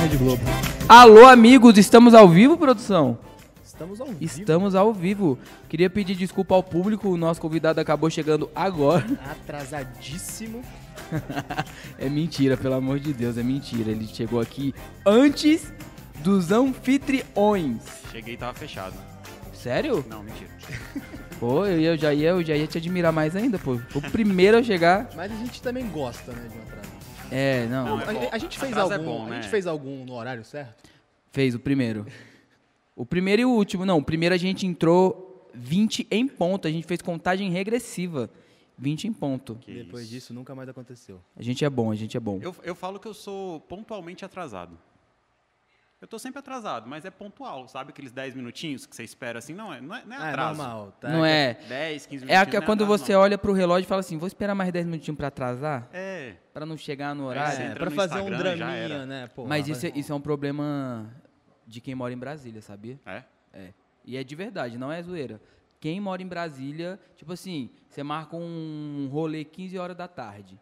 Rede Globo. Alô, amigos, estamos ao vivo, produção? Estamos ao vivo. Estamos ao vivo. Queria pedir desculpa ao público, o nosso convidado acabou chegando agora. Atrasadíssimo. É mentira, pelo amor de Deus, é mentira. Ele chegou aqui antes dos anfitriões. Cheguei e tava fechado. Sério? Não, mentira. Pô, eu, eu já ia, eu já ia te admirar mais ainda, pô. O primeiro a chegar. Mas a gente também gosta, né, de um atraso. É, não. Não, é a, bom. a gente fez é algum, bom, a né? gente fez algum no horário certo? Fez o primeiro. O primeiro e o último. Não, o primeiro a gente entrou 20 em ponto. A gente fez contagem regressiva. 20 em ponto. Que Depois isso. disso nunca mais aconteceu. A gente é bom, a gente é bom. Eu, eu falo que eu sou pontualmente atrasado. Eu tô sempre atrasado, mas é pontual, sabe? Aqueles 10 minutinhos que você espera assim, não é, não é, não é Ah, é atraso. normal, tá? Não é. 10, 15 É minutinhos. a, que- não quando atraso, você não. olha pro relógio e fala assim, vou esperar mais 10 minutinhos pra atrasar, É. Pra não chegar no horário. É, no fazer um Instagram, já draminha, né? Pô, Mas isso é, isso é um problema de quem mora em Brasília, sabia? É? É. E é de verdade, não é zoeira. Quem mora em Brasília, tipo assim, você marca um rolê 15 horas da tarde.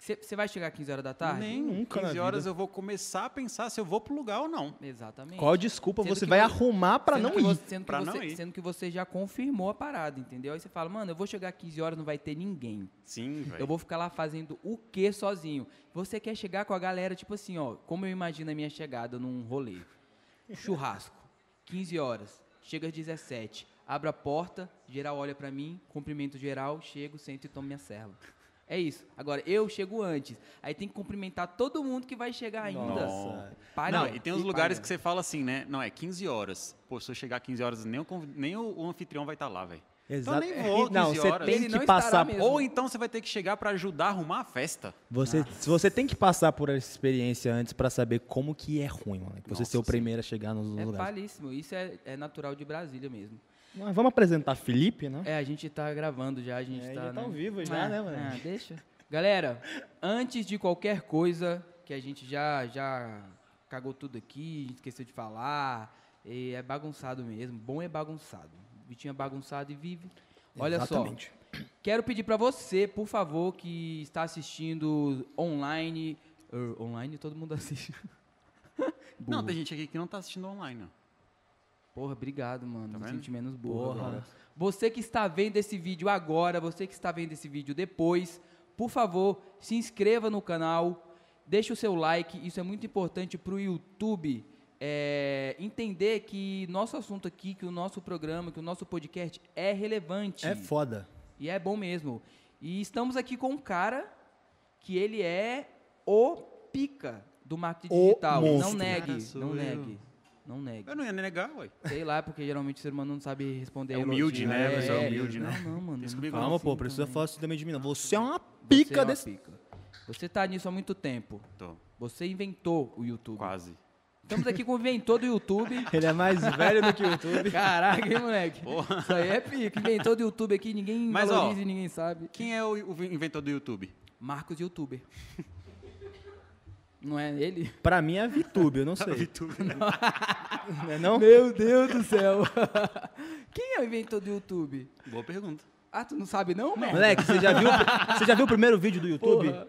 Você você vai chegar 15 horas da tarde? Nem nunca na 15 horas eu vou começar a pensar se eu vou pro lugar ou não. Exatamente. Qual desculpa Sendo você vai vo- arrumar pra Sendo não ir? você- sendo, que Pra você, não ir. sendo que você já confirmou a parada, entendeu? Aí você fala, mano, eu vou chegar 15 horas, não vai ter ninguém. Sim, velho. Eu vou ficar lá fazendo o quê sozinho? Você quer chegar com a galera, tipo assim, ó, como eu imagino a minha chegada num rolê. Churrasco, 15 horas, chega às 17, abro a porta, geral olha pra mim, cumprimento geral, chego, sento e tomo minha serva. É isso. Agora, eu chego antes. Aí tem que cumprimentar todo mundo que vai chegar ainda. Nossa. Para, Não, e tem uns lugares para. que você fala assim, né? Não, é 15 horas. Pô, se eu chegar 15 horas, nem o, nem o, o anfitrião vai estar lá, velho. Exato. nem vou Não, 15 você horas. tem não que passar. mesmo. Ou então você vai ter que chegar pra ajudar a arrumar a festa. Você, se você tem que passar por essa experiência antes pra saber como que é ruim, mano. Você Nossa ser o primeiro a chegar nos É lugares. palíssimo. Isso é, é natural de Brasília mesmo. Mas vamos apresentar Felipe, né? É, a gente tá gravando já, a gente É, tá. já tá né? ao vivo já, Ah, né, mano? ah, deixa. Galera, antes de qualquer coisa, que a gente já, já cagou tudo aqui, a gente esqueceu de falar, e é bagunçado mesmo. Bom é bagunçado. O Vitinho é bagunçado e vive. Olha Exatamente. só. Quero pedir pra você, por favor, que está assistindo online. er, online todo mundo assiste. Não, tem gente aqui que não tá assistindo online. Porra, obrigado, mano. Tá Me senti menos burro Porra. agora. Você que está vendo esse vídeo agora, você que está vendo esse vídeo depois, por favor, se inscreva no canal, deixe o seu like, isso é muito importante para o YouTube é, entender que nosso assunto aqui, que o nosso programa, que o nosso podcast é relevante. É foda. E é bom mesmo. E estamos aqui com um cara que ele é o pica do marketing O digital. Não monstro. negue, Cara, não eu. negue. Não negue. Eu não ia nem negar, ué. Sei lá, porque geralmente o ser humano não sabe responder. É humilde, elogio. né? Você é humilde, não, né? Não, mano. Isso não comigo, fala Calma, assim pô, precisa também. falar isso também de mim, não. Você é uma Você pica é uma desse. pica. Você tá nisso há muito tempo. Tô, Você inventou o YouTube. quase. Estamos aqui com o inventor do YouTube. Ele é mais velho do que o YouTube. Caraca, hein, moleque? Porra. Isso aí é pica. Inventor do YouTube aqui, ninguém Mas, ó, valoriza e ninguém sabe. Quem é o, o inventor do YouTube? Marcos YouTuber. Não é ele? Pra mim é VTube, eu não sei. YouTube. Não é não? Meu Deus do céu. Quem é o inventor do YouTube? Boa pergunta. Ah, tu não sabe não, mano? Moleque, você já viu, você já viu o primeiro vídeo do YouTube? Porra.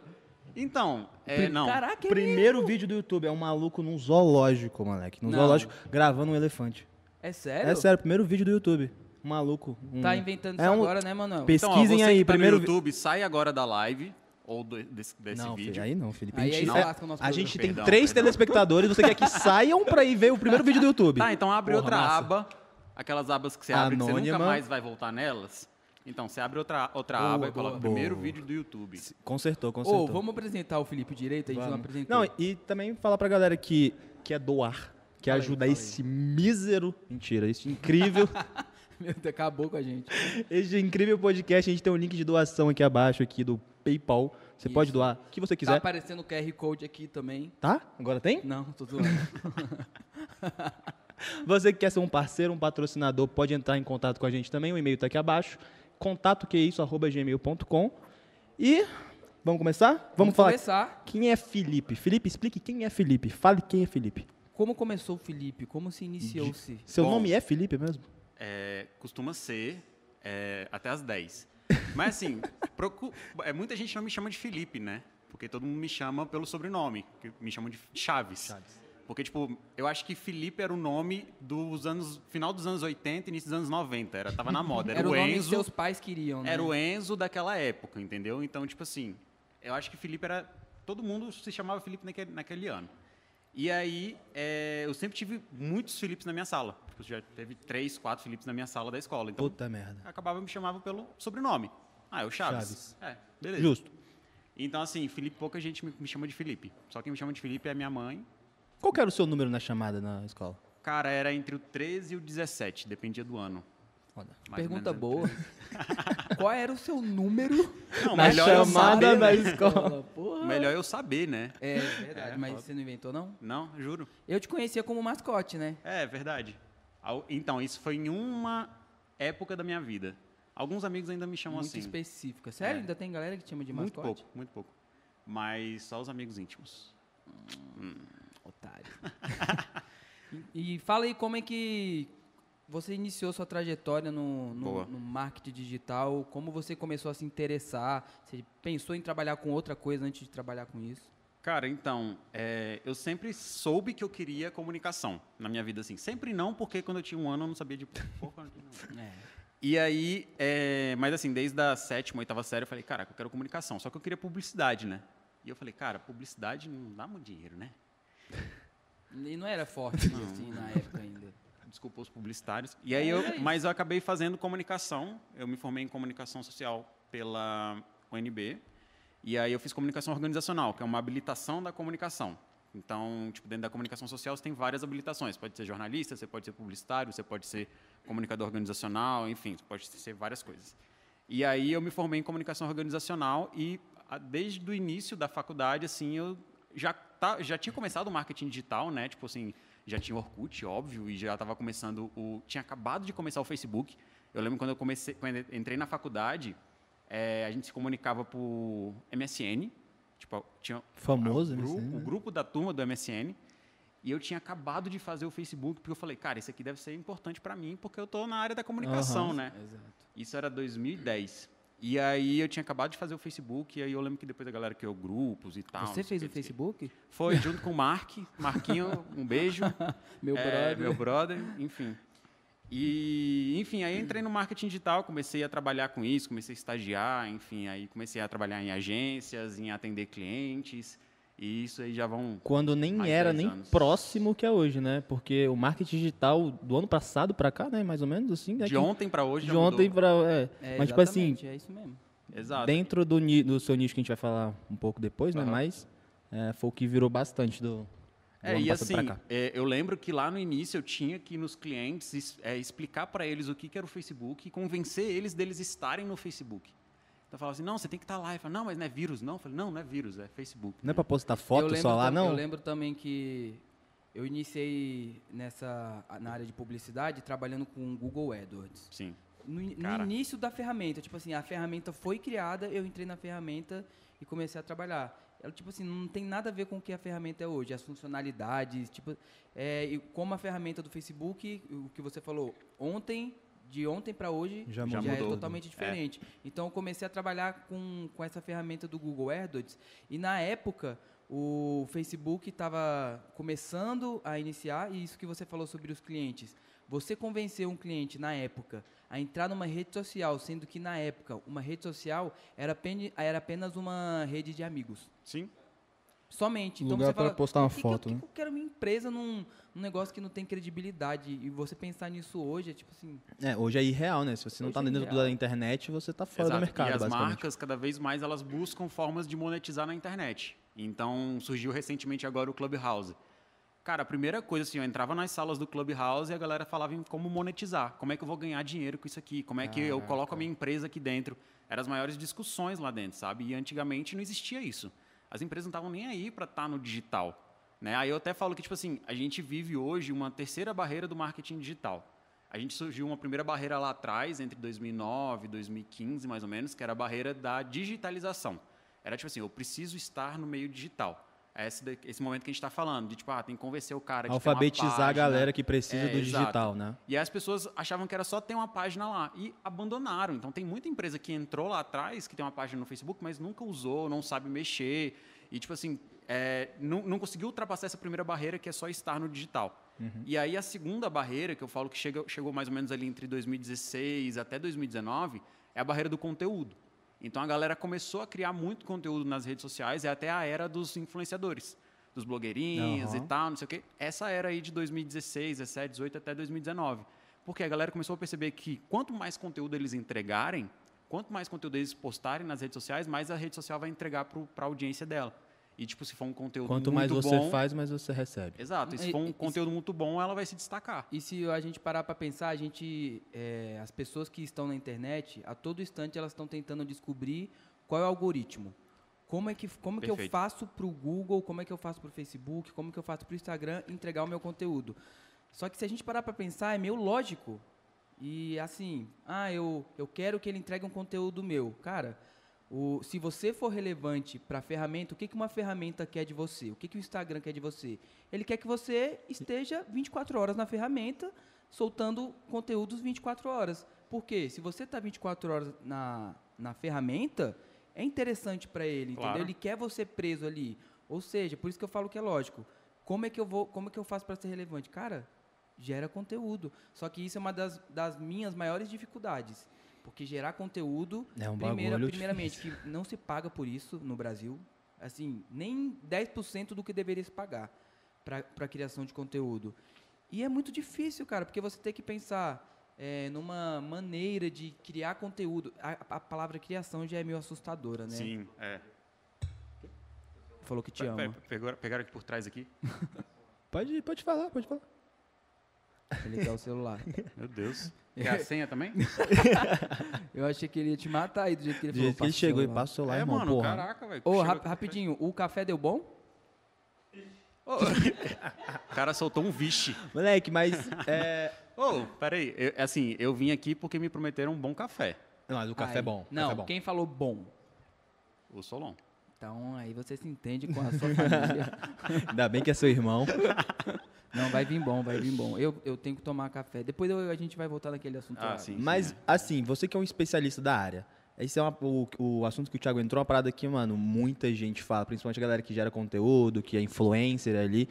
Então, é, não. Caraca, é Primeiro vídeo do YouTube é um maluco num zoológico, moleque. Num Não. zoológico gravando um elefante. É sério? É sério, primeiro vídeo do YouTube. Um maluco. um- Tá inventando É isso um- agora, né, Manuel? Pes- Então, ó, Pesquisem você aí, que tá primeiro YouTube, sai agora da live ou do- desse, desse Não, vídeo. filho, aí não, Felipe. Aí- a aí gente, você é- lasca o nosso a programa. gente tem Perdão, três perdão. telespectadores, você quer que saiam pra ir ver o primeiro vídeo do YouTube. Tá, então abre Porra, outra massa. aba, aquelas abas que você abre que você Anônima. nunca mais vai voltar nelas. Então, você abre outra, outra Boa, aba e boa. coloca o primeiro vídeo do YouTube. Consertou, Ô, consertou. vamos apresentar o Felipe direito? A gente não Vamos. apresentou. Não, e também falar pra galera que quer doar, quer Fala aí, ajudar fala esse mísero, mentira, esse incrível, Meu Deus, acabou com a gente. esse incrível podcast, a gente tem um link de doação aqui abaixo aqui do PayPal. Você Isso. pode doar o que você Tá quiser. aparecendo o QR Code aqui também. Tá? Agora tem? Não, tô zoando. Você que quer ser um parceiro, um patrocinador, pode entrar em contato com a gente também. O e-mail tá aqui abaixo. Contato que é isso, arroba gmail.com. E vamos começar? Vamos, falar começar. quem é Felipe. Felipe, explique quem é Felipe. Fale quem é Felipe. Como começou o Felipe? Como se iniciou-se? Seu Bom. nome é Felipe mesmo? É, costuma ser é, até as 10. Mas assim, procu- é, muita gente não me chama de Felipe, né? porque todo mundo me chama pelo sobrenome, que me chamam de Chaves. Porque, tipo, eu acho que Felipe era o nome dos anos. final dos anos 80 início dos anos 90. Era, tava na moda. Era, Era o o nome que Enzo. seus pais queriam, né? Era o Enzo daquela época, entendeu? Então, tipo assim, eu acho que Felipe era. Todo mundo se chamava Felipe naquele, naquele ano. E aí, é, eu sempre tive muitos Filipes na minha sala. Tipo, já teve três, quatro Filipes na minha sala da escola. Então, Puta merda. acabava me chamava pelo sobrenome. Ah, é o Chaves. Chaves. É, beleza. Justo. Então, assim, Felipe, pouca gente me, me chama de Felipe. Só quem me chama de Felipe é minha mãe. Qual era o seu número na chamada na escola? Cara, era entre o 13 e o 17, dependia do ano. Pergunta menos, boa. Qual era o seu número Não, Na chamada saber, da né? escola. Porra. Melhor eu saber, né? É verdade, É, mas foda. você não inventou, não? Não, juro. Eu te conhecia como mascote, né? É, verdade. Então, isso foi em uma época da minha vida. Alguns amigos ainda me chamam Muito assim. específica. Sério? É. Ainda tem galera que te chama de Muito mascote? pouco, muito pouco. Mas só os amigos íntimos. Otário. e, e fala aí como é que você iniciou sua trajetória no, no, no marketing digital, como você começou a se interessar, você pensou em trabalhar com outra coisa antes de trabalhar com isso? Cara, então, é, eu sempre soube que eu queria comunicação na minha vida, assim. Sempre não, porque quando eu tinha um ano eu não sabia de porra nenhuma. É. E aí, é, mas assim, desde a sétima, oitava série, eu falei, cara, eu quero comunicação. Só que eu queria publicidade, né? E eu falei, cara, publicidade não dá muito dinheiro, né? E não era forte assim na época ainda. Desculpa os publicitários. E aí É, eu, é mas eu acabei fazendo comunicação. Eu me formei em comunicação social pela UNB. E aí eu fiz comunicação organizacional, que é uma habilitação da comunicação. Então, tipo, dentro da comunicação social você tem várias habilitações. Pode ser jornalista, você pode ser publicitário, você pode ser comunicador organizacional, enfim, pode ser várias coisas. E aí eu me formei em comunicação organizacional e desde o início da faculdade, assim, eu já, tá, já tinha começado o marketing digital, né? Tipo assim, já tinha Orkut, óbvio, e já estava começando o... Tinha acabado de começar o Facebook. Eu lembro quando eu comecei, quando eu entrei na faculdade, eh, a gente se comunicava por MSN, tipo, tinha Famoso, o, MSN, grupo, né? o grupo da turma do MSN, e eu tinha acabado de fazer o Facebook, porque eu falei, cara, isso aqui deve ser importante para mim, porque eu estou na área da comunicação, Aham. né? Exato. Isso era 2010. E aí eu tinha acabado de fazer o Facebook, e aí eu lembro que depois a galera criou grupos e tal. Você fez o sei que. Facebook? Foi, junto com o Mark, Marquinho, um beijo. Meu É, brother. Meu brother, enfim. E, enfim, aí entrei no marketing digital, comecei a trabalhar com isso, comecei a estagiar, enfim, aí comecei a trabalhar em agências, em atender clientes, e isso aí já vão... Quando nem Mais era 10 nem anos. próximo que é hoje, né? Porque o marketing digital do ano passado pra cá, né? Mais ou menos assim. né? De que- ontem para hoje de já ontem pra. É. É, Mas, tipo assim, é isso mesmo. Exato. dentro do, do seu nicho que a gente vai falar um pouco depois, né? Aham. Mas é, foi o que virou bastante do. do É, ano e assim, cá. é, eu lembro que lá no início eu tinha que ir nos clientes es- é, explicar para eles o que, que era o Facebook e convencer eles deles estarem no Facebook. Então falava assim, não, você tem que estar lá. Eu falava, não, mas não é vírus, não. Eu falei, não, não é vírus, é Facebook. Não é pra postar foto lembro só lá, não? Eu lembro também que eu iniciei nessa na área de publicidade trabalhando com Google AdWords. Sim. No, no início da ferramenta, tipo assim, a ferramenta foi criada, eu entrei na ferramenta e comecei a trabalhar. Ela, tipo assim, não tem nada a ver com o que a ferramenta é hoje, as funcionalidades, tipo, é, e como a ferramenta do Facebook, o que você falou, ontem, de ontem para hoje, Já já, mudou. é mudou. totalmente diferente. Então, eu comecei a trabalhar com, com essa ferramenta do Google AdWords e na época o Facebook estava começando a iniciar e isso que você falou sobre os clientes. Você convenceu um cliente na época a entrar numa rede social, sendo que na época uma rede social era, era apenas uma rede de amigos. Sim. Somente. Então Lugar você fala, postar uma "Por que que eu- foto, que né?" que eu quero minha empresa num, num negócio que não tem credibilidade? E você pensar nisso hoje é tipo assim, É, hoje é irreal, né? Se você não Hoje tá é dentro irreal. da internet, você tá fora Exato. do mercado, e as marcas, cada vez mais, elas buscam formas de monetizar na internet. Então, surgiu recentemente agora o Clubhouse. Cara, a primeira coisa, assim, eu entrava nas salas do Clubhouse e a galera falava em como monetizar. Como é que eu vou ganhar dinheiro com isso aqui? Como é que eu coloco a minha empresa aqui dentro? Eram as maiores discussões lá dentro, sabe? E antigamente não existia isso. As empresas não estavam nem aí para estar no digital. Né? Aí eu até falo que, tipo assim, a gente vive hoje uma terceira barreira do marketing digital. A gente surgiu uma primeira barreira lá atrás, entre 2009 e 2015, mais ou menos, que era a barreira da digitalização. Era tipo assim, eu preciso estar no meio digital. É esse, esse momento que a gente está falando, de tipo, ah, tem que convencer o cara de Alfabetizar a galera que precisa É, do exato. digital, né? E aí as pessoas achavam que era só ter uma página lá e abandonaram. Então tem muita empresa que entrou lá atrás, que tem uma página no Facebook, mas nunca usou, não sabe mexer. E tipo assim, é, não, não conseguiu ultrapassar essa primeira barreira que é só estar no digital. E aí a segunda barreira, que eu falo que chega, chegou mais ou menos ali entre 2016 até 2019, é a barreira do conteúdo. Então a galera começou a criar muito conteúdo nas redes sociais, é até a era dos influenciadores, dos blogueirinhos Aham. e tal, não sei o quê. Essa era aí de 2016, 17, 18 até 2019. Porque a galera começou a perceber que quanto mais conteúdo eles entregarem, quanto mais conteúdo eles postarem nas redes sociais, mais a rede social vai entregar para a audiência dela. E, tipo, se for um conteúdo Quanto muito mais você bom... faz, mais você recebe. Exato. E se for um e- conteúdo muito bom, ela vai se destacar. E se a gente parar para pensar, a gente, é, as pessoas que estão na internet, a todo instante elas estão tentando descobrir qual é o algoritmo. Como é que, como que eu faço para o Google, como é que eu faço para o Facebook, como que eu faço para o Instagram entregar o meu conteúdo. Só que se a gente parar para pensar, é meio lógico. E assim, ah, eu, eu quero que ele entregue um conteúdo meu. Cara, o, se você for relevante para a ferramenta, o que, que uma ferramenta quer de você? O que, que o Instagram quer de você? Ele quer que você esteja 24 horas na ferramenta, soltando conteúdos 24 horas. Por quê? Se você está 24 horas na, na ferramenta, é interessante para ele, Claro. entendeu? Ele quer você preso ali. Ou seja, por isso que eu falo que é lógico. Como é que eu vou, como é que eu faço para ser relevante? Cara, gera conteúdo. Só que isso é uma das, das minhas maiores dificuldades. Porque gerar conteúdo, É um primeira, bagulho primeiramente, que não se paga por isso no Brasil. Assim, nem 10% do que deveria se pagar para a criação de conteúdo. E é muito difícil, cara, porque você tem que pensar é, numa maneira de criar conteúdo. A, a palavra criação já é meio assustadora, né? Sim, é. Falou que te Pe- ama. pe- Pegaram, pegaram aqui por trás aqui. Pode, pode falar, pode falar. Ele quer o celular. Meu Deus. Quer a senha também? Eu achei que ele ia te matar aí do jeito que ele Do falou. jeito que ele "Passa o chegou e celular." passa o celular, é, irmão, mano, porra. caraca, velho. Ô, rap- rapidinho, o café deu bom? O cara soltou um vixe. Moleque, mas... é... Ô, peraí. Eu, assim, eu vim aqui porque me prometeram um bom café. Não, mas o café é Aí- bom. o Não, é bom. quem falou bom? O Solon. Então aí você se entende com a sua família. Ainda bem que é seu irmão. Não, vai vir bom, vai vir bom. Eu, eu tenho que tomar café. Depois eu- a gente vai voltar naquele assunto Ah, lá. sim. Mas, assim, você que é um especialista da área, esse é uma- o, o assunto que o Thiago entrou, uma parada que, mano, muita gente fala, principalmente a galera que gera conteúdo, que é influencer ali,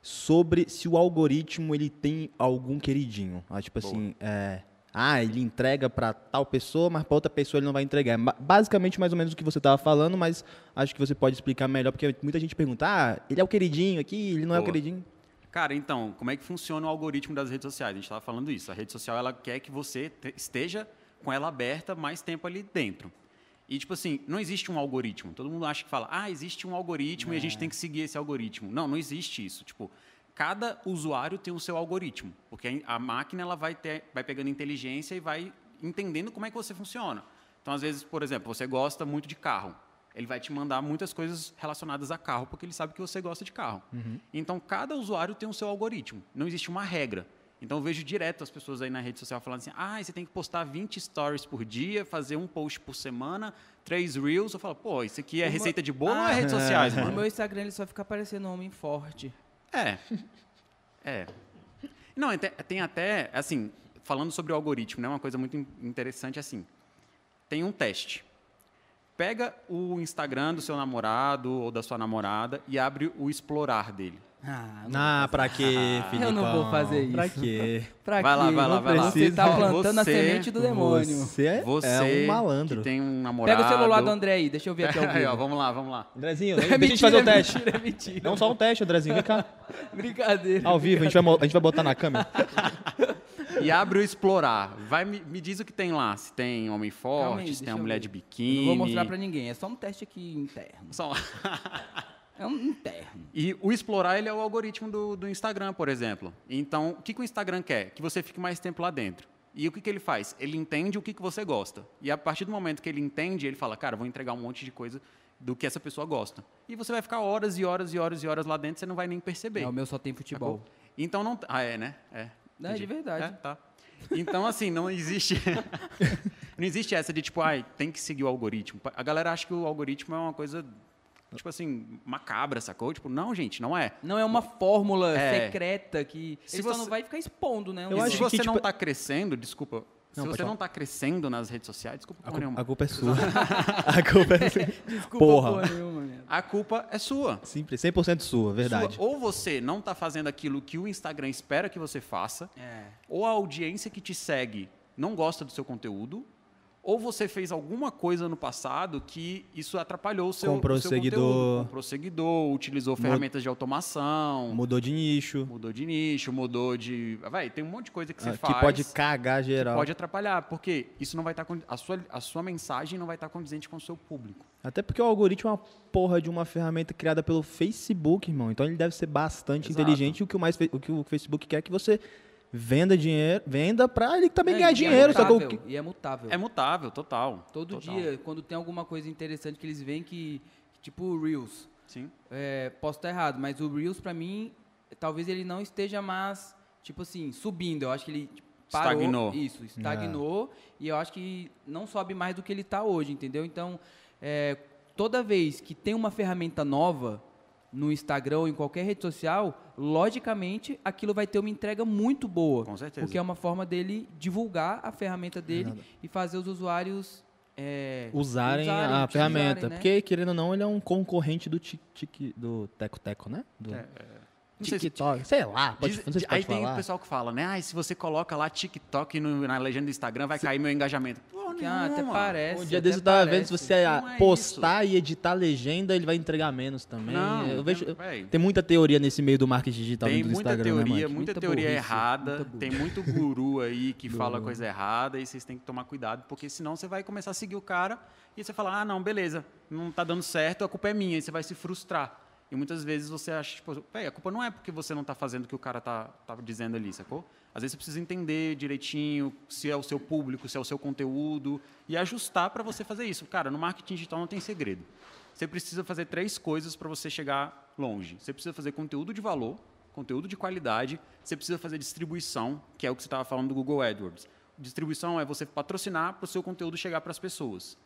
sobre se o algoritmo ele tem algum queridinho. Ah, tipo Boa. assim, é, ah, ele entrega pra tal pessoa, mas pra outra pessoa ele não vai entregar. É ba- basicamente mais ou menos o que você tava falando, mas acho que você pode explicar melhor, porque muita gente pergunta, ah, ele é o queridinho aqui, ele não é o Boa. queridinho. Cara, então, como é que funciona o algoritmo das redes sociais? A gente estava falando isso. A rede social ela quer que você te- esteja com ela aberta mais tempo ali dentro. E, tipo assim, não existe um algoritmo. Todo mundo acha que fala, ah, existe um algoritmo e a gente tem que seguir esse algoritmo. Não, não existe isso. Tipo, cada usuário tem o seu algoritmo. Porque a a máquina ela vai, ter, vai pegando inteligência e vai entendendo como é que você funciona. Então, às vezes, por exemplo, você gosta muito de carro. Ele vai te mandar muitas coisas relacionadas a carro, porque ele sabe que você gosta de carro. Então, cada usuário tem o seu algoritmo. Não existe uma regra. Então, eu vejo direto as pessoas aí na rede social falando assim: ah, você tem que postar 20 stories por dia, fazer um post por semana, três reels. Eu falo, pô, isso aqui é O meu- receita de bolo ou é Ah, redes sociais, No mano? meu Instagram ele só fica aparecendo homem forte. É. É. Não, tem- até, assim, falando sobre o algoritmo, né, uma coisa muito in- interessante assim. Tem um teste. Pega o Instagram do seu namorado ou da sua namorada e abre o explorar dele. Ah, não Ah, pra quê, Filipão? Eu não vou fazer Pra isso. quê? Pra Vai lá, quê? vai lá, vai lá. Você tá plantando a Você- semente do demônio. Você é, Você é um malandro. que tem um namorado. Pega o celular do André aí, deixa eu ver aqui ao Aí, ó, vivo. vamos lá, vamos lá. Andrezinho, É deixa a gente mentira, fazer o é teste. mentira, é mentira. Não, só um teste, Andrezinho. Vem cá. Brincadeira. Ao vivo, a gente vai, a gente vai botar na câmera. E abre o explorar. Vai, me, me diz o que tem lá. Se tem homem forte, aí, se tem uma mulher ver. de Eu biquíni. Não vou mostrar pra ninguém, é só um teste aqui interno. Só- É um interno. E o explorar ele é o algoritmo do, do Instagram, por exemplo. Então, o que, que o Instagram quer? Que você fique mais tempo lá dentro. E o que, que ele faz? Ele entende o que, que você gosta. E a partir do momento que ele entende, ele fala, cara, vou entregar um monte de coisa do que essa pessoa gosta. E você vai ficar horas e horas e horas e horas lá dentro, você não vai nem perceber. É, o meu só tem futebol. Então não. Ah, é, né? É. Não, é de Entendi. verdade. É, tá. Então, assim, não existe. não existe essa de tipo, ai, tem que seguir o algoritmo. A galera acha que o algoritmo é uma coisa tipo assim, macabra, sacou? Tipo, não, gente, não é. Não é uma fórmula É. secreta que Se ele só você- não vai ficar expondo, né? Eu E acho se que, você não tipo- tá crescendo, desculpa. Se Não, pode você falar. não tá crescendo nas redes sociais, desculpa A, porra nenhuma. a culpa é sua. a culpa é sua. Desculpa, Porra. porra nenhuma. A culpa é sua. Simples, 100% sua, verdade. Sua. Ou você não tá fazendo aquilo que o Instagram espera que você faça, É. ou a audiência que te segue não gosta do seu conteúdo, ou você fez alguma coisa no passado que isso atrapalhou o seu, Comprou o seu seguidor. conteúdo. Comprou seguidor, utilizou ferramentas de automação, Mudou de nicho. mudou de nicho, mudou de... Vai, tem um monte de coisa que você ah, faz... que pode cagar geral. pode atrapalhar, porque isso não vai estar a sua a sua mensagem não vai estar condizente com o seu público. Até porque o algoritmo é uma porra de uma ferramenta criada pelo Facebook, irmão. Então ele deve ser bastante Exato. inteligente. O que o, mais, o que o Facebook quer é que você venda dinheiro, venda pra ele também É, ganhar e dinheiro. É sacou? mutável, e é mutável. É mutável, total. Todo total. dia, quando tem alguma coisa interessante que eles veem que, tipo o Reels, Sim. é, posso estar errado, mas o Reels pra mim, talvez ele não esteja mais, tipo assim, subindo. Eu acho que ele tipo, parou. Estagnou. Isso, estagnou. E eu acho que não sobe mais do que ele está hoje, entendeu? Então, é, toda vez que tem uma ferramenta nova no Instagram ou em qualquer rede social, logicamente aquilo vai ter uma entrega muito boa. Com certeza. Porque é uma forma dele divulgar a ferramenta dele e fazer os usuários é, Usarem, a utilizarem, ferramenta. né? Porque, querendo ou não, ele é um concorrente do, tic, tic- do Teco Teco, né? Do É, Não sei se- TikTok. Sei lá, pode, Diz- não sei se aí tem o pessoal que fala, né? Ah, se você coloca lá TikTok no- na legenda do Instagram, vai cair meu engajamento. Porra Que, ah, até parece. Um dia desse eu tava vendo, se você Não é postar e editar a legenda, ele vai entregar menos também. Não, eu vejo, tem- muita teoria nesse meio do marketing digital Tem do muita Instagram, né, teoria, Mike? muita, Muita teoria burrice, errada, muita tem muito guru aí que fala coisa errada e vocês têm que tomar cuidado, porque senão você vai começar a seguir o cara e você fala, ah, não, beleza, não tá dando certo, a culpa é minha, e você vai se frustrar. E muitas vezes você acha, tipo, "Véi, a culpa não é porque você não tá fazendo o que o cara tá, tá dizendo ali, sacou? Às vezes você precisa entender direitinho se é o seu público, se é o seu conteúdo e ajustar para você fazer isso. Cara, no marketing digital não tem segredo. Você precisa fazer três coisas para você chegar longe. Você precisa fazer conteúdo de valor, conteúdo de qualidade, você precisa fazer distribuição, que é o que você estava falando do Google AdWords. Distribuição é você patrocinar para o seu conteúdo chegar para as pessoas.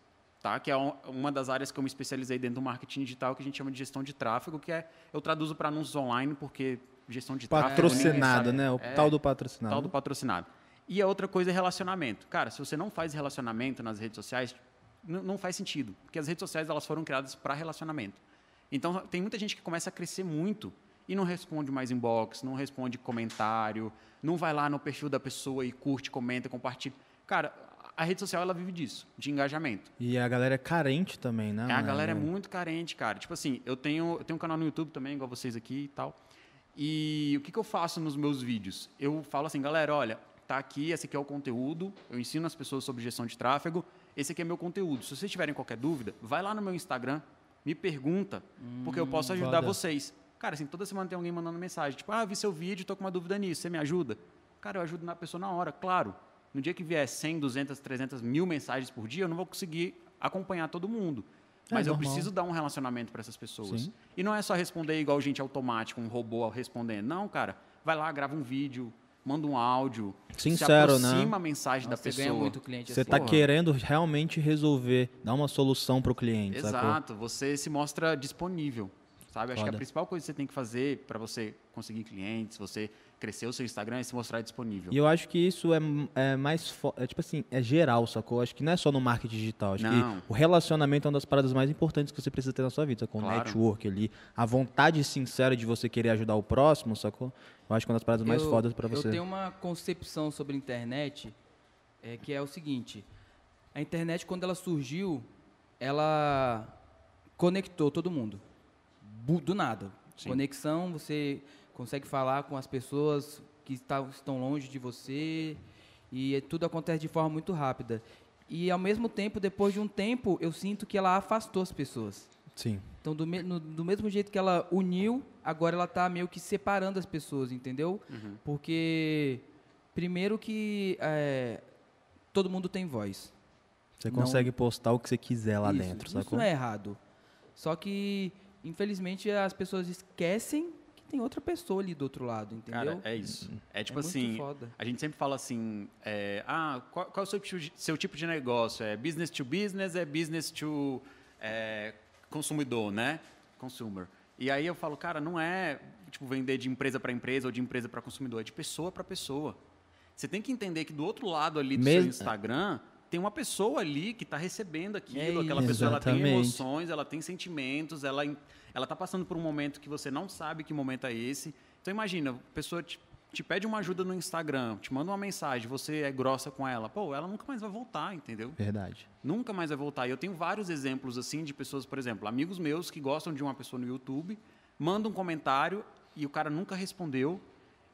Tá? Que é um- uma das áreas que eu me especializei dentro do marketing digital, que a gente chama de gestão de tráfego, que é eu traduzo para anúncios online, porque gestão de tráfego. ninguém Patrocinado, né? O É, tal do patrocinado. Tal do patrocinado. E a outra coisa é relacionamento. Cara, se você não faz relacionamento nas redes sociais, não faz sentido. Porque as redes sociais elas foram criadas para relacionamento. Então, tem muita gente que começa a crescer muito e não responde mais inbox, não responde comentário, não vai lá no perfil da pessoa e curte, comenta, compartilha. Cara, a rede social ela vive disso, de engajamento. E a galera é carente também, né? É, a galera é muito carente, cara. Tipo assim, eu tenho, eu tenho um canal no YouTube também, igual vocês aqui e tal. E o que, que eu faço nos meus vídeos? Eu falo assim, galera, olha, tá aqui, esse aqui é o conteúdo, eu ensino as pessoas sobre gestão de tráfego, esse aqui é meu conteúdo. Se vocês tiverem qualquer dúvida, vai lá no meu Instagram, me pergunta, porque eu posso ajudar foda. vocês. Cara, assim, toda semana tem alguém mandando mensagem, tipo, ah, vi seu vídeo, tô com uma dúvida nisso, você me ajuda? Cara, eu ajudo na pessoa na hora, claro. No dia que vier 100, 200, 300 mil mensagens por dia, eu não vou conseguir acompanhar todo mundo. É Mas eu normal. preciso dar um relacionamento para essas pessoas. Sim. E não é só responder igual gente automática, um robô respondendo. Não, cara. Vai lá, grava um vídeo, manda um áudio. Sincero, se né? aproxima a mensagem Nossa, da você pessoa. ganha muito cliente Você assim. tá Porra. querendo realmente resolver, dar uma solução pro cliente, sacou? Exato. Você se mostra disponível. Sabe? Acho que a Foda. principal coisa que você tem que fazer para você conseguir clientes, você crescer o seu Instagram é se mostrar disponível. E eu acho que isso é, é mais. É, tipo assim, é geral, sacou? Acho que não é só no marketing digital. Acho Não. que o relacionamento é uma das paradas mais importantes que você precisa ter na sua vida, sacou? O Claro. network ali. A vontade sincera de você querer ajudar o próximo, sacou? Eu acho que é uma das paradas mais Eu- fodas pra você. Eu tenho uma concepção sobre a internet é, que é o seguinte: a internet, quando ela surgiu, ela conectou todo mundo. Do nada. Sim. Conexão, você consegue falar com as pessoas que estão longe de você e é- tudo acontece de forma muito rápida. E ao mesmo tempo, depois de um tempo, eu sinto que ela afastou as pessoas. Sim. Então, do, me- no- do mesmo jeito que ela uniu, agora ela está meio que separando as pessoas, entendeu? Uhum. Porque, primeiro que é, todo mundo tem voz. Você Não- consegue postar o que você quiser lá Isso, dentro, Isso sacou? não é errado. Só que, infelizmente, as pessoas esquecem que tem outra pessoa ali do outro lado, entendeu? Cara, é isso. É tipo É muito assim, foda. a gente sempre fala assim, é, ah, qual, qual é o seu tipo, de, seu tipo de negócio? É business to business, é business to é, consumidor, né? consumer. E aí eu falo, cara, não é tipo vender de empresa para empresa ou de empresa para consumidor, é de pessoa para pessoa. Você tem que entender que do outro lado ali do Mes- seu Instagram tem uma pessoa ali que está recebendo aquilo, É aquela isso. pessoa ela tem emoções, ela tem sentimentos, ela ela está passando por um momento que você não sabe que momento é esse. Então imagina, a pessoa te, te pede uma ajuda no Instagram, te manda uma mensagem, você é grossa com ela, pô, ela nunca mais vai voltar, entendeu? Verdade. Nunca mais vai voltar. E eu tenho vários exemplos assim de pessoas, por exemplo, amigos meus que gostam de uma pessoa no YouTube, mandam um comentário e o cara nunca respondeu.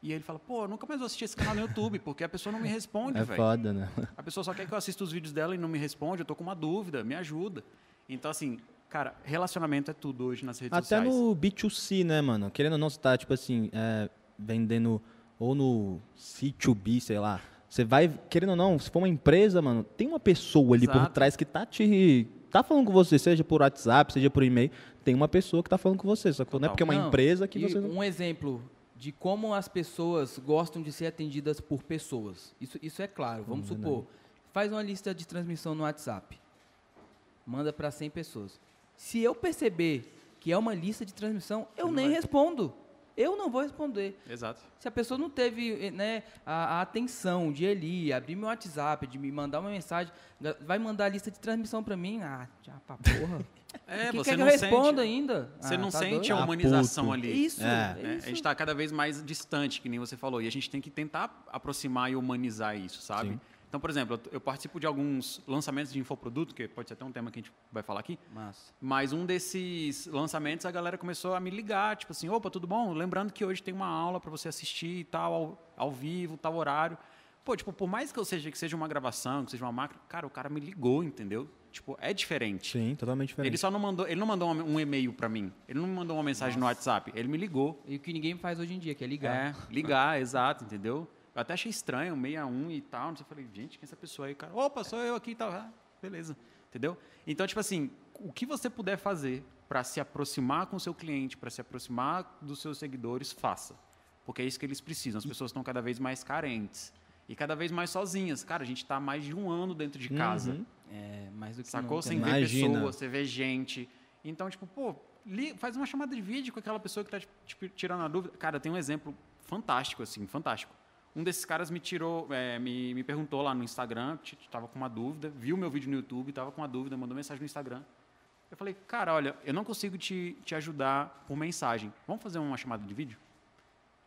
E aí ele fala, pô, eu nunca mais vou assistir esse canal no YouTube, porque a pessoa não me responde, É velho. foda, né? A pessoa só quer que eu assista os vídeos dela e não me responde, eu tô com uma dúvida, me ajuda. Então, assim, cara, relacionamento é tudo hoje nas redes Até sociais. no B2C, né, mano? Querendo ou não, você tá, tipo assim, é, vendendo ou no C2B, sei lá. Você vai, querendo ou não, se for uma empresa, mano, tem uma pessoa ali por Exato. trás que tá te. tá falando com você, seja por WhatsApp, seja por e-mail. Tem uma pessoa que tá falando com você. Só que não é porque é uma Não, empresa que e você. não- Um exemplo de como as pessoas gostam de ser atendidas por pessoas. Isso, isso é claro. Vamos Hum, supor, faz uma lista de transmissão no WhatsApp. Manda para 100 pessoas. Se eu perceber que é uma lista de transmissão, eu nem vai. respondo. Eu não vou responder. Exato. Se a pessoa não teve eh, né, a, a atenção de ali, abrir meu WhatsApp, de me mandar uma mensagem, vai mandar a lista de transmissão para mim? Ah, já pra porra. É, que você quer que não eu responda sente, ainda? Você Ah, não tá sente doido? a Ah, humanização puto. ali. Isso, É. né? é A isso. gente está cada vez mais distante, que nem você falou, e a gente tem que tentar aproximar e humanizar isso, sabe? Sim. Então, por exemplo, eu, eu participo de alguns lançamentos de infoproduto, que pode ser até um tema que a gente vai falar aqui, Massa. mas um desses lançamentos a galera começou a me ligar, tipo assim, opa, tudo bom? Lembrando que hoje tem uma aula para você assistir e tal, ao, ao vivo, tal horário. Pô, tipo, por mais que eu seja que seja uma gravação, que seja uma máquina, cara, o cara me ligou, entendeu? Tipo, é diferente. Sim, totalmente diferente. Ele só não mandou, ele não mandou um um e-mail para mim. Ele não me mandou uma mensagem no WhatsApp, ele me ligou. E o que ninguém faz hoje em dia, que é ligar. É, ligar, exato, entendeu? Eu até achei estranho, 61 e tal. Não sei, eu falei, gente, quem é essa pessoa aí, cara? Opa, sou eu aqui e tal. Ah, beleza, entendeu? Então, tipo assim, o que você puder fazer para se aproximar com o seu cliente, para se aproximar dos seus seguidores, faça. Porque é isso que eles precisam. As pessoas estão cada vez mais carentes. E cada vez mais sozinhas. Cara, a gente está mais de um ano dentro de casa. Uhum. É, mais do que Sacou? nunca, Sem né? ver Imagina. pessoas, você vê gente. Então, tipo, pô, li- faz uma chamada de vídeo com aquela pessoa que tá tipo, tirando a dúvida. Cara, tem um exemplo fantástico, assim, fantástico. Um desses caras me tirou, é, me, me perguntou lá no Instagram, t- tava com uma dúvida, viu meu vídeo no YouTube, tava com uma dúvida, mandou mensagem no Instagram. Eu falei, cara, olha, eu não consigo te, te ajudar por mensagem. Vamos fazer uma chamada de vídeo?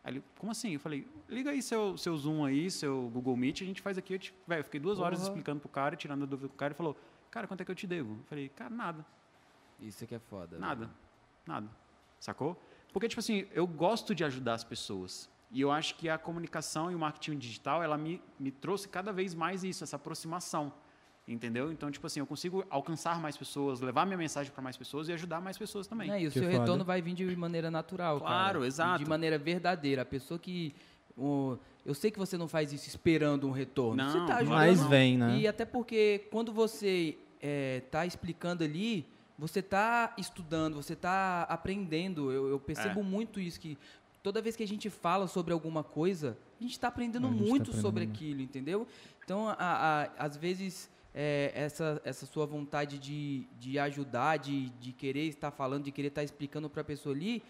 Aí ele, como assim? Eu falei, liga aí seu, seu Zoom aí, seu Google Meet, a gente faz aqui. Eu, te, velho, eu fiquei duas horas explicando pro cara, tirando a dúvida com o cara, e falou, cara, quanto é que eu te devo? Eu falei, cara, nada, Isso que é foda. nada, nada. Sacou? Porque, tipo assim, eu gosto de ajudar as pessoas. E eu acho que a comunicação e o marketing digital, ela me, me trouxe cada vez mais isso, essa aproximação. Entendeu? Então, tipo assim, eu consigo alcançar mais pessoas, levar minha mensagem para mais pessoas e ajudar mais pessoas também. Né, E o Que seu foda. retorno vai vir de maneira natural, Claro, cara. exato. De maneira verdadeira. A pessoa que... o- eu sei que você não faz isso esperando um retorno. Não, você tá ajudando. Mas vem, né? E até porque quando você está explicando ali, você está estudando, você está aprendendo. Eu, eu percebo É. muito isso, que toda vez que a gente fala sobre alguma coisa, a gente está aprendendo gente tá muito aprendendo sobre muito. aquilo, entendeu? Então, a- a- às vezes, é, essa, essa sua vontade de, de ajudar, de, de querer estar falando, de querer estar explicando para a pessoa ali,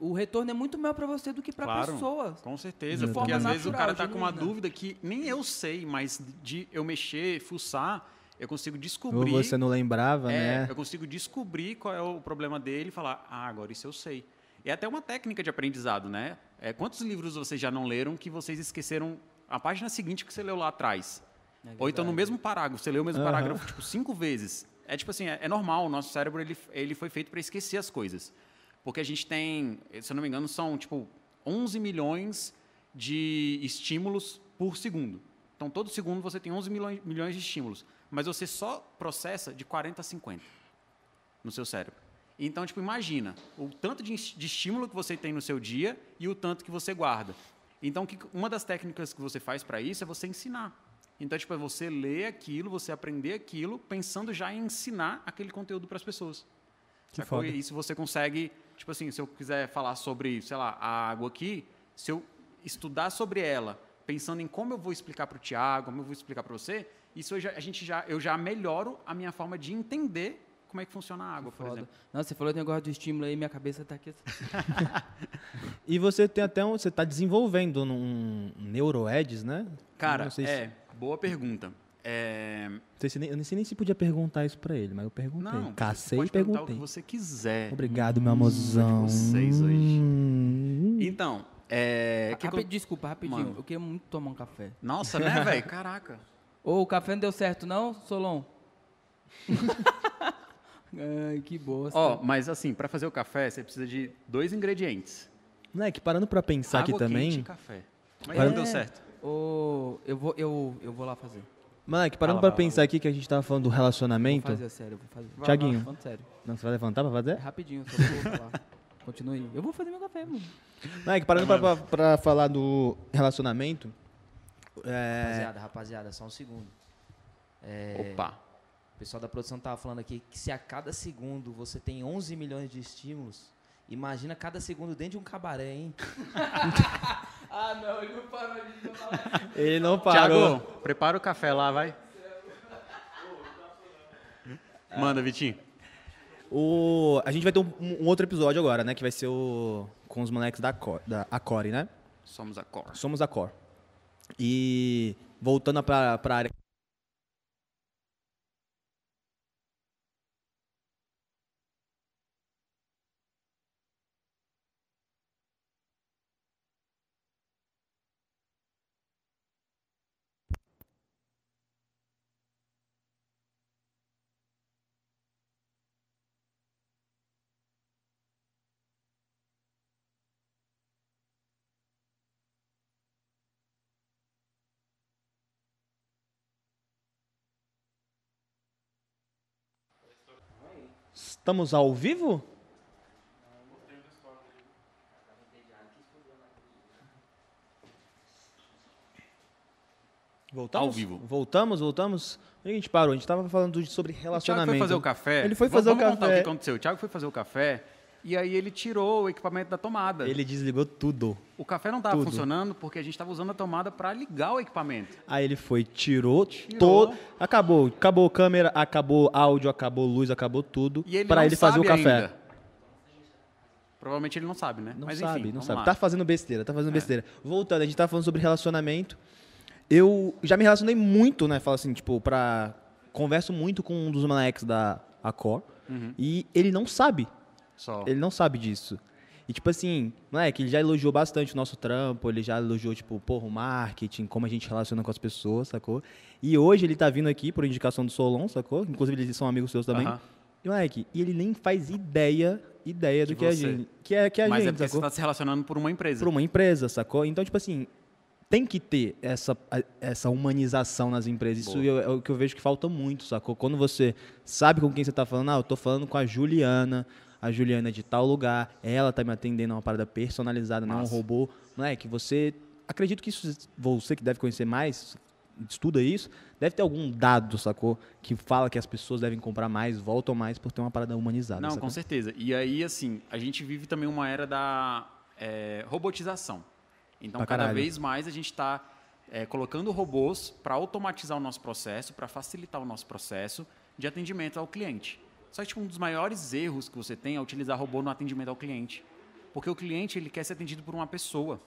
o retorno é muito maior para você do que para a Claro. pessoa. Com certeza, De porque forma às vezes o cara tá com uma dúvida que nem eu sei, mas de eu mexer, fuçar, eu consigo Ou descobrir. você não lembrava, é, né? eu consigo descobrir qual é o problema dele e falar, ah, agora isso eu sei. É até uma técnica de aprendizado, né? É, quantos livros vocês já não leram que vocês esqueceram a página seguinte que você leu lá atrás? É Ou então no mesmo parágrafo, você leu o mesmo Aham. parágrafo tipo cinco vezes. É tipo assim, é, é normal, o nosso cérebro ele, ele foi feito para esquecer as coisas. Porque a gente tem, se eu não me engano, são tipo 11 milhões de estímulos por segundo. Então todo segundo você tem 11 milhões, milhões de estímulos, mas você só processa de 40 a 50 no seu cérebro. Então, tipo, imagina o tanto de, de estímulo que você tem no seu dia e o tanto que você guarda. Então, que, uma das técnicas que você faz para isso é você ensinar. Então, tipo, é você ler aquilo, você aprender aquilo, pensando já em ensinar aquele conteúdo para as pessoas. Que Sacou? foda. E isso você consegue, tipo assim, se eu quiser falar sobre, sei lá, a água aqui, se eu estudar sobre ela, pensando em como eu vou explicar para o Tiago, como eu vou explicar para você, isso eu já, a gente já, eu já melhoro a minha forma de entender como é que funciona a água, por exemplo. Nossa, você falou do negócio do estímulo aí, minha cabeça tá aqui. E você tem até um, você tá desenvolvendo um neuroeds, né? Cara, Não sei se- é, boa pergunta. É, Não sei se nem- eu nem sei nem se podia perguntar isso pra ele, mas eu perguntei. não, Cacei e pode perguntar perguntei. o que você quiser. Obrigado, meu Hum, amorzão. de vocês hoje. Hum. Então, é... que que eu- Desculpa, rapidinho. Mano. Eu queria muito tomar um café. Nossa, né, velho? Caraca. Ô, o café não deu certo, não, Solon? Ai, que bosta. Ó, mas assim, pra fazer o café, você precisa de dois ingredientes. Moleque, parando pra pensar aqui água quente também. e café. Mas Para- não deu certo. Ô, eu, vou, eu, eu vou lá fazer. Moleque, parando fala, pensar aqui que a gente tava falando do Vou relacionamento. fazer, sério, vou fazer. Tiaguinho, Falando sério. não, você vai levantar pra É fazer? rapidinho, só vou falar. Continue. Eu vou fazer meu café, mano. Moleque, parando pra, pra- pra falar do relacionamento. É, Rapaziada, rapaziada, só um segundo. É, Opa. O pessoal da produção tava falando aqui que se a cada segundo você tem 11 milhões de estímulos, imagina cada segundo dentro de um cabaré, hein? Ah, não, ele não parou de falar. ele não parou. Tiago, prepara o café lá, vai. Manda, Vitinho. O, a gente vai ter um, um outro episódio agora, né? Que vai ser o. Com os moleques da, Cor, da Acore, né? Somos a Cor. Somos a Core. E voltando pra, pra área. Estamos ao vivo? Voltamos? Ao vivo. Voltamos, voltamos. Onde a gente parou? A gente tava falando sobre O Thiago relacionamento. foi fazer o café. Ele foi Vamos- fazer o vamos contar café. o que aconteceu. O Thiago foi fazer o café e aí ele tirou o equipamento da tomada. Ele desligou tudo. O café não estava funcionando porque a gente estava usando a tomada para ligar o equipamento. Aí ele foi, tirou, Tirou. todo. Acabou. Acabou câmera, acabou áudio, acabou luz, acabou tudo. E ele pra ele fazer o café. ainda. Provavelmente ele não sabe, né? Não Mas sabe, enfim, não sabe. lá. Tá fazendo besteira, tá É. fazendo besteira. Voltando, a gente tá falando sobre relacionamento. Eu já me relacionei muito, né? Falo assim, tipo, pra. Converso muito com um dos moleques da Acor. Uhum. E ele não sabe. Só. Ele não sabe disso. E, tipo assim, moleque, ele já elogiou bastante o nosso trampo, ele já elogiou, tipo, porra, o marketing, como a gente relaciona com as pessoas, sacou? E hoje ele tá vindo aqui por indicação do Solon, sacou? Inclusive eles são amigos seus também. Aham. E, moleque, e ele nem faz ideia, ideia do Que que a você. gente. Que é, que é a Mas é gente, porque você sacou? está se relacionando por uma empresa. Pra uma empresa, sacou? Então, tipo assim, tem que ter essa, a- essa humanização nas empresas. Isso Boa. é o que eu vejo que falta muito, sacou? Quando você sabe com quem você tá falando, ah, eu tô falando com a Juliana, a Juliana é de tal lugar, ela tá me atendendo a uma parada personalizada, não é um robô. Moleque, você. Acredito que isso, você que deve conhecer mais, estuda isso, deve ter algum dado, sacou? Que fala que as pessoas devem comprar mais, voltam mais por ter uma parada humanizada. Não, sacou? com certeza. E aí, assim, a gente vive também uma era da é, robotização. Então, Pra cada caralho. vez mais a gente está colocando robôs para automatizar o nosso processo, para facilitar o nosso processo de atendimento ao cliente. Só que tipo, um dos maiores erros que você tem é utilizar robô no atendimento ao cliente. Porque o cliente ele quer ser atendido por uma pessoa.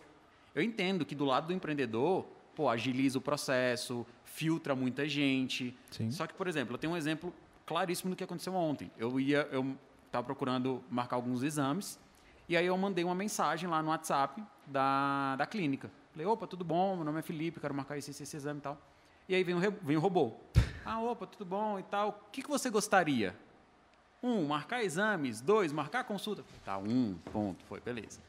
Eu entendo que do lado do empreendedor, pô, agiliza o processo, filtra muita gente. Sim. Só que, por exemplo, eu tenho um exemplo claríssimo do que aconteceu ontem. Eu ia, eu estava procurando marcar alguns exames e aí eu mandei uma mensagem lá no WhatsApp da, da clínica. Falei, opa, tudo bom? Meu nome é Felipe, quero marcar esse, esse, esse exame e tal. E aí vem o, vem o robô. Ah, opa, tudo bom e tal. O que, que você gostaria? Um, marcar exames. Dois, marcar consulta. Tá, um, ponto, foi, beleza.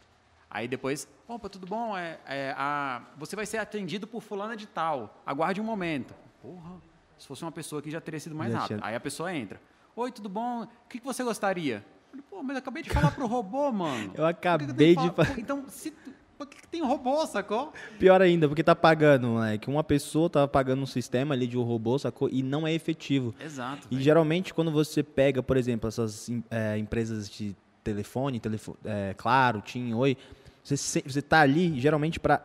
Aí depois, opa, tudo bom? É, é, a, você vai ser atendido por fulana de tal. Aguarde um momento. Porra, se fosse uma pessoa aqui já teria sido mais rápido. tinha- Aí a pessoa entra. Oi, tudo bom? O que, que você gostaria? Eu Pô, mas eu acabei de falar pro robô, mano. Eu que que acabei que de falar- Então, se, tu- por que, que tem robô, sacou? Pior ainda, porque tá pagando, moleque. Uma pessoa tá pagando um sistema ali de um robô, sacou? E não é efetivo. Exato. E velho. geralmente, quando você pega, por exemplo, essas é, empresas de telefone, telefo é, Claro, TIM, Oi, você, você tá ali geralmente para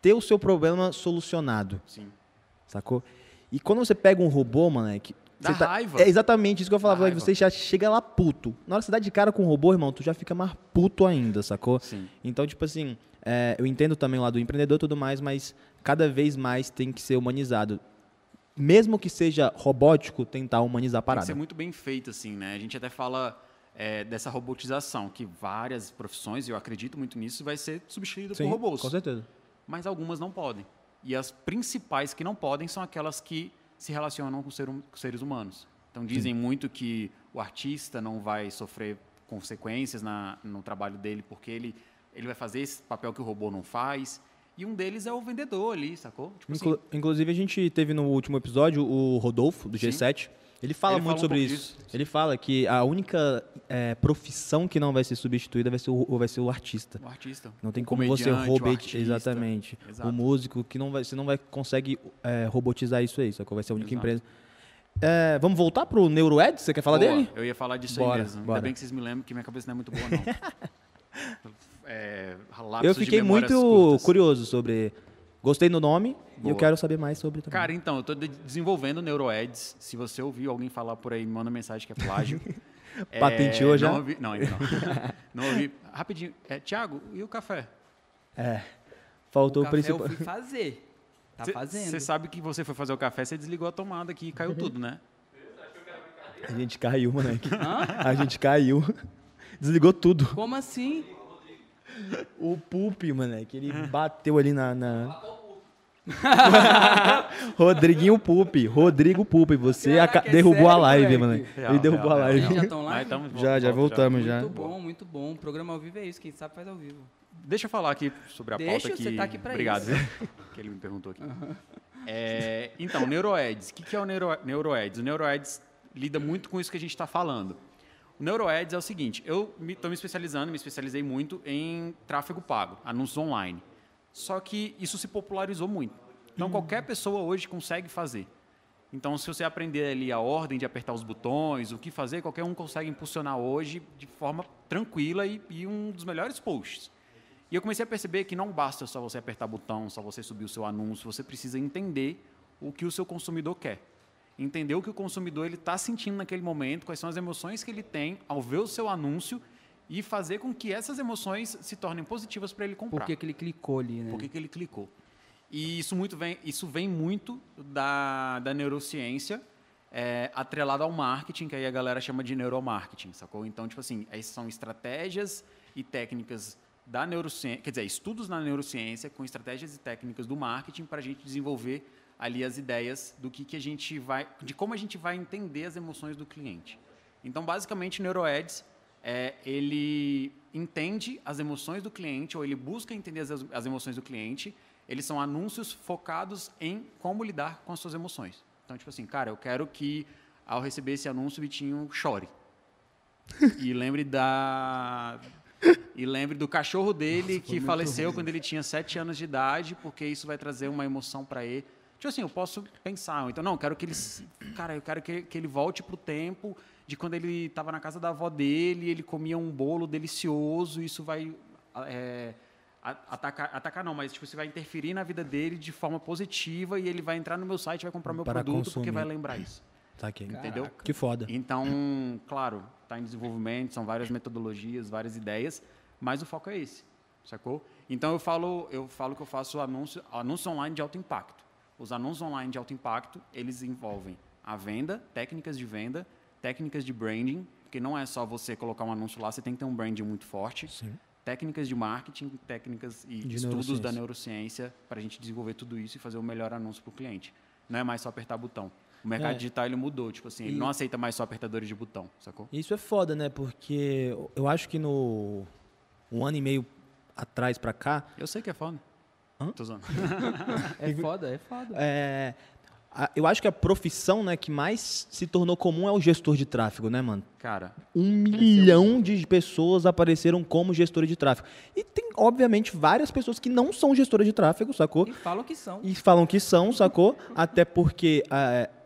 ter o seu problema solucionado, Sim. sacou? E quando você pega um robô, mano, é que. Dá tá- raiva. É exatamente isso que eu falava. Raiva. Você já chega lá puto. Na hora que você dá de cara com o robô, irmão, tu já fica mais puto ainda, sacou? Sim. Então, tipo assim, é, eu entendo também lá do empreendedor e tudo mais, mas cada vez mais tem que ser humanizado. Mesmo que seja robótico, tentar humanizar a Tem que parada. ser muito bem feito, assim, né? A gente até fala é, dessa robotização, que várias profissões, e eu acredito muito nisso, vai ser substituída Sim, por robôs. com certeza. Mas algumas não podem. E as principais que não podem são aquelas que se relacionam com, ser hum- com seres humanos. Então dizem muito que o artista não vai sofrer consequências na, no trabalho dele porque ele, ele vai fazer esse papel que o robô não faz. E um deles é o vendedor ali, sacou? Tipo assim, Inclu- Inclusive, a gente teve no último episódio o Rodolfo, do Sim. G7. Ele fala Ele muito fala um sobre isso. disso. Ele fala que a única é, profissão que não vai ser substituída vai ser o, vai ser o artista. o artista. Não tem o como você comediante, o robot... artista. Exatamente. Exato. O músico que não vai, você não vai consegue é, robotizar isso aí, sacou? Vai ser a única Exato. empresa. É, vamos voltar pro NeuroEd? Você quer falar Boa, dele? Eu ia falar disso Bora, aí mesmo. bora. Ainda bem que vocês me lembram que minha cabeça não é muito boa, não. é, Eu fiquei muito curtas. curioso sobre. Gostei do nome e Boa. eu quero saber mais sobre também. Cara, então, eu tô de- desenvolvendo NeuroEds. Se você ouviu alguém falar por aí, me manda mensagem que é plágio. É, Patenteou já? Não, ouvi, não ainda não. não ouvi. Rapidinho. É, Tiago, e o café? é. Faltou o o, principal. eu fui fazer. Tá fazendo. Você sabe que você foi fazer o café, você desligou a tomada aqui e caiu Uhum. tudo, né? A gente caiu, moleque. Hã? A gente caiu. Desligou tudo. Como assim? O Pupi, moleque, ele bateu ali na. na... Rodriguinho Pupi. Rodrigo Pupi. Você Caraca, aca- é derrubou a sério, live, moleque? mano. Real, Ele derrubou real, a real. live. Já estão lá? Então, Já, já volta, voltamos já. Muito bom, muito bom. O programa ao vivo é isso. Quem sabe faz ao vivo. Deixa eu falar aqui sobre a Deixa, pauta que... você tá aqui pra Obrigado, isso. viu? que ele me perguntou aqui. É, então, NeuroEds. O que, que é o Neuro, NeuroEds? O NeuroEds lida muito com isso que a gente está falando. O NeuroEds é o seguinte, eu estou me, me especializando, me especializei muito em tráfego pago, anúncios online. Só que isso se popularizou muito. Então, qualquer pessoa hoje consegue fazer. Então, se você aprender ali a ordem de apertar os botões, o que fazer, qualquer um consegue impulsionar hoje de forma tranquila e, e um dos melhores posts. E eu comecei a perceber que não basta só você apertar botão, só você subir o seu anúncio, você precisa entender o que o seu consumidor quer. Entender o que o consumidor está sentindo naquele momento, quais são as emoções que ele tem ao ver o seu anúncio e fazer com que essas emoções se tornem positivas para ele comprar Por que, que ele clicou ali, né? por que, que ele clicou. E isso, muito vem, isso vem muito da, da neurociência é, atrelada ao marketing, que aí a galera chama de neuromarketing, sacou? Então, tipo assim, essas são estratégias e técnicas da neurociência, quer dizer, estudos na neurociência com estratégias e técnicas do marketing para a gente desenvolver ali as ideias do que, que a gente vai, de como a gente vai entender as emoções do cliente. Então, basicamente, NeuroEds é, ele entende as emoções do cliente ou ele busca entender as, as emoções do cliente. Eles são anúncios focados em como lidar com as suas emoções. Então, tipo assim, cara, eu quero que ao receber esse anúncio o Vitinho chore. E lembre da e lembre do cachorro dele que faleceu quando ele tinha sete anos de idade, porque isso vai trazer uma emoção para ele. Tipo assim, eu posso pensar, então, não, eu quero que ele. Cara, eu quero que, que ele volte pro tempo de quando ele estava na casa da avó dele, ele comia um bolo delicioso, isso vai. é, atacar, atacar não, mas tipo, você vai interferir na vida dele de forma positiva e ele vai entrar no meu site, vai comprar meu Para produto porque consumir. vai lembrar isso. Tá aqui. Entendeu? Que foda. Então, claro, está em desenvolvimento, são várias metodologias, várias ideias, mas o foco é esse, sacou? Então eu falo, eu falo que eu faço anúncio, anúncio online de alto impacto. Os anúncios online de alto impacto, eles envolvem a venda, técnicas de venda, técnicas de branding, porque não é só você colocar um anúncio lá, você tem que ter um branding muito forte. Sim. Técnicas de marketing, técnicas e De estudos da neurociência. para a gente desenvolver tudo isso e fazer o melhor anúncio para o cliente. Não é mais só apertar botão. O mercado É. digital ele mudou, tipo assim, ele E- não aceita mais só apertadores de botão, sacou? Isso é foda, né? Porque eu acho que no um ano e meio atrás pra cá, Eu sei que é foda. Hã? Tô zoando. É foda, é foda. é, eu acho que a profissão né, que mais se tornou comum é o gestor de tráfego, né, mano? Cara, Um milhão de pessoas apareceram como gestores de tráfego. E tem, obviamente, várias pessoas que não são gestoras de tráfego, sacou? E falam que são. E falam que são, sacou? Até porque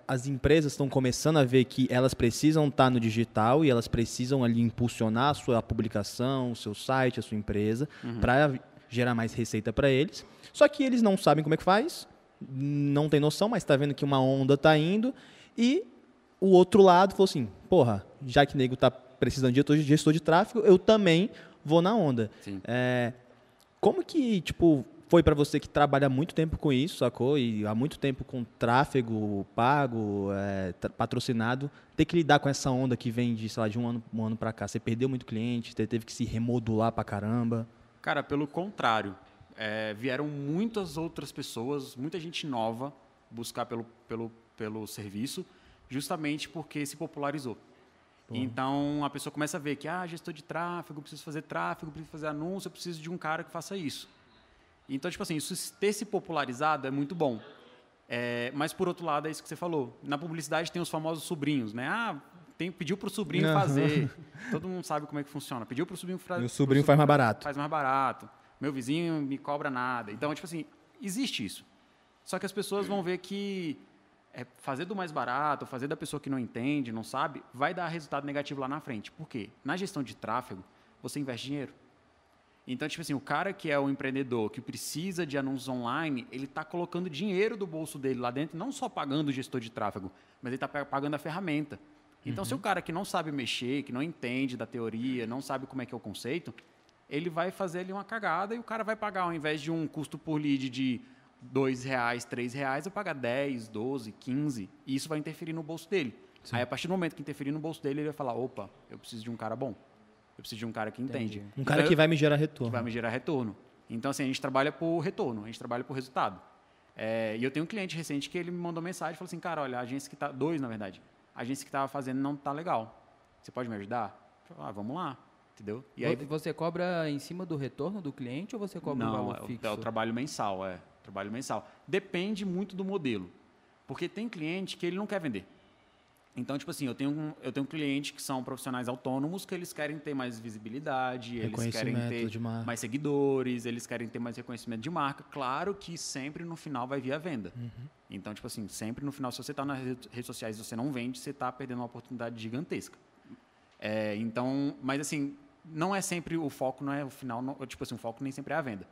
as empresas estão começando a ver que elas precisam estar no digital e elas precisam ali impulsionar a sua publicação, o seu site, a sua empresa, para gerar mais receita para eles. Só que eles não sabem como é que faz não tem noção, mas tá vendo que uma onda tá indo. E o outro lado falou assim: porra, já que nego tá precisando de gestor de, tráfego, eu também vou na onda. Sim. É, como que, tipo, foi para você que trabalha há muito tempo com isso, sacou? E há muito tempo com tráfego pago, é, patrocinado, ter que lidar com essa onda que vem de, sei lá, de um ano, um ano para cá. Você perdeu muito cliente, você teve que se remodular pra caramba. Cara, pelo contrário, é, vieram muitas outras pessoas, muita gente nova buscar pelo, pelo, pelo serviço, justamente porque se popularizou. Então a pessoa começa a ver que, ah, gestor de tráfego, preciso fazer tráfego, preciso fazer anúncio, eu preciso de um cara que faça isso. Então, tipo assim, isso ter se popularizado é muito bom. É, mas, por outro lado, é isso que você falou. Na publicidade tem os famosos sobrinhos, né? Ah, tem, pediu para o sobrinho Aham. fazer. Todo mundo sabe como é que funciona. Pediu para o sobrinho fazer. E o sobrinho faz mais barato. Faz mais barato. Meu vizinho me cobra nada. Então, tipo assim, existe isso. Só que as pessoas vão ver que é, fazer do mais barato, fazer da pessoa que não entende, não sabe, vai dar resultado negativo lá na frente. Por quê? Na gestão de tráfego, você investe dinheiro. Então, tipo assim, o cara que é o empreendedor, que precisa de anúncios online, ele está colocando dinheiro do bolso dele lá dentro, não só pagando o gestor de tráfego, mas ele está pagando a ferramenta. Então, se o cara que não sabe mexer, que não entende da teoria, não sabe como é que é o conceito, ele vai fazer ali uma cagada e o cara vai pagar, ao invés de um custo por lead de dois reais, três reais, vai pagar 10, 12, 15, e isso vai interferir no bolso dele. Aí, a partir do momento que interferir no bolso dele, ele vai falar, opa, eu preciso de um cara bom. Eu preciso de um cara que entende. Entendi. Um cara Então, que eu- vai me gerar que retorno. vai me gerar retorno. Então, assim, a gente trabalha por retorno, a gente trabalha por resultado. É, e eu tenho um cliente recente que ele me mandou mensagem e falou assim, cara, olha, a agência que tá... Dois, na verdade. A agência que estava fazendo não tá legal. Você pode me ajudar? Eu falei, ah, vamos lá. Entendeu? E aí... Vo- Você cobra em cima do retorno do cliente ou você cobra um Não, valor é o, fixo? é o trabalho mensal, é. Trabalho mensal. Depende muito do modelo. Porque tem cliente que ele não quer vender. Então, tipo assim, eu tenho, um, eu tenho um cliente que são profissionais autônomos que eles querem ter mais visibilidade, eles querem ter mais seguidores, eles querem ter mais reconhecimento de marca. Claro que sempre no final vai vir a venda. Uhum. Então, tipo assim, sempre no final, se você está nas redes redes sociais e você não vende, você está perdendo uma oportunidade gigantesca. É, então, mas assim, não é sempre o foco, não é o final, não- tipo assim, o foco nem sempre é a venda.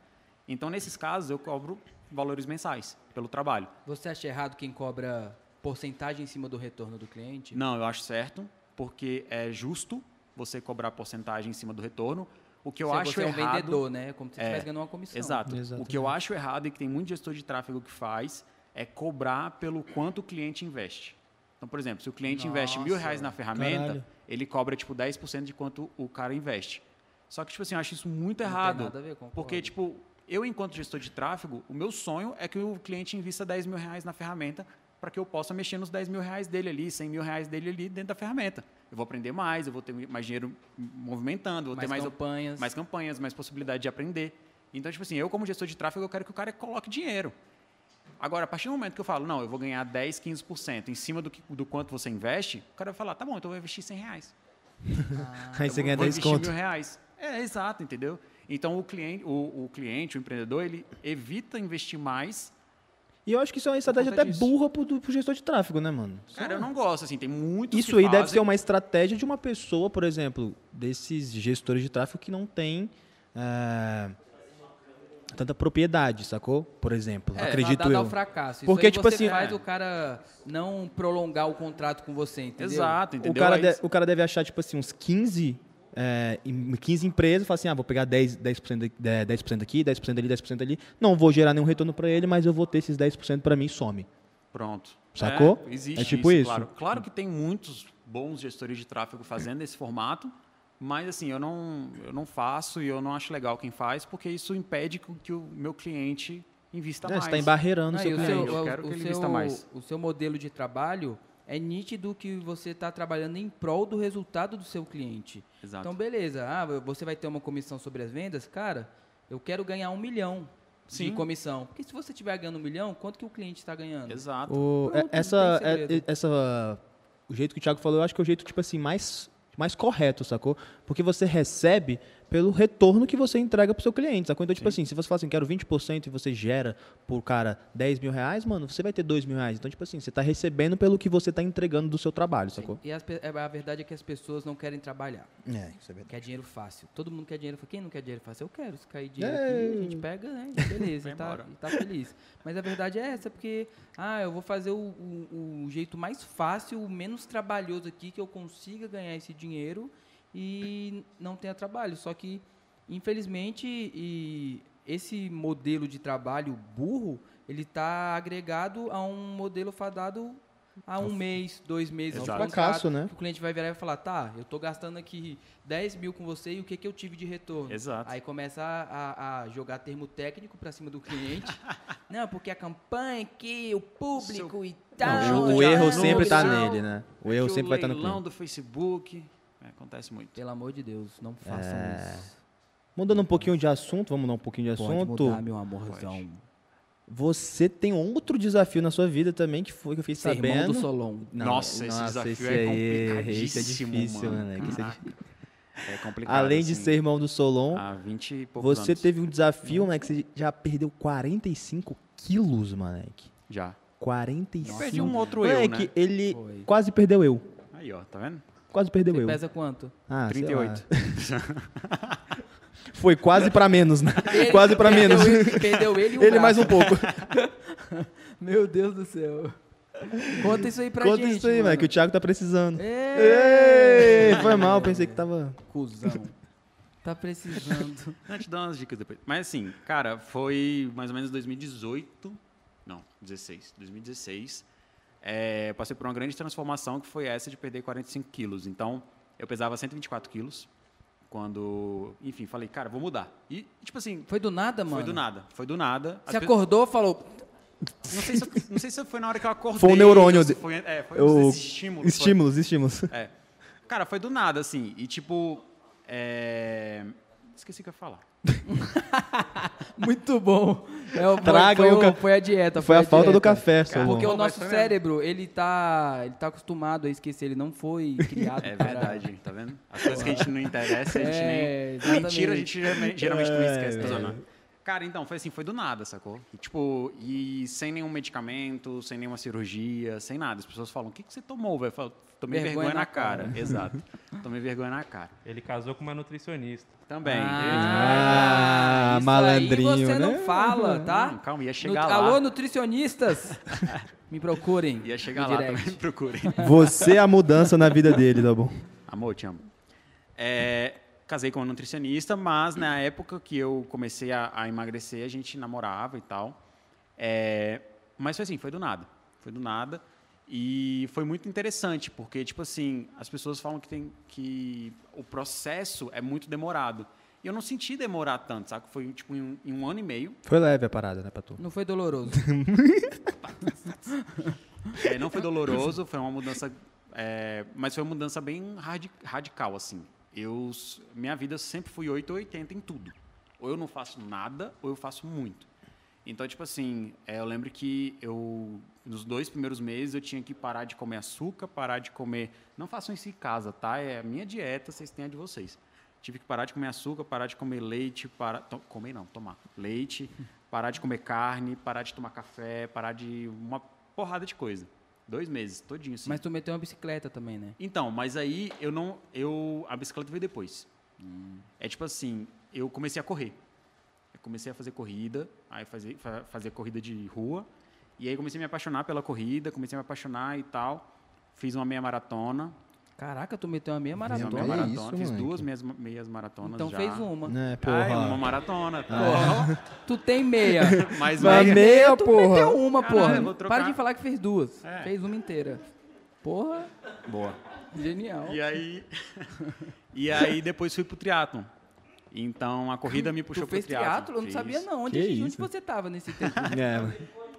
Então, nesses casos, eu cobro valores mensais pelo trabalho. Você acha errado quem cobra porcentagem em cima do retorno do cliente? Não, eu acho certo, porque é justo você cobrar porcentagem em cima do retorno. O que eu você, acho você é um errado. vendedor, né? Como se É, estivesse ganhando uma comissão. Exato. O que Exatamente. eu acho errado e que tem muito gestor de tráfego que faz é cobrar pelo quanto o cliente investe. Então, por exemplo, se o cliente investe mil Nossa, reais na ferramenta, caralho. Ele cobra tipo 10% de quanto o cara investe. Só que, tipo assim, eu acho isso muito Não tem errado. nada a ver, concordo. Porque, tipo, eu, enquanto gestor de tráfego, o meu sonho é que o cliente invista 10 mil reais na ferramenta para que eu possa mexer nos 10 mil reais dele ali, 100 mil reais dele ali dentro da ferramenta. Eu vou aprender mais, eu vou ter mais dinheiro movimentando, vou mais ter mais, campanhas. mais campanhas, mais possibilidade de aprender. Então, tipo assim, eu como gestor de tráfego, eu quero que o cara coloque dinheiro. Agora, a partir do momento que eu falo, não, eu vou ganhar 10, 15% em cima do, que, do quanto você investe, o cara vai falar, tá bom, então eu vou investir 100 reais. Aí você ganha vou 10 investir conto. mil reais. É, exato, entendeu? Então, o cliente, o, o cliente, o empreendedor, ele evita investir mais. E eu acho que isso é uma estratégia até disso. burra pro, pro gestor de tráfego, né, mano? Cara, eu não gosto, assim, tem muitos Isso que aí deve fazem. ser uma estratégia de uma pessoa, por exemplo, desses gestores de tráfego que não tem é, tanta propriedade, sacou? Por exemplo, É, acredito eu. ao fracasso. Porque, Isso aí tipo você assim- faz É. o cara não prolongar o contrato com você, entendeu? Exato, O entendeu? cara, Aí- de- o cara deve achar, tipo assim, uns 15, é, em 15 empresas, fala assim, ah, vou pegar 10%, 10%, daqui, 10% aqui, 10% ali, 10% ali. Não vou gerar nenhum retorno pra ele, mas eu vou ter esses 10% pra mim e some. Pronto. Sacou? É, existe É tipo isso? Claro. claro que tem muitos bons gestores de tráfego fazendo esse formato, mas assim, eu não, eu não faço e eu não acho legal quem faz, porque isso impede que, o- que o meu cliente invista É, mais. você tá embarreirando o Não, seu o cliente. seu, Eu o- quero o que ele seu- invista mais. O seu modelo de trabalho é nítido que você está trabalhando em prol do resultado do seu cliente. Exato. Então, beleza. Ah, você vai ter uma comissão sobre as vendas? Cara, eu quero ganhar um milhão de Sim. comissão. Porque se você estiver ganhando um milhão, quanto que o cliente está ganhando? Exato. O, Pronto, é- essa, segredo. é- essa, o jeito que o Thiago falou, eu acho que é o jeito, tipo assim, mais, mais correto, sacou? Porque você recebe pelo retorno que você entrega pro seu cliente. Sacou? Então, tipo assim, se você fala assim, quero 20% e você gera por cara 10 mil reais, mano, você vai ter 2 mil reais. Então, tipo assim, você tá recebendo pelo que você tá entregando do seu trabalho, sacou? E as pe- a verdade é que as pessoas não querem trabalhar. É, isso é verdade. Quer dinheiro fácil. Todo mundo quer dinheiro fácil. Quem não quer dinheiro fácil? Eu quero. Se cair dinheiro É. aqui, a gente pega, né? Beleza, e tá, e tá feliz. Mas a verdade é essa, porque, ah, eu vou fazer o, o- o jeito mais fácil, o menos trabalhoso aqui, que eu consiga ganhar esse dinheiro e não tenha trabalho. Só que, infelizmente, e esse modelo de trabalho burro, ele tá agregado a um modelo fadado a um mês, dois meses de Exato. contrato, Fracasso, né? que o cliente vai virar e vai falar, tá, eu tô gastando aqui 10 mil com você e o que, que eu tive de retorno? Exato. Aí começa a, a- a jogar termo técnico pra cima do cliente. Não, porque a campanha aqui, o público e tal. Não, o, o erro é sempre tá novo, nele, né? O erro Que sempre vai estar no leilão cliente. do Facebook. É, acontece muito. Pelo amor de Deus, não façam É. isso. Mudando um pouquinho de assunto, vamos mudar um pouquinho de Pode assunto. mudar, meu amorzão. Você tem outro desafio na sua vida também que foi que eu fiquei Sermão sabendo. do Solon. Não, Nossa, esse desafio esse é aí, complicadíssimo, Esse é difícil, mano. Esse é. É complicado. Além de assim, ser irmão do Solon, Há 20 e poucos você anos. teve um desafio, moleque. Você já perdeu 45 quilos, moleque. Já. 45. Perdi um outro eu, moleque, né? ele Foi. quase perdeu eu. Aí, ó, tá vendo? Quase perdeu Você eu. pesa quanto? Ah, sei 38. lá. Foi quase pra menos, né? Ele quase pra perdeu menos. Ele, perdeu ele e o Ele braço. mais um pouco. Meu Deus do céu. Conta isso aí pra Conta gente. isso aí, mano. moleque. O Thiago tá precisando. Ei, Ei, foi mal, pensei que tava. Cusão. Tá precisando. Não, eu te dou umas dicas depois. Mas assim, cara, foi mais ou menos 2018. Não, 16. 2016. É, eu passei por uma grande transformação que foi essa de perder 45 quilos. Então, eu pesava 124 quilos. Quando, enfim, falei, cara, vou mudar. E, tipo assim, Foi do nada, mano? foi do nada. Foi do nada. As Você pe- acordou e falou... Não sei, se, não sei se foi na hora que eu acordei. Foi um neurônio de- Foi, é, foi O- esse estímulo. foi- Estímulos, estímulos. É. Cara, foi do nada, assim. E tipo. É... Esqueci o que eu ia falar. Muito bom. É, o- foi, Traga foi, o ca- foi a dieta. Foi a falta do café, Cara. Porque o nosso foi mesmo. cérebro, ele tá, ele tá acostumado a esquecer. Ele não foi criado É para- verdade, tá vendo? As coisas que a gente não interessa, a gente É, nem. exatamente. Mentira, a gente geralmente geralmente não esquece, É, tá zoando. Cara, então, foi assim, foi do nada, sacou? E, tipo, e sem nenhum medicamento, sem nenhuma cirurgia, sem nada. As pessoas falam, o que, que você tomou, velho? Eu falo, Tomei Vergonha vergonha, na na cara. cara. Exato. Tomei vergonha na cara. Ele casou com uma nutricionista. Também. Ah, isso malandrinho, aí você né? não fala, tá? Não, calma, ia chegar Nut- lá. Alô, nutricionistas? Me procurem. Ia chegar lá direct. também, procurem. Você é a mudança na vida dele, tá bom? Amor, te amo. É, casei com uma nutricionista, mas na época que eu comecei a, a emagrecer, a gente namorava e tal. É, mas foi assim, foi do nada. Foi do nada. E foi muito interessante, porque, tipo assim, as pessoas falam que, tem, que o processo é muito demorado. E eu não senti demorar tanto, sabe? Foi, tipo, em um, em um ano e meio. Foi leve a parada, né, pra tu? Não foi doloroso. É, não foi doloroso, foi uma mudança, é, mas foi uma mudança bem radi- radical, assim. Eu, minha vida sempre fui 8 ou 80 em tudo. Ou eu não faço nada, ou eu faço muito. Então, tipo assim, é, eu lembro que eu, nos dois primeiros meses, eu tinha que parar de comer açúcar, parar de comer... Não façam isso em casa, tá? É a minha dieta, vocês têm a de vocês. Tive que parar de comer açúcar, parar de comer leite, parar... comer não, tomar leite, parar de comer carne, parar de tomar café, parar de uma porrada de coisa. Dois meses, todinho assim. Mas tu meteu uma bicicleta também, né? Então, mas aí eu não. Eu, a bicicleta veio depois. É tipo assim, eu comecei a correr. Eu comecei a fazer corrida, aí fazer, fa- fazer corrida de rua. E aí comecei a me apaixonar pela corrida, comecei a me apaixonar e tal. Fiz uma meia maratona. Caraca, tu meteu uma meia maratona. meia Olha maratona. isso, fiz moleque. duas meias, meias maratonas. Então já. fez uma. Né, Ah, é uma porra. maratona. Tá? Porra. Tu tem meia. Mas Mas meia- meia, tu porra. meteu uma, Caralho, porra. Para de falar que fez duas. É. Fez uma inteira. Porra, Boa. genial. E aí, e aí depois fui pro triatlon. Então a corrida me puxou tu fez pro triatlon. teatro? Eu não Fiz. sabia não. Onde, onde você tava nesse tempo? É,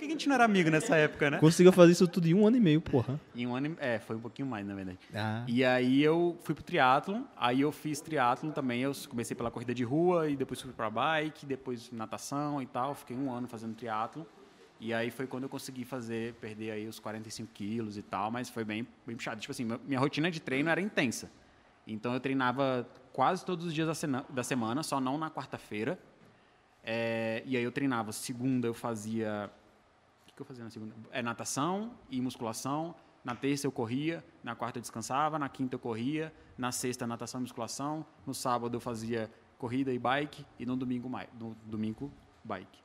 que a gente não era amigo nessa época, né? Conseguiu fazer isso tudo em um ano e meio, porra. Em um ano, e- é, foi um pouquinho mais, na verdade. Ah. E aí eu fui pro triatlon, aí eu fiz triatlon também, eu comecei pela corrida de rua e depois fui pra bike, depois natação e tal, fiquei um ano fazendo triatlon. E aí foi quando eu consegui fazer, perder aí os 45 quilos e tal, mas foi bem, bem puxado. Tipo assim, minha rotina de treino era intensa. Então eu treinava quase todos os dias da semana, só não na quarta-feira. É, e aí eu treinava. Segunda eu fazia. Que, eu fazia na segunda? É natação e musculação. Na terça eu corria, na quarta eu descansava, na quinta eu corria, na sexta natação e musculação, no sábado eu fazia corrida e bike e no domingo no domingo bike.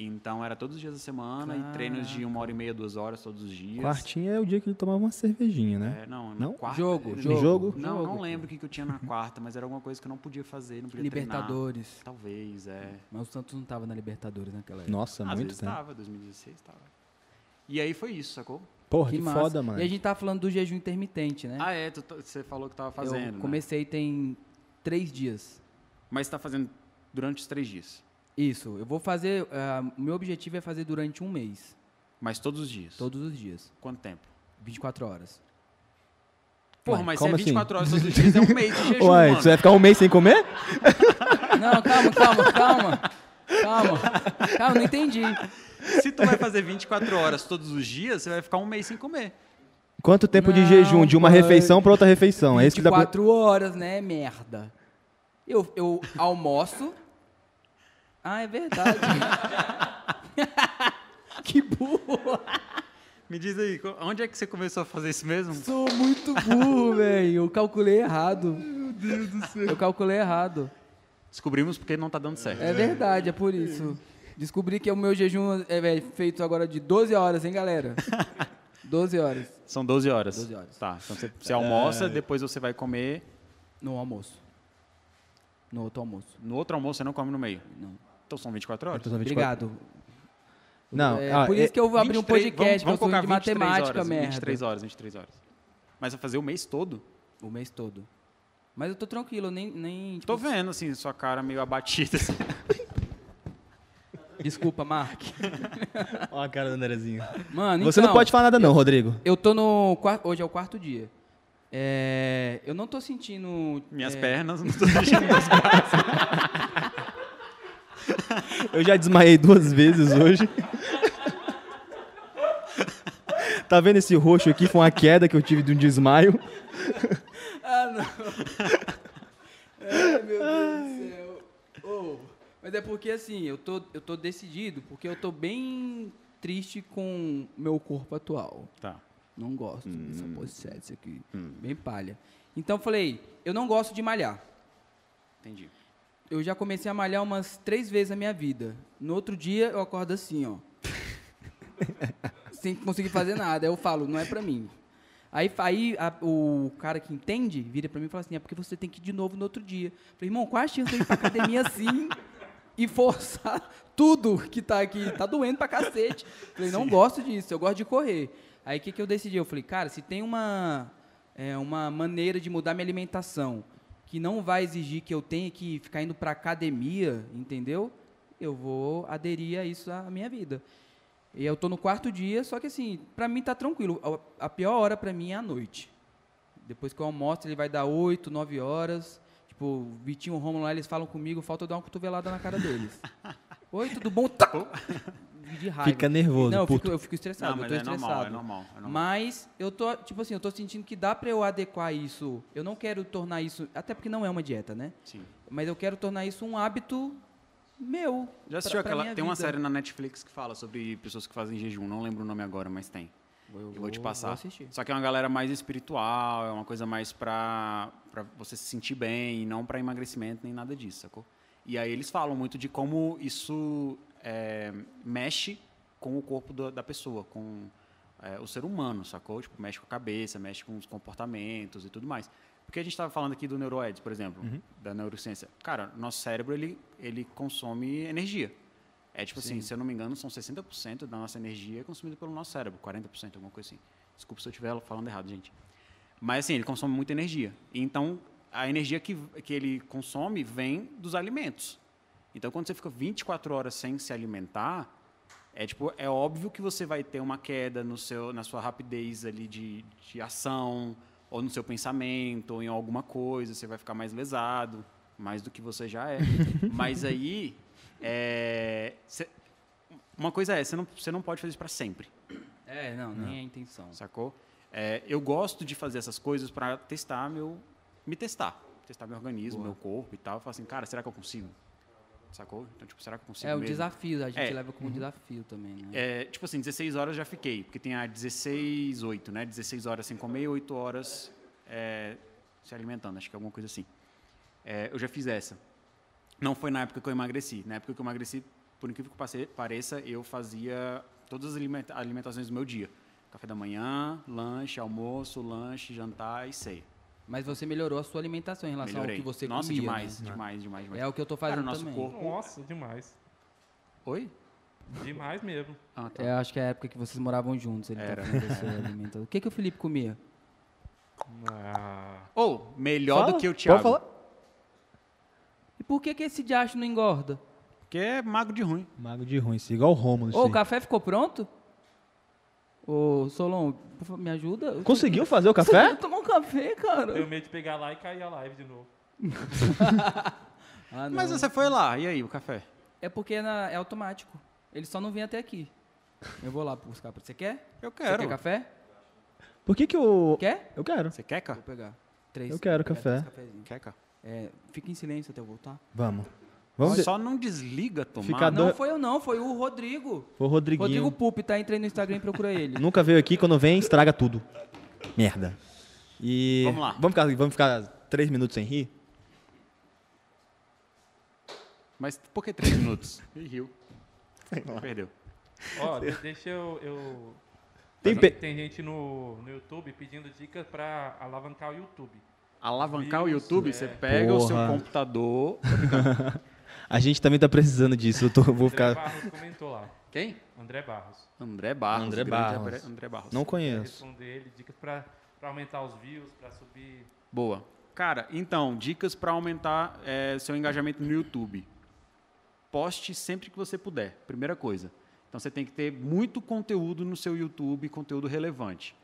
Então era todos os dias da semana e treinos de uma hora e meia, duas horas todos os dias. Quartinha é o dia que ele tomava uma cervejinha, né? É, não, na Não? quarta. Jogo, jogo. Jogo? Não, não Jogo. lembro o que, que eu tinha na quarta, mas era alguma coisa que eu não podia fazer, não podia Libertadores. treinar. Talvez, é. Mas o Santos não tava na Libertadores naquela época. Nossa, Às muito vezes tempo. estava, 2016 estava. E aí foi isso, sacou? Porra, que, massa. foda, mano. E a gente tava falando do jejum intermitente, né? Ah, é, tu- você falou que tava fazendo. Eu né? comecei tem três dias. Mas você tá fazendo durante os três dias. Isso, eu vou fazer. O meu objetivo é fazer durante um mês. Mas todos os dias. Todos os dias. Quanto tempo? 24 horas. Porra, mas se é 24 assim? horas todos os dias, é um mês de jejum, Ué, mano. você vai ficar um mês sem comer? Não, calma, calma, calma. Calma. Calma, não entendi. Se tu vai fazer 24 horas todos os dias, você vai ficar um mês sem comer. Quanto tempo de Não, jejum de uma refeição pra outra refeição? É isso que dá pra... 24 horas, né? Merda. Eu, eu almoço. Ah, é verdade. que burro. Me diz aí, onde é que você começou a fazer isso mesmo? Sou muito burro, velho. Eu calculei errado. Meu Deus do céu. Eu calculei errado. Descobrimos porque não tá dando certo. É verdade, é por isso. Descobri que o meu jejum é é feito agora de 12 horas, hein, galera? 12 horas São 12 horas. 12 horas. Tá, então você, você almoça, depois você vai comer. no almoço. No outro almoço. No outro almoço você não come no meio. Não. Então são 24 horas. Então são 24. Obrigado. Não, É ah, por é- isso que eu vou abrir um 23 podcast, vamos, que eu vamos sou de 23 matemática, horas, merda. 23 horas, 23 horas. Mas vai fazer o mês todo? O mês todo. Mas eu tô tranquilo, eu nem. nem tipo, Tô vendo, assim, sua cara meio abatida. assim. Desculpa, Mark. Ó a cara do Andrezinho. Mano, Você então, não pode falar nada não, Rodrigo. Eu tô no. Hoje é o quarto dia. É, eu não tô sentindo. Minhas é, pernas, não tô sentindo meus braços. Eu já desmaiei duas vezes hoje. Tá vendo esse roxo aqui? Foi uma queda que eu tive de um desmaio. Ah, não. Ai, meu Deus do céu. Ô, mas é porque assim, eu tô, eu tô decidido, porque eu tô bem triste com meu corpo atual. Tá. Não gosto dessa Hum. pochete aqui. Bem palha. Então eu falei, eu não gosto de malhar. Entendi. Eu já comecei a malhar umas três vezes na minha vida. No outro dia eu acordo assim, ó. sem conseguir fazer nada. Aí eu falo, não é pra mim. Aí, aí a- o cara que entende vira pra mim e fala assim, é porque você tem que ir de novo no outro dia. Eu falei, irmão, qual a chance de eu ir pra academia assim e forçar tudo que tá aqui? Tá doendo pra cacete. Eu falei, não gosto disso, eu gosto de correr. Aí o que, que eu decidi? Eu falei, cara, se tem uma, é, uma maneira de mudar minha alimentação que não vai exigir que eu tenha que ficar indo pra academia, entendeu? Eu vou aderir a isso à minha vida. E eu tô no quarto dia, só que assim, pra mim tá tranquilo. A, pior hora pra mim é a noite. Depois que eu almoço, ele vai dar 8, 9 horas. Tipo, o Vitinho e o Romulo lá, eles falam comigo, falta eu dar uma cotovelada na cara deles. Oi, tudo bom? Tá. De raiva. Fica nervoso, Não, eu fico, eu fico estressado, Não, eu mas tô é estressado. normal, é normal, é normal. Mas eu tô, tipo assim, eu tô sentindo que dá pra eu adequar isso. Eu não quero tornar isso, até porque não é uma dieta, né? Sim. Mas eu quero tornar isso um hábito meu. Já assistiu pra- pra aquela. minha Tem uma série na Netflix que fala sobre pessoas que fazem jejum. Não lembro o nome agora, mas tem. Eu, vou te passar. assistir. Só que é uma galera mais espiritual, é uma coisa mais pra, pra você se sentir bem, e não pra emagrecimento nem nada disso, sacou? E aí eles falam muito de como isso é, mexe com o corpo do- da pessoa, com é, o ser humano, sacou? Tipo, mexe com a cabeça, mexe com os comportamentos e tudo mais. Porque a gente estava falando aqui do neuroeds, por exemplo, da neurociência. Cara, nosso cérebro, ele, ele consome energia. É tipo assim, se eu não me engano, são 60% da nossa energia é consumida pelo nosso cérebro, 40%, alguma coisa assim. Desculpa se eu estiver falando errado, gente. Mas assim, ele consome muita energia. Então, a energia que, que ele consome vem dos alimentos. Então, quando você fica 24 horas sem se alimentar, é tipo, é óbvio que você vai ter uma queda no seu, na sua rapidez ali de, de ação, ou no seu pensamento, ou em alguma coisa, você vai ficar mais lesado, mais do que você já é. Mas aí, é, cê- uma coisa é, você não, você não pode fazer isso para sempre. É, não, nem é a intenção. Sacou? É, eu gosto de fazer essas coisas para testar meu, me testar. Testar meu organismo, meu corpo e tal. Eu falo assim, cara, será que eu consigo? Sacou? Então, tipo, será que eu consigo É mesmo? desafio, a gente É. leva como desafio também, né? É, tipo assim, 16 horas já fiquei, porque tem a 16, 8, né? 16 horas sem comer e 8 horas é, se alimentando, acho que é alguma coisa assim. É, eu já fiz essa. Não foi na época que eu emagreci. Na época que eu emagreci, por incrível que pareça, eu fazia todas as alimenta- alimentações do meu dia. Café da manhã, lanche, almoço, lanche, jantar e ceia. Mas você melhorou a sua alimentação em relação Melhorei. ao que você Nossa, comia, demais, né? demais, demais, demais. É o que eu tô Cara, fazendo o nosso também. corpo- Nossa, demais. Oi? Demais mesmo. Ah, tá. É, acho que é a época que vocês moravam juntos. Ele Era. tá sua alimentação. O que, que o Felipe comia? Ah, Ou, melhor Fala, do que o Thiago. Pode falar. E por que, que esse diacho não engorda? Porque é mago de ruim. Mago de ruim, isso, igual o Rômulo. Ô, o aí. café ficou pronto? Ô, Solon, por favor, me ajuda? Conseguiu fazer o Você café? quer tomar um café, cara? tenho medo de pegar lá e cair a live de novo. Ah, não. Mas você foi lá, e aí, o café? É porque é, na- é automático. Ele só não vem até aqui. Eu vou lá buscar. pra- Você quer? Eu Você quero. quer café? Por que que o... Quer? Eu quero. Você quer, cara? Vou pegar. Três. Eu quero café. Quer, cara? É, fica em silêncio até eu voltar. Vamos. Vamos Só não desliga, Tomás. Fica Ah, não foi eu não, foi o Rodrigo. Foi o Rodriguinho. Rodrigo Pup, tá? Entrei no Instagram e procura ele. Nunca veio aqui, quando vem, estraga tudo. Merda. E... Vamos lá. Vamos ficar, vamos ficar três minutos sem rir? Mas por que três minutos? Ih, riu. Perdeu. Ó, de- deixa eu. eu- Tem pe- tem gente no, no YouTube pedindo dicas pra alavancar o YouTube. Alavancar o Views, YouTube, é. você pega o seu Porra. computador. A gente também tá precisando disso. Eu tô- vou André ficar... Barros comentou lá. Quem? André Barros. André Barros. André Barros. André- André Barros. Não conheço. responder ele, dicas pra, pra aumentar os views, pra subir. Boa. Cara, então, dicas para aumentar é, seu engajamento no YouTube. Poste sempre que você puder, primeira coisa. Então você tem que ter muito conteúdo no seu YouTube, conteúdo relevante.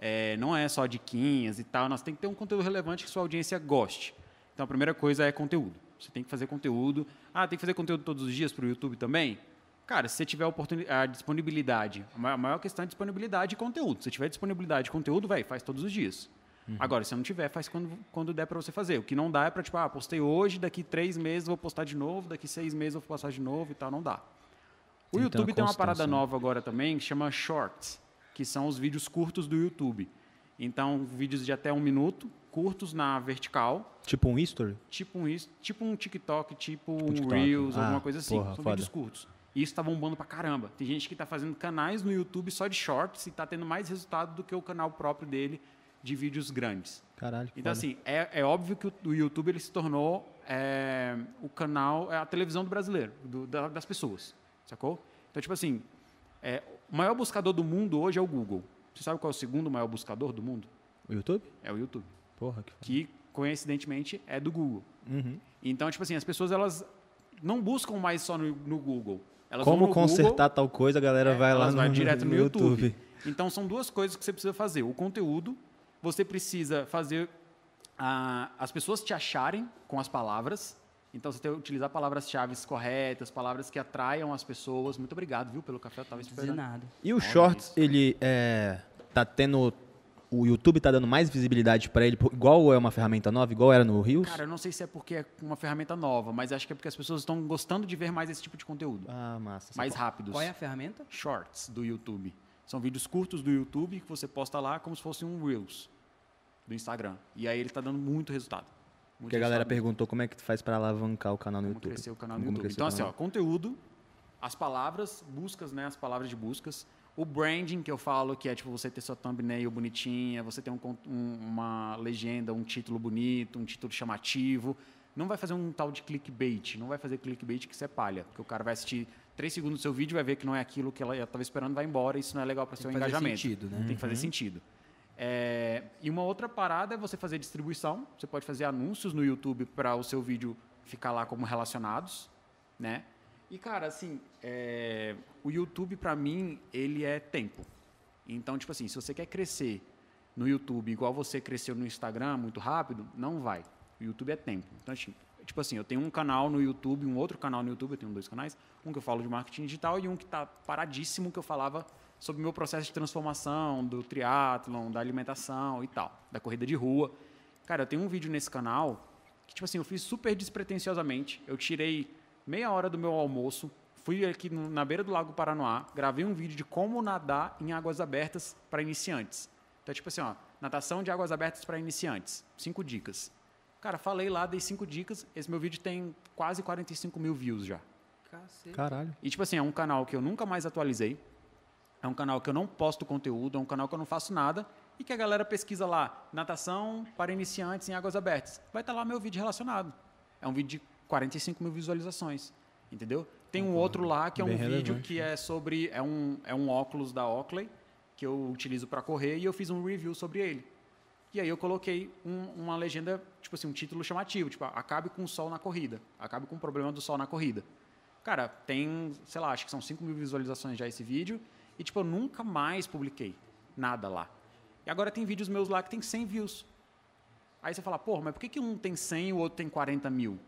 É, não é só diquinhas e tal, nós tem que ter um conteúdo relevante que sua audiência goste. Então a primeira coisa é conteúdo. Você tem que fazer conteúdo. Ah, tem que fazer conteúdo todos os dias para o YouTube também? Cara, se você tiver a, disponibilidade, a ma- a maior questão é disponibilidade de conteúdo. Se tiver disponibilidade de conteúdo, vai, faz todos os dias. Agora, se não tiver, faz quando, quando der para você fazer. O que não dá é para, tipo, ah, postei hoje, daqui três meses vou postar de novo, daqui seis meses eu vou postar de novo e tal, não dá. O ter YouTube tem uma parada nova agora também que chama Shorts, que são os vídeos curtos do YouTube. Então, vídeos de até um minuto, curtos na vertical, Tipo um history? tipo um, tipo um TikTok, tipo um TikTok. Reels, Ah, alguma coisa assim. porra, São foda. vídeos curtos. E isso tá bombando pra caramba. Tem gente que tá fazendo canais no YouTube só de shorts e tá tendo mais resultado do que o canal próprio dele de vídeos grandes. Caralho. que Então, foda. assim, é, é óbvio que o, o YouTube ele se tornou é, o canal, é a televisão do brasileiro, do- da- das pessoas, sacou? Então, tipo assim, é, o maior buscador do mundo hoje é o Google. Você sabe qual é o segundo maior buscador do mundo? O YouTube? É o YouTube. Porra, que. Que, coincidentemente, é do Google. Uhum. Então, tipo assim, as pessoas elas não buscam mais só no, no Google. Elas vão Como no consertar Google, tal coisa, a galera é, vai lá elas no, vai direto no, YouTube. YouTube. Então, são duas coisas que você precisa fazer. O conteúdo, você precisa fazer ah, as pessoas te acharem com as palavras. Então, você tem que utilizar palavras-chave corretas, palavras que atraiam as pessoas. Muito obrigado, viu, pelo café. Eu tava esperando. nada. E o Olha Shorts, isso. ele é. Tá tendo. O YouTube tá dando mais visibilidade pra ele, igual é uma ferramenta nova, igual era no Reels? Cara, eu não sei se é porque é uma ferramenta nova, mas acho que é porque as pessoas estão gostando de ver mais esse tipo de conteúdo. Ah, massa. mais rápidos. Qual é a ferramenta? Shorts do YouTube. São vídeos curtos do YouTube que você posta lá como se fosse um Reels do Instagram. E aí ele tá dando muito resultado. Muito Porque a galera perguntou como é que faz pra alavancar o canal no como YouTube. crescer o canal no Como YouTube. Então assim, ó, conteúdo, as palavras, buscas, né, as palavras de buscas, o branding que eu falo que é tipo você ter sua thumbnail bonitinha, você ter um um- uma legenda, um título bonito, um título chamativo. Não vai fazer um tal de clickbait, não vai fazer clickbait que isso é palha, porque o cara vai assistir três segundos do seu vídeo, vai ver que não é aquilo que ela estava esperando, vai embora, e isso não é legal para seu que fazer engajamento. sentido, né? Tem que fazer sentido. É, e uma outra parada é você fazer distribuição. Você pode fazer anúncios no YouTube para o seu vídeo ficar lá como relacionados, né? E cara, assim, é, o YouTube para mim ele é tempo. Então, tipo assim, se você quer crescer no YouTube igual você cresceu no Instagram muito rápido, não vai. O YouTube é tempo. Então, assim, tipo assim, eu tenho um canal no YouTube, um outro canal no YouTube, eu tenho dois canais, um que eu falo de marketing digital e um que está paradíssimo que eu falava sobre o meu processo de transformação, do triatlon, da alimentação e tal, da corrida de rua. Cara, eu tenho um vídeo nesse canal que, tipo assim, eu fiz super despretensiosamente. Eu tirei meia hora do meu almoço, fui aqui na beira do Lago Paranoá, gravei um vídeo de como nadar em águas abertas para iniciantes. Então, tipo assim, ó, natação de águas abertas para iniciantes. Cinco dicas. Cara, falei lá, dei cinco dicas. Esse meu vídeo tem quase 45 mil views já. Cacete. Caralho. E, tipo assim, é um canal que eu nunca mais atualizei. É um canal que eu não posto conteúdo, é um canal que eu não faço nada. E que a galera pesquisa lá, natação para iniciantes em águas abertas. Vai estar lá meu vídeo relacionado. É um vídeo de 45 mil visualizações. Entendeu? Tem um outro lá que é um Bem vídeo relevante, que é sobre. É um, é um óculos da Oakley que eu utilizo para correr e eu fiz um review sobre ele. E aí eu coloquei um- uma legenda, tipo assim, um título chamativo, tipo, acabe com o sol na corrida. Acabe com o problema do sol na corrida. Cara, tem, sei lá, acho que são 5 mil visualizações já esse vídeo. E, tipo, eu nunca mais publiquei nada lá. E agora tem vídeos meus lá que tem 100 views. Aí você fala, porra, mas por que, que um tem 100 e o outro tem 40 mil?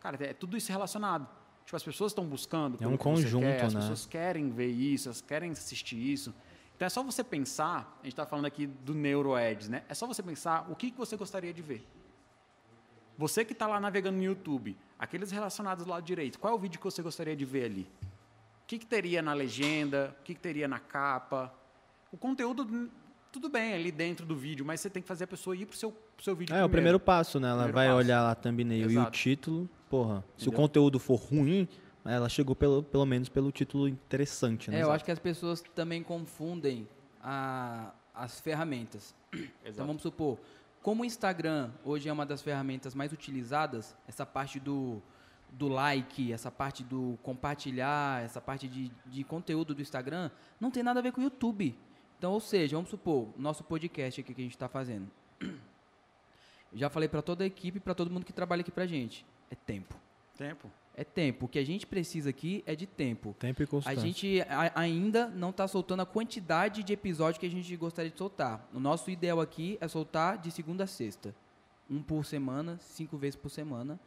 Cara, é tudo isso relacionado. Tipo, as pessoas estão buscando. É um conjunto, quer, As né? pessoas querem ver isso, elas querem assistir isso. Então é só você pensar, a gente está falando aqui do NeuroEds, né? É só você pensar o que, que você gostaria de ver. Você que está lá navegando no YouTube, aqueles relacionados lá direito, qual é o vídeo que você gostaria de ver ali? O que, que teria na legenda? O que, que teria na capa? O conteúdo, tudo bem ali dentro do vídeo, mas você tem que fazer a pessoa ir para o seu, pro seu vídeo É, o primeiro passo, né? Ela Primeiro vai passo. olhar lá a thumbnail e o Exato. título. Porra, se o Entendeu? conteúdo for ruim, ela chegou pelo, pelo menos pelo título interessante, né? É, eu acho que as pessoas também confundem a- as ferramentas. Então Exato. vamos supor, como o Instagram hoje é uma das ferramentas mais utilizadas, essa parte do, do like, essa parte do compartilhar, essa parte de, de conteúdo do Instagram, não tem nada a ver com o YouTube. Então, ou seja, vamos supor, o nosso podcast aqui que a gente está fazendo. Já falei para toda a equipe, para todo mundo que trabalha aqui pra gente. É tempo. Tempo. É tempo. O que a gente precisa aqui é de tempo. Tempo e A constância. gente a- ainda não está soltando a quantidade de episódios que a gente gostaria de soltar. O nosso ideal aqui é soltar de segunda a sexta. Um por semana, cinco vezes por semana,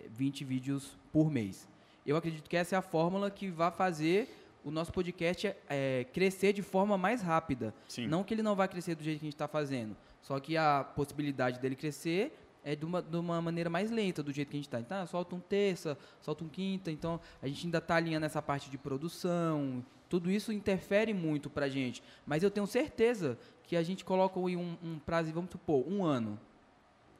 eh, 20 vídeos por mês. Eu acredito que essa é a fórmula que vai fazer o nosso podcast eh, crescer de forma mais rápida. Sim. Não que ele não vai crescer do jeito que a gente está fazendo, só que a possibilidade dele crescer é de uma, de uma maneira mais lenta do jeito que a gente está. Então, ah, solta um terça, solta um quinta, então a gente ainda está alinhando essa parte de produção, tudo isso interfere muito para a gente. Mas eu tenho certeza que a gente coloca um, um prazo, vamos supor, um ano,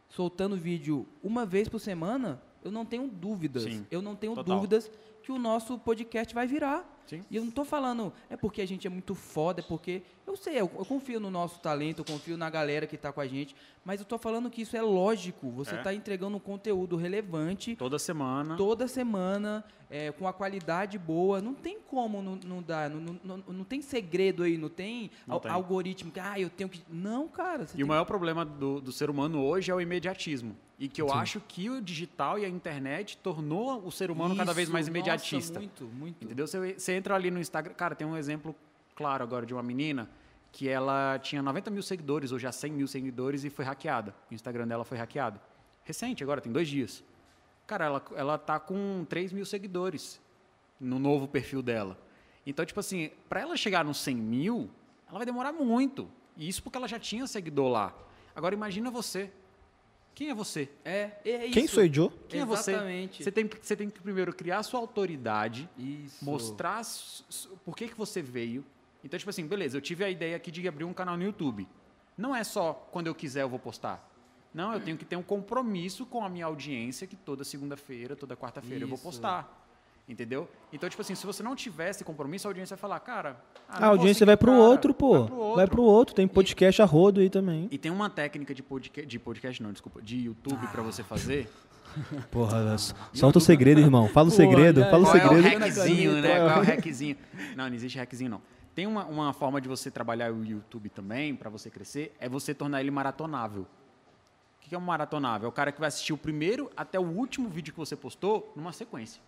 soltando vídeo uma vez por semana, eu não tenho dúvidas. Sim, eu não tenho total. dúvidas que o nosso podcast vai virar. Sim. E eu não tô falando, é porque a gente é muito foda, é porque. Eu sei, eu, eu confio no nosso talento, eu confio na galera que tá com a gente, mas eu tô falando que isso é lógico. Você É. tá entregando um conteúdo relevante Toda semana. toda semana, é, com a qualidade boa. Não tem como não, não dar, não, não, não- tem segredo aí, não tem, Não al- tem. algoritmo que, ah, eu tenho que. Não, cara. E o maior problema do, do ser humano hoje é o imediatismo. E que eu acho que o digital e a internet tornou o ser humano cada vez Isso, mais nossa, imediatista. muito, muito. Entendeu? Você, você entra ali no Instagram. Cara, tem um exemplo claro agora de uma menina que ela tinha 90 mil seguidores, ou já 100 mil seguidores, e foi hackeada. O Instagram dela foi hackeado. Recente, agora, tem dois dias. Cara, ela, ela tá com 3 mil seguidores no novo perfil dela. Então, tipo assim, para ela chegar nos 100 mil, ela vai demorar muito. E isso porque ela já tinha seguidor lá. Agora, imagina você. Quem é você? É, é isso. Quem sou eu? Quem é você? Exatamente. Você tem, você tem que primeiro criar sua autoridade, Isso. mostrar por que, que você veio. Então, tipo assim, beleza, eu tive a ideia aqui de abrir um canal no YouTube. Não é só quando eu quiser eu vou postar. Não, eu tenho que ter um compromisso com a minha audiência que toda segunda-feira, toda quarta-feira eu vou Isso. postar. Entendeu? Então, tipo assim, se você não tiver esse compromisso, a audiência vai falar, cara. ah, A audiência vai pro cara, outro, pô. Vai pro outro. Vai pro outro. Tem podcast a rodo aí também. E tem uma técnica de podcast, de podcast não, desculpa, de YouTube pra você fazer. Porra, solta o segredo, irmão. Fala o segredo, fala o Qual é o segredo. hackzinho, né? Qual é o Qual é o hackzinho? Não, não existe hackzinho, não. Tem uma, uma forma de você trabalhar o YouTube também, para você crescer, é você tornar ele maratonável. O que é um maratonável? É o cara que vai assistir o primeiro até o último vídeo que você postou numa sequência.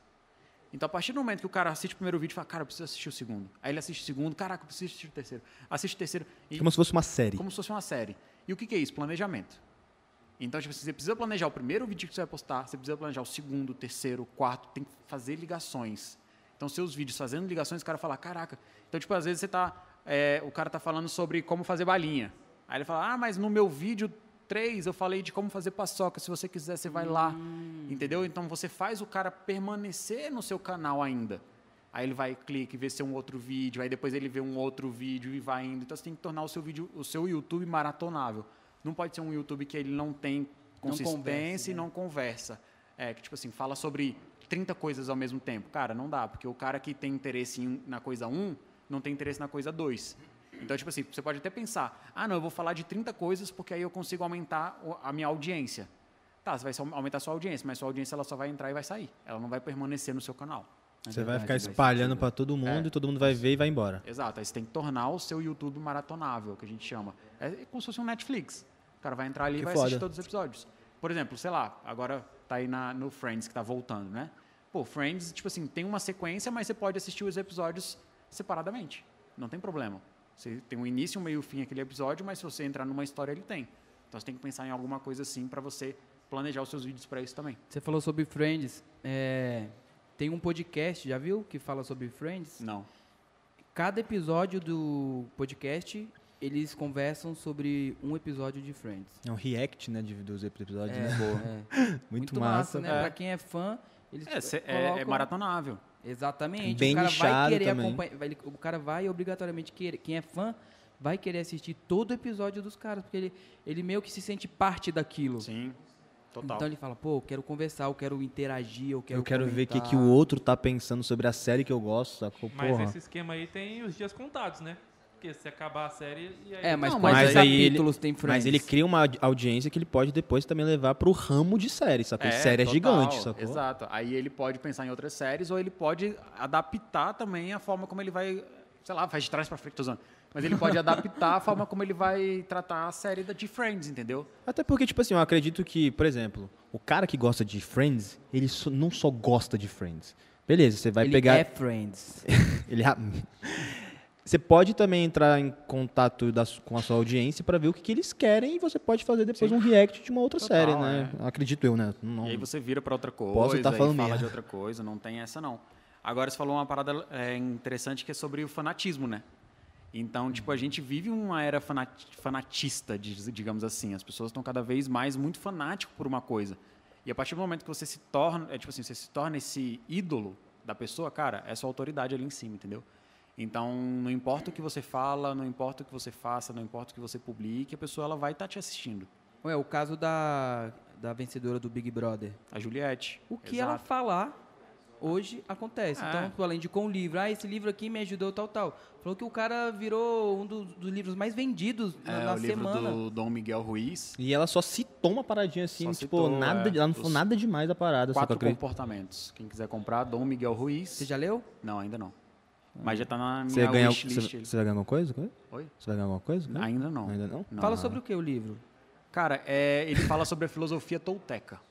Então, a partir do momento que o cara assiste o primeiro vídeo, fala, cara, eu preciso assistir o segundo. Aí ele assiste o segundo, caraca, eu preciso assistir o terceiro. Assiste o terceiro. E Como se fosse uma série. como se fosse uma série. E o que, que é isso? Planejamento. Então, tipo, você precisa planejar o primeiro vídeo que você vai postar, você precisa planejar o segundo, o terceiro, o quarto, tem que fazer ligações. Então, seus vídeos fazendo ligações, o cara fala, caraca. Então, tipo, às vezes você tá. é, o cara tá falando sobre como fazer balinha. Aí ele fala, ah, mas no meu vídeo 3 eu falei de como fazer paçoca, se você quiser você vai lá, entendeu? Então você faz o cara permanecer no seu canal ainda. Aí ele vai, clica e vê se é um outro vídeo, aí depois ele vê um outro vídeo e vai indo. Então você tem que tornar o seu vídeo, o seu YouTube maratonável. Não pode ser um YouTube que ele não tem consistência conversa, e não conversa. É, que tipo assim, fala sobre 30 coisas ao mesmo tempo. Cara, não dá, porque o cara que tem interesse em- na coisa 1 não tem interesse na coisa 2. Então, tipo assim, você pode até pensar, ah, não, eu vou falar de 30 coisas porque aí eu consigo aumentar a minha audiência. Tá, você vai aumentar a sua audiência, mas sua audiência ela só vai entrar e vai sair. Ela não vai permanecer no seu canal. Você vai verdade, ficar espalhando pra todo mundo É. e todo mundo vai ver e vai embora. Exato, aí você tem que tornar o seu YouTube maratonável, que a gente chama. É como se fosse um Netflix. O cara vai entrar ali e Que vai foda. assistir todos os episódios. Por exemplo, sei lá, agora tá aí na, no Friends que tá voltando, né? Pô, Friends, tipo assim, tem uma sequência, mas você pode assistir os episódios separadamente. Não tem problema. Você tem um início, um meio e um fim aquele episódio, mas se você entrar numa história, ele tem. Então você tem que pensar em alguma coisa assim para você planejar os seus vídeos para isso também. Você falou sobre Friends. é, tem um podcast, já viu? Que fala sobre Friends. Não. Cada episódio do podcast, eles conversam sobre um episódio de Friends. É um react, né, de, dos episódios, É, né? é. Muito, Muito, massa. massa, né? É. Pra quem é fã, eles É, cê- é, é colocam- maratonável. Exatamente. Bem o cara vai querer também. acompanhar. vai- o cara vai obrigatoriamente querer. Quem é fã vai querer assistir todo o episódio dos caras, porque ele, ele meio que se sente parte daquilo. Sim, total. Então ele fala, pô, eu quero conversar, eu quero interagir, eu quero eu quero ver o que, comentar. que o outro tá pensando sobre a série que eu gosto, sacou? Mas Porra. esse esquema aí tem os dias contados, né? Porque se acabar a série e aí. É, mas Não, mas aí ele- capítulos tem Friends? Mas ele cria uma audi- audiência que ele pode depois também levar pro ramo de série, sacou? série é total, gigante, sacou? Exato. Aí ele pode pensar em outras séries ou ele pode adaptar também a forma como ele vai, sei lá, faz de trás pra frente, tô usando. Mas ele pode adaptar a forma como ele vai tratar a série da- de Friends, entendeu? Até porque, tipo assim, eu acredito que, por exemplo, o cara que gosta de Friends, ele não só gosta de Friends. Beleza, você vai ele pegar. é Friends. Ele... Você pode também entrar em contato da com a sua audiência para ver o que, que eles querem e você pode fazer depois Sim. um react de uma outra Total, série, né? é. Acredito eu, né? Não, E aí você vira pra outra coisa, Posso aí falando fala de outra coisa, não tem essa não. Agora você falou uma parada é, interessante que é sobre o fanatismo, né? Então, tipo, a gente vive uma era fanat- fanatista, digamos assim. As pessoas estão cada vez mais muito fanático por uma coisa. E a partir do momento que você se torna, é, tipo assim, você se torna esse ídolo da pessoa, cara, é sua autoridade ali em cima, entendeu? Então, não importa o que você fala, não importa o que você faça, não importa o que você publique, a pessoa ela vai estar te assistindo. Ué, o caso da, da vencedora do Big Brother. A Juliette. O que ela exato. falar hoje acontece. É. Então, tu, além de com o livro, ah, esse livro aqui me ajudou, tal, tal. Falou que o cara virou um do- dos livros mais vendidos na, É, na o livro semana. do Dom Miguel Ruiz. E ela só citou uma paradinha assim, Só tipo, citou, nada, é, ela não falou nada demais da parada. só que eu Quatro comportamentos. Quem quiser comprar, Dom Miguel Ruiz. Você já leu? Não, ainda não. Mas já tá na Você minha ganha, wishlist. você, você vai ganhar alguma coisa? Oi? Você vai ganhar alguma coisa? Ainda não. Ainda não? Não. Fala sobre o que o livro? Cara, é, ele fala sobre a filosofia tolteca.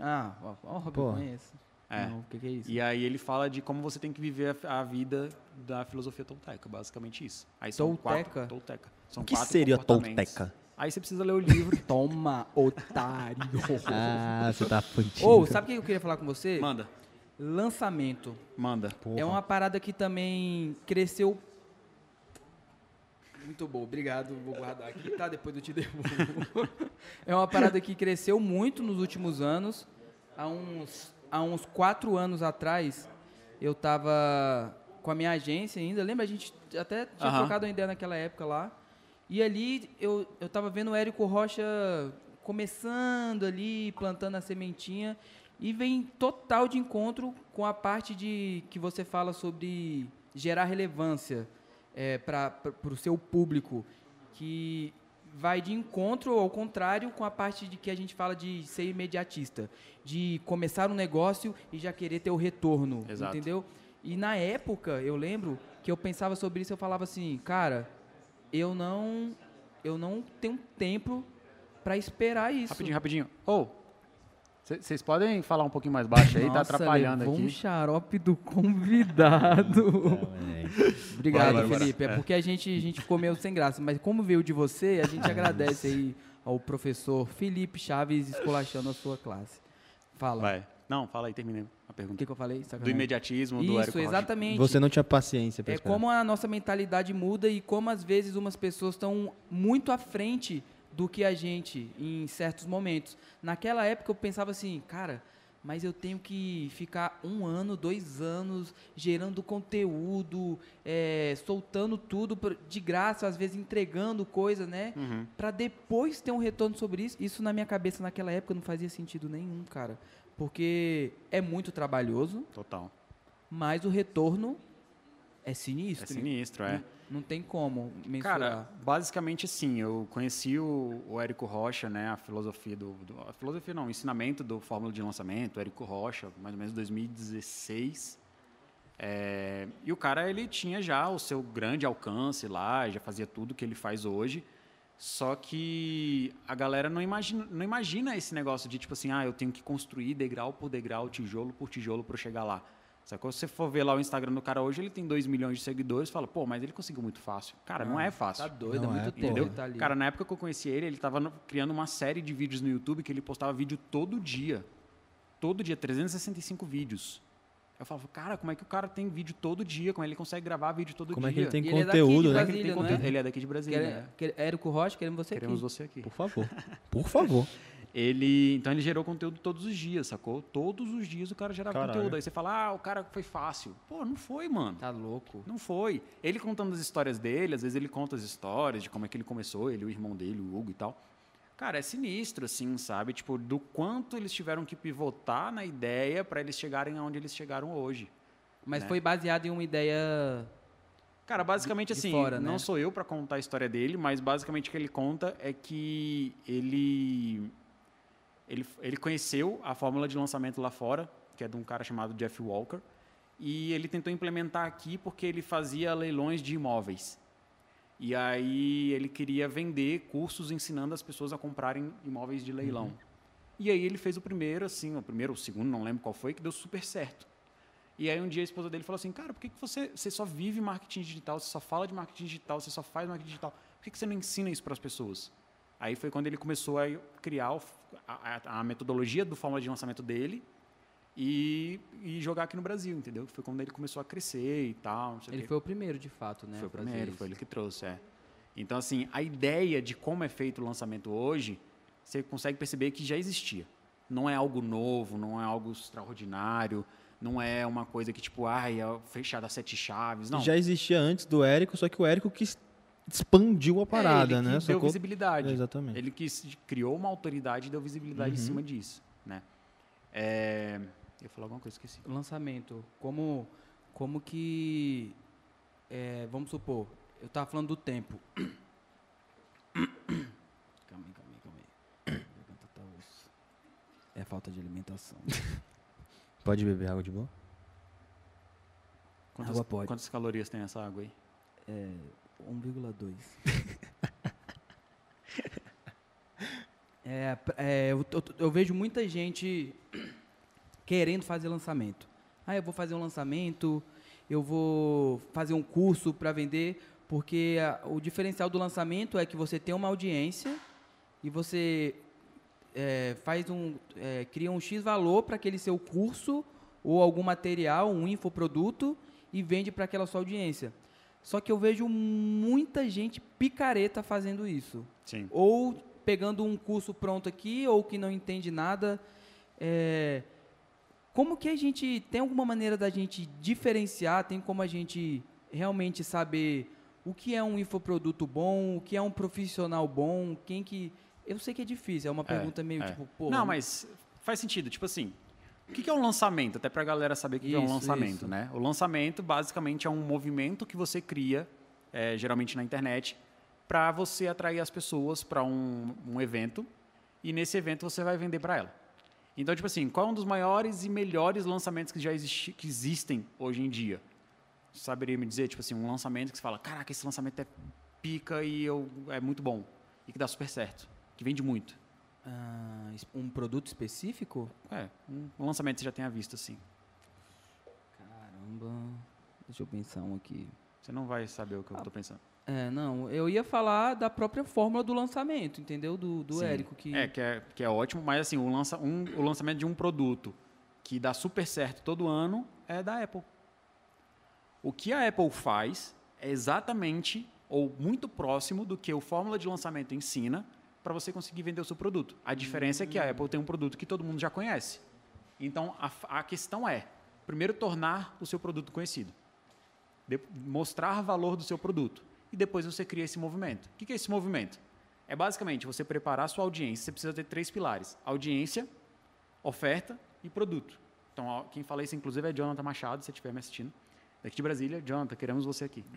Ah, ó, ó, Rob, eu Porra. conheço. É. Não, o que, que é isso? E aí ele fala de como você tem que viver a, a vida da filosofia tolteca, basicamente isso. Aí são Tolteca? quatro tolteca. São O que quatro seria tolteca? Aí você precisa ler o livro. Toma, otário. Ah, você tá fudido. Ô, sabe o que eu queria falar com você? Manda, Lançamento. manda. É uma parada que também cresceu. Muito bom, obrigado. Vou guardar aqui, tá? Depois eu te devolvo. é uma parada que cresceu muito nos últimos anos. Há uns, há uns quatro anos atrás, eu tava com a minha agência ainda. Lembra? A gente até tinha Aham. trocado uma ideia naquela época lá. E ali eu, eu tava vendo o Érico Rocha começando ali, plantando a sementinha. E vem total de encontro com a parte de que você fala sobre gerar relevância para o seu público, que vai de encontro ao contrário com a parte de que a gente fala de ser imediatista, de começar um negócio e já querer ter o retorno, Exato. entendeu? E na época, eu lembro que eu pensava sobre isso, eu falava assim, cara, eu não eu não tenho tempo para esperar isso. Rapidinho, rapidinho. Ô, vocês podem falar um pouquinho mais baixo aí? tá Nossa, atrapalhando levou um aqui. xarope do convidado. Obrigado, Bora, bora. Felipe. É porque a gente, a gente ficou meio sem graça. Mas como veio de você, a gente agradece aí ao professor Felipe Chaves esculachando a sua classe. Fala. Vai. Não, fala aí, terminei a O pergunta. que, que eu falei? Do Sacanagem. imediatismo, do Isso, Érico Rocha. exatamente. Você não tinha paciência pra É esperar. como a nossa mentalidade muda e como às vezes umas pessoas estão muito à frente do que a gente em certos momentos. Naquela época eu pensava assim, cara, mas eu tenho que ficar um ano, dois anos gerando conteúdo, é, soltando tudo de graça, às vezes entregando coisa, né? Uhum. Pra depois ter um retorno sobre isso. Isso na minha cabeça naquela época não fazia sentido nenhum, cara. Porque é muito trabalhoso, Total. mas o retorno é É sinistro. sinistro, é. Não, tem como mensurar. Cara, basicamente assim, eu conheci o, o Érico Rocha, né, a filosofia do, do- a filosofia não, o ensinamento do fórmula de lançamento, Érico Rocha, mais ou menos 2016. É, e o cara ele tinha já o seu grande alcance lá, já fazia tudo que ele faz hoje. Só que a galera não imagina, não imagina esse negócio de tipo assim, ah, eu tenho que construir degrau por degrau, tijolo por tijolo para chegar lá. Sacou? Se você for ver lá o Instagram do cara hoje, ele tem 2 milhões de seguidores, fala, pô, mas ele conseguiu muito fácil. Cara, não é fácil. Tá doido, Não é é, muito tempo Entendeu? ele tá ali. Cara, na época que eu conheci ele, ele estava criando uma série de vídeos no YouTube que ele postava vídeo todo dia. Todo dia, 365 vídeos. Eu falava, cara, como é que o cara tem vídeo todo dia? Como ele consegue gravar vídeo todo Como é dia? que ele tem E ele é daqui de conteúdo, Como né? é que ele tem Brasília, não é? conteúdo? Ele é daqui de Brasília. Quer, né? quer, Érico Rocha, queremos você Queremos aqui. você aqui. Por favor. Por favor. Ele, então ele gerou conteúdo todos os dias, sacou? Todos os dias o cara gerava Caralho. conteúdo. Aí você fala, ah, o cara foi fácil. Pô, não foi, mano. Tá louco. Não foi. Ele contando as histórias dele, às vezes ele conta as histórias de como é que ele começou, ele, o irmão dele, o Hugo e tal. Cara, é sinistro, assim, sabe? Tipo, do quanto eles tiveram que pivotar na ideia para eles chegarem aonde eles chegaram hoje. Mas né? foi baseado em uma ideia. Cara, basicamente De- de assim, fora, não né? sou eu para contar a história dele, mas basicamente o que ele conta é que ele, ele ele conheceu a fórmula de lançamento lá fora, que é de um cara chamado Jeff Walker, e ele tentou implementar aqui porque ele fazia leilões de imóveis. E aí ele queria vender cursos ensinando as pessoas a comprarem imóveis de leilão. Uhum. E aí ele fez o primeiro, assim, o primeiro ou o segundo, não lembro qual foi, que deu super certo. E aí um dia a esposa dele falou assim, cara, por que, que você, você só vive marketing digital, você só fala de marketing digital, você só faz marketing digital, por que, que você não ensina isso para as pessoas? Aí foi quando ele começou a criar o- a, a- metodologia do fórmula de lançamento dele e, e jogar aqui no Brasil, entendeu? Foi quando ele começou a crescer e tal. não sei o Ele foi o primeiro, de fato, né? Foi o primeiro, isso. foi ele que trouxe, é. Então, assim, a ideia de como é feito o lançamento hoje, você consegue perceber que já existia. Não é algo novo, não é algo extraordinário, não é uma coisa que, tipo, ai, é fechada a sete chaves. Não. Já existia antes do Érico, só que o Érico que expandiu a parada, é, ele que né? deu Sacou? visibilidade. É, exatamente. Ele que criou uma autoridade e deu visibilidade em Uhum. cima disso, né? É... Eu ia falar alguma coisa, esqueci. Lançamento. Como, como que. é, vamos supor, eu tava falando do tempo. calma aí, calma aí, calma aí. Tá. É falta de alimentação. Pode beber água de boa? Quantas, Água pode. quantas calorias tem essa água aí? É, 1,2. é, é, eu, eu- eu vejo muita gente querendo fazer lançamento. Ah, eu vou fazer um lançamento, eu vou fazer um curso para vender, porque a- o diferencial do lançamento é que você tem uma audiência e você é, faz um, é, cria um X valor para aquele seu curso ou algum material, um infoproduto e vende para aquela sua audiência. Só que eu vejo muita gente picareta fazendo isso. Sim. Ou pegando um curso pronto aqui, ou que não entende nada. É, como que a gente. Tem alguma maneira da gente diferenciar? Tem como a gente realmente saber o que é um infoproduto bom, o que é um profissional bom, quem que. Eu sei que é difícil, é uma pergunta meio é. tipo, pô. Não, mas faz sentido. Tipo assim, o que é um lançamento? Até pra galera saber o que que é um Isso, lançamento, isso. né? O lançamento, basicamente, é um movimento que você cria, é, geralmente na internet, para você atrair as pessoas para um, um evento e nesse evento você vai vender para ela. Então, tipo assim, qual é um dos maiores e melhores lançamentos que já que existem hoje em dia? Você saberia me dizer, tipo assim, um lançamento que você fala, caraca, esse lançamento é pica e eu, é muito bom e que dá super certo, que vende muito. Ah, um produto específico? É, um, um lançamento que você já tenha visto, assim. Caramba. Deixa eu pensar um aqui. Você não vai saber o que eu tô pensando. É, não, eu ia falar da própria fórmula do lançamento, entendeu? Do, do Sim. Érico. Que... É, que é, que é ótimo, mas assim, o, lança, um, o lançamento de um produto que dá super certo todo ano é da Apple. O que a Apple faz é exatamente ou muito próximo do que o fórmula de lançamento ensina para você conseguir vender o seu produto. A diferença é que a Apple tem um produto que todo mundo já conhece. Então, a, a questão é, primeiro, tornar o seu produto conhecido. De- mostrar valor do seu produto. E depois você cria esse movimento. O que que é esse movimento? É basicamente você preparar a sua audiência. Você precisa ter três pilares: audiência, oferta e produto. Então, quem fala isso, inclusive, é Jonathan Machado, se você estiver me assistindo. Daqui de Brasília, Jonathan, queremos você aqui.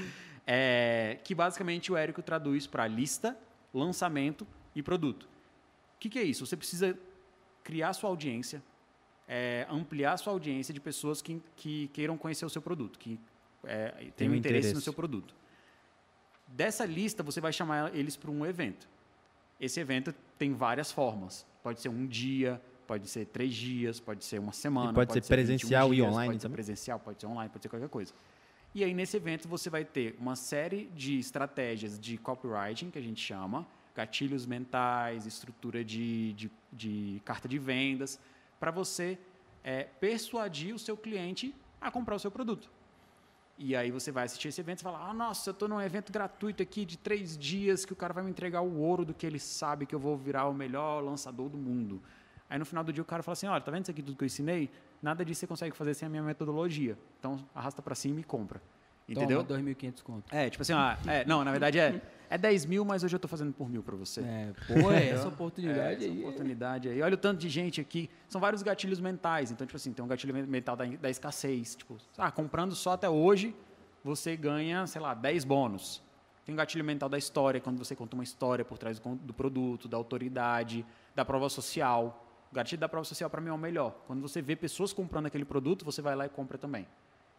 É, que basicamente o Érico traduz para lista, lançamento e produto. O que, que é isso? Você precisa criar sua audiência, é, ampliar sua audiência de pessoas que, que queiram conhecer o seu produto, que é, tenham um interesse, no interesse. seu produto. Dessa lista, você vai chamar eles para um evento. Esse evento tem várias formas. Pode ser um dia, pode ser três dias, pode ser uma semana. E pode ser 21 presencial e dias, online Pode ser também? presencial, pode ser online, pode ser qualquer coisa. E aí, nesse evento, você vai ter uma série de estratégias de copywriting, que a gente chama, gatilhos mentais, estrutura de, de, de carta de vendas, para você é, persuadir o seu cliente a comprar o seu produto. E aí você vai assistir esse evento e fala, ah, nossa, eu estou num evento gratuito aqui de três dias que o cara vai me entregar o ouro do que ele sabe que eu vou virar o melhor lançador do mundo. Aí no final do dia o cara fala assim, olha, tá vendo isso aqui tudo que eu ensinei? Nada disso você consegue fazer sem a minha metodologia. Então arrasta para cima e compra. Entendeu? Toma 2.500 conto. É, tipo assim, ah, é, não, na verdade é, é 10 mil, mas hoje eu estou fazendo por mil para você. É, pô, é essa É, oportunidade essa aí. oportunidade aí. Olha o tanto de gente aqui. São vários gatilhos mentais. Então, tipo assim, tem um gatilho men- mental da, da escassez. Tipo, ah, comprando só até hoje, você ganha, sei lá, 10 bônus. Tem um gatilho mental da história, quando você conta uma história por trás do, do produto, da autoridade, da prova social. O gatilho da prova social, para mim, é o melhor. Quando você vê pessoas comprando aquele produto, você vai lá e compra também.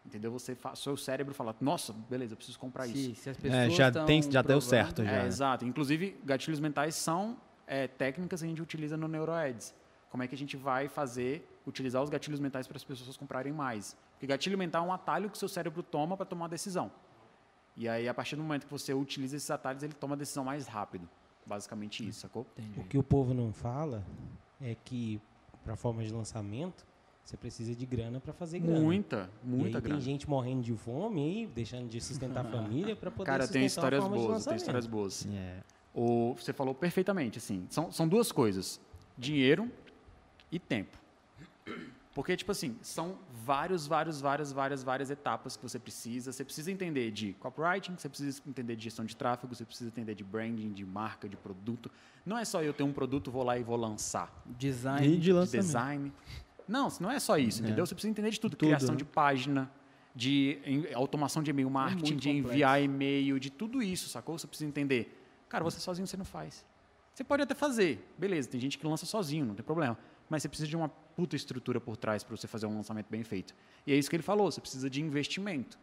Entendeu? Você seu cérebro fala, nossa, beleza, eu preciso comprar isso. Se, se as pessoas É, já, tem, já deu certo. Já. É, exato. Inclusive, gatilhos mentais são é, técnicas que a gente utiliza no NeuroAds. Como é que a gente vai fazer, utilizar os gatilhos mentais para as pessoas comprarem mais? Porque gatilho mental é um atalho que o seu cérebro toma para tomar uma decisão. E aí, a partir do momento que você utiliza esses atalhos, ele toma a decisão mais rápido. Basicamente isso, sacou? O que o povo não fala é que para forma de lançamento você precisa de grana para fazer grana. Muita, e muita aí grana. tem gente morrendo de fome aí, deixando de sustentar a família para poder Cara, sustentar tem histórias boas, tem histórias boas. É. O, você falou perfeitamente, assim. São, são duas coisas: dinheiro e tempo. Porque, tipo assim, são vários, vários, várias, várias, várias etapas que você precisa. Você precisa entender de copywriting, você precisa entender de gestão de tráfego, você precisa entender de branding, de marca, de produto. Não é só eu ter um produto, vou lá e vou lançar. Design. E de lançamento. design. Não, não é só isso, entendeu? Você precisa entender de tudo. Tudo, Criação né? de página, de automação de e-mail marketing, muito de enviar e-mail, de tudo isso, sacou? Você precisa entender. Cara, você sozinho você não faz. Você pode até fazer, beleza, tem gente que lança sozinho, não tem problema. Mas você precisa de uma puta estrutura por trás para você fazer um lançamento bem feito. E é isso que ele falou, você precisa de investimento.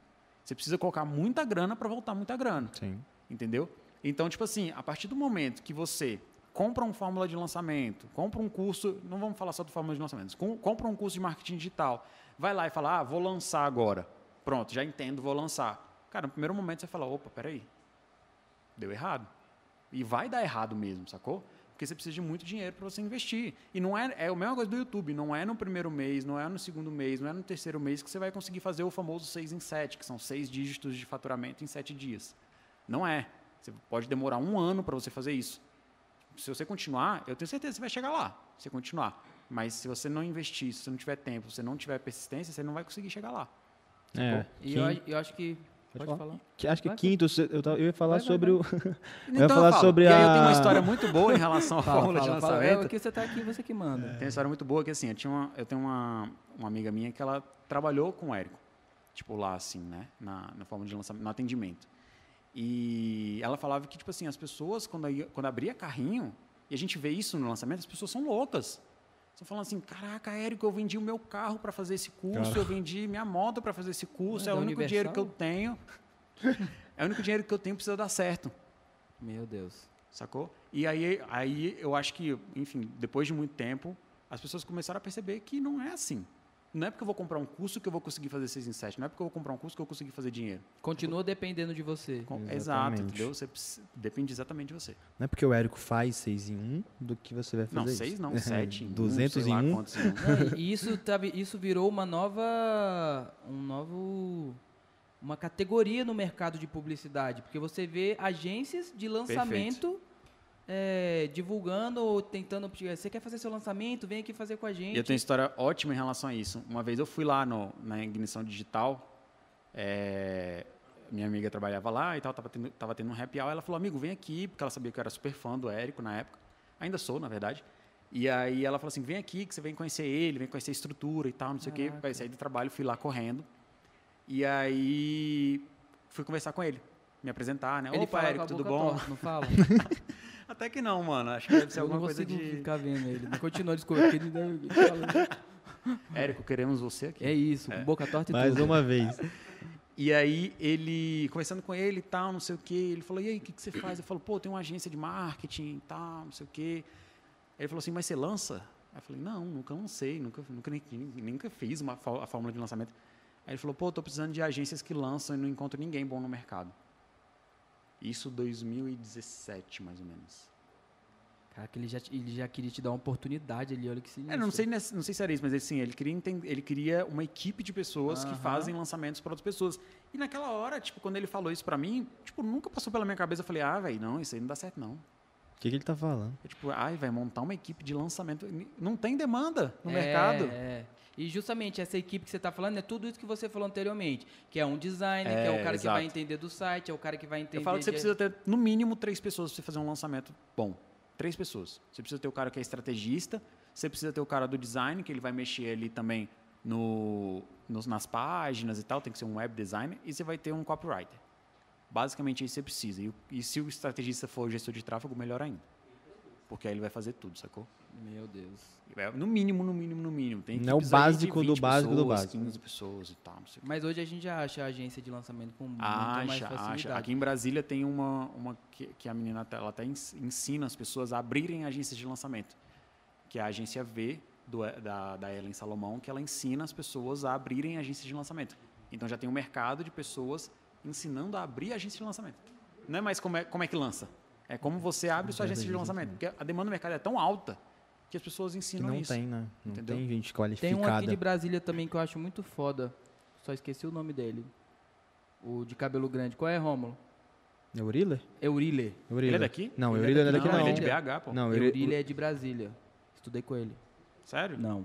Você precisa colocar muita grana para voltar muita grana. Sim. Entendeu? Então, tipo assim, a partir do momento que você compra uma fórmula de lançamento, compra um curso, não vamos falar só do fórmula de lançamento, com- compra um curso de marketing digital, vai lá e fala, ah, vou lançar agora. Pronto, já entendo, vou lançar. Cara, no primeiro momento você fala, opa, peraí, deu errado. E vai dar errado mesmo, sacou? Porque você precisa de muito dinheiro para você investir. E não é, é a mesma coisa do YouTube, não é no primeiro mês, não é no segundo mês, não é no terceiro mês que você vai conseguir fazer o famoso 6 em 7, que são seis dígitos de faturamento em sete dias. Não é. Você pode demorar um ano para você fazer isso. Se você continuar, eu tenho certeza que você vai chegar lá, se você continuar. Mas se você não investir, se você não tiver tempo, se você não tiver persistência, você não vai conseguir chegar lá. É. E eu, eu acho que. Pode, falar? falar. que- acho que Vai, quinto, eu, tava- eu ia falar Vai, sobre o. Então ia falar falo. sobre e aí eu tenho uma a- história muito boa em relação à Fala, fórmula de fala, fala. lançamento. É, que você tá aqui, você que manda. Tem uma história muito boa que assim, eu, tinha uma, eu tenho uma, uma amiga minha que ela trabalhou com o Érico, tipo lá assim, né, na, na forma de lançamento, no atendimento. E ela falava que tipo assim, as pessoas quando quando abria carrinho, e a gente vê isso no lançamento, as pessoas são loucas. Estão falando assim, caraca, Érico, eu vendi o meu carro para fazer esse curso, eu vendi minha moto para fazer esse curso, Ah, é o único dinheiro que eu Universal? tenho. é o único dinheiro que eu tenho precisa dar certo. Meu Deus. Sacou? E aí, aí eu acho que, enfim, depois de muito tempo, as pessoas começaram a perceber que não é assim. Não é porque eu vou comprar um curso que eu vou conseguir fazer 6 em 7. Não é porque eu vou comprar um curso que eu vou conseguir fazer dinheiro. Continua dependendo de você. Com- Exato, Exatamente. entendeu? Você depende exatamente de você. Não é porque o Érico faz 6 em 1 do que você vai fazer Não, isso. 6 não, 7 em 1, 200 sei em lá 1. quantos em um. Não, e isso, tá isso virou uma nova. Um novo. uma categoria no mercado de publicidade, porque você vê agências de lançamento é, divulgando ou tentando. Você quer fazer seu lançamento? Vem aqui fazer com a gente. Eu tenho história ótima em relação a isso. Uma vez eu fui lá no, na ignição digital, é, minha amiga trabalhava lá e tal, tava tendo, tava tendo um happy hour. Ela falou, amigo, vem aqui, porque ela sabia que eu era super fã do Érico na época. Ainda sou, na verdade. E aí ela falou assim, vem aqui que você vem conhecer ele, vem conhecer a estrutura e tal, não sei o quê. Vai sair do trabalho, fui lá correndo. E aí fui conversar com ele, me apresentar, né? Ele Opa, Érico, tudo bom? torta, não fala? Até que não, mano. Acho que deve ser eu alguma coisa de... ficar vendo ele. Continua desculpa. Ele. Érico, queremos você aqui. É isso, boca torta e Mais tudo. uma vez. E aí ele, conversando com ele e tal, não sei o quê, ele falou, e aí, o que, que você faz? Eu falo, pô, tem uma agência de marketing e tal, não sei o quê. Aí ele falou assim, mas você lança? Aí eu falei, não, nunca lancei, nunca, nunca, nem, nunca fiz uma, a fórmula de lançamento. Aí ele falou, pô, tô precisando de agências que lançam e não encontro ninguém bom no mercado. Isso 2017, mais ou menos. Caraca, ele já, ele já queria te dar uma oportunidade ali, olha que sinistro. É, não sei, não sei se era isso, mas assim, ele queria, ele queria uma equipe de pessoas que fazem lançamentos para outras pessoas. E naquela hora, tipo, quando ele falou isso para mim, tipo, nunca passou pela minha cabeça. Eu falei, ah, velho, não, isso aí não dá certo, não. O que, que ele tá falando? Eu, tipo, ai, vai montar uma equipe de lançamento. Não tem demanda no É, mercado. É. E justamente essa equipe que você está falando é tudo isso que você falou anteriormente. Que é um designer, que é É, o cara que vai exato. entender do site, é o cara que vai entender. Eu falo que você de- precisa ter, no mínimo, três pessoas para você fazer um lançamento bom. Três pessoas. Você precisa ter o cara que é estrategista, você precisa ter o cara do design, que ele vai mexer ali também no, nos- nas páginas e tal, tem que ser um web designer, e você vai ter um copywriter. Basicamente, isso você precisa. E, e se o estrategista for o gestor de tráfego, melhor ainda. Porque aí ele vai fazer tudo, sacou? Meu Deus. É, No mínimo, no mínimo, no mínimo. Tem Não é o básico do 20 básico do pessoas, básico. 15 pessoas e tal, não sei. Mas hoje a gente já acha a agência de lançamento com muito mais Acha, facilidade. acha. Aqui em Brasília tem uma, uma que, que a menina ela até ens- ensina as pessoas a abrirem agências de lançamento, que é a agência V do, da, da Ellen Salomão, que ela ensina as pessoas a abrirem agências de lançamento. Então já tem um mercado de pessoas ensinando a abrir agência de lançamento. Não é mais como é, como é que lança, é como você abre sua agência de lançamento, porque a demanda do mercado é tão alta que as pessoas Que ensinam não isso. tem, né? Não Entendeu? tem gente Tem qualificada. um aqui de Brasília também que eu acho muito foda. Só esqueci o nome dele. O de cabelo grande. Qual é, Rômulo? Euriller? Eurile. Euriller. Ele é daqui? Não, Ele Euriller não é daqui não, não. ele é de BH, pô. Não, Euriller- Eurile é de Brasília. Estudei com ele. Sério? Não.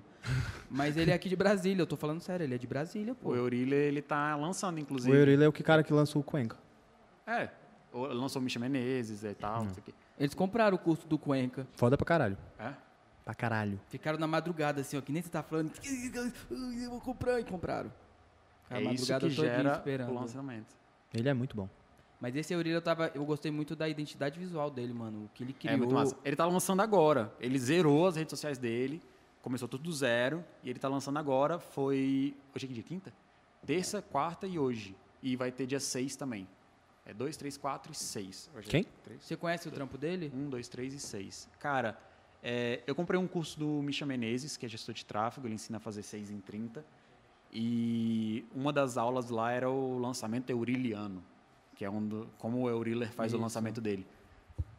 Mas ele é aqui de Brasília, eu tô falando sério, ele é de Brasília, pô. O Eurília, ele tá lançando, o inclusive. Euriller é o que cara que lançou o Cuenca. É. o- Lançou o Misha Menezes e tal, Hum. não sei o quê. Eles compraram o curso do Cuenca. Foda pra caralho. É? Pra caralho. Ficaram na madrugada, assim, ó, que nem você tá falando. Eu vou comprar e compraram. É a isso madrugada que gera esperando. o lançamento. Ele é muito bom. Mas esse Eurília eu tava. Eu gostei muito da identidade visual dele, mano. O que ele criou. É muito massa. Ele tá lançando agora. Ele zerou as redes sociais dele, começou tudo do zero, e ele tá lançando agora. Foi. Hoje é que dia? Quinta? Terça, quarta e hoje. E vai ter dia 6 também. É 2, 3, 4 e 6. Quem? Você conhece o trampo dele? 1, 2, 3 e 6. Cara, é, eu comprei um curso do Misha Menezes, que é gestor de tráfego, ele ensina a fazer 6 em 30. E uma das aulas lá era o lançamento euriliano, que é um do, como o Euriller faz Isso. o lançamento dele.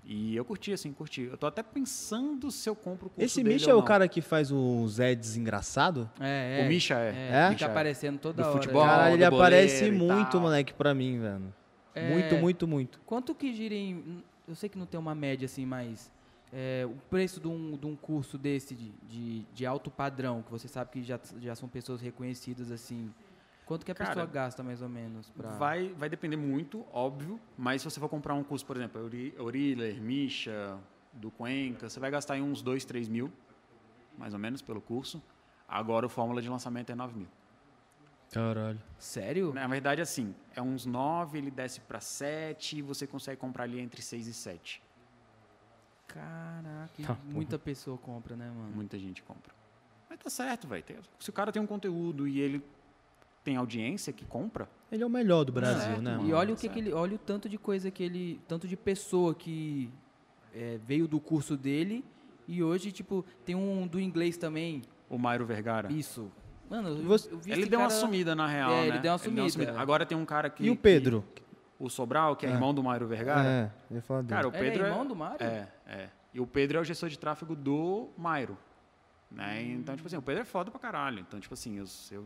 E eu curti, assim, curti. Eu tô até pensando se eu compro o curso Esse dele Misha ou é o cara que faz o Zé desengraçado? É, é. O Misha é. É, É? fica Misha é. aparecendo toda Do hora. futebol. Caralho, ele do boleiro aparece muito, tal. moleque, pra mim, velho. É. Muito, muito, muito. Quanto que gira em. Eu sei que não tem uma média assim, mas. é, o preço de um, de um curso desse de, de, de alto padrão, que você sabe que já, já são pessoas reconhecidas assim. Quanto que a Cara, pessoa gasta mais ou menos? Pra... Vai, vai depender muito, óbvio, mas se você for comprar um curso, por exemplo, Euriller, Misha, do Cuenca, você vai gastar aí uns 2, 3 mil, mais ou menos, pelo curso. Agora, o fórmula de lançamento é 9 mil. Caralho. Sério? Na verdade, assim, é uns 9, ele desce para 7 e você consegue comprar ali entre 6 e 7. Caraca, Tá, muita pessoa compra, né, mano? Muita gente compra. Mas tá certo, velho. Se o cara tem um conteúdo e ele tem audiência que compra, Ele é o melhor do Brasil, Certo, né? E olha o que, que ele, olha o tanto de coisa que ele, tanto de pessoa que é, veio do curso dele e hoje tipo tem um do inglês também. o Mairo Vergara, Isso. Mano, eu, Você- eu vi ele esse deu uma cara- sumida na real, É, né? ele deu uma sumida. Agora tem um cara que... E o que- Pedro? o Sobral, que é, É. irmão do Mairo Vergara. É, eu ia falar dele. Cara, o Ele Pedro é irmão do Mário? É, é. E o Pedro é o gestor de tráfego do Mairo. Né? Então, tipo assim, o Pedro é foda pra caralho. Então, tipo assim, eu, eu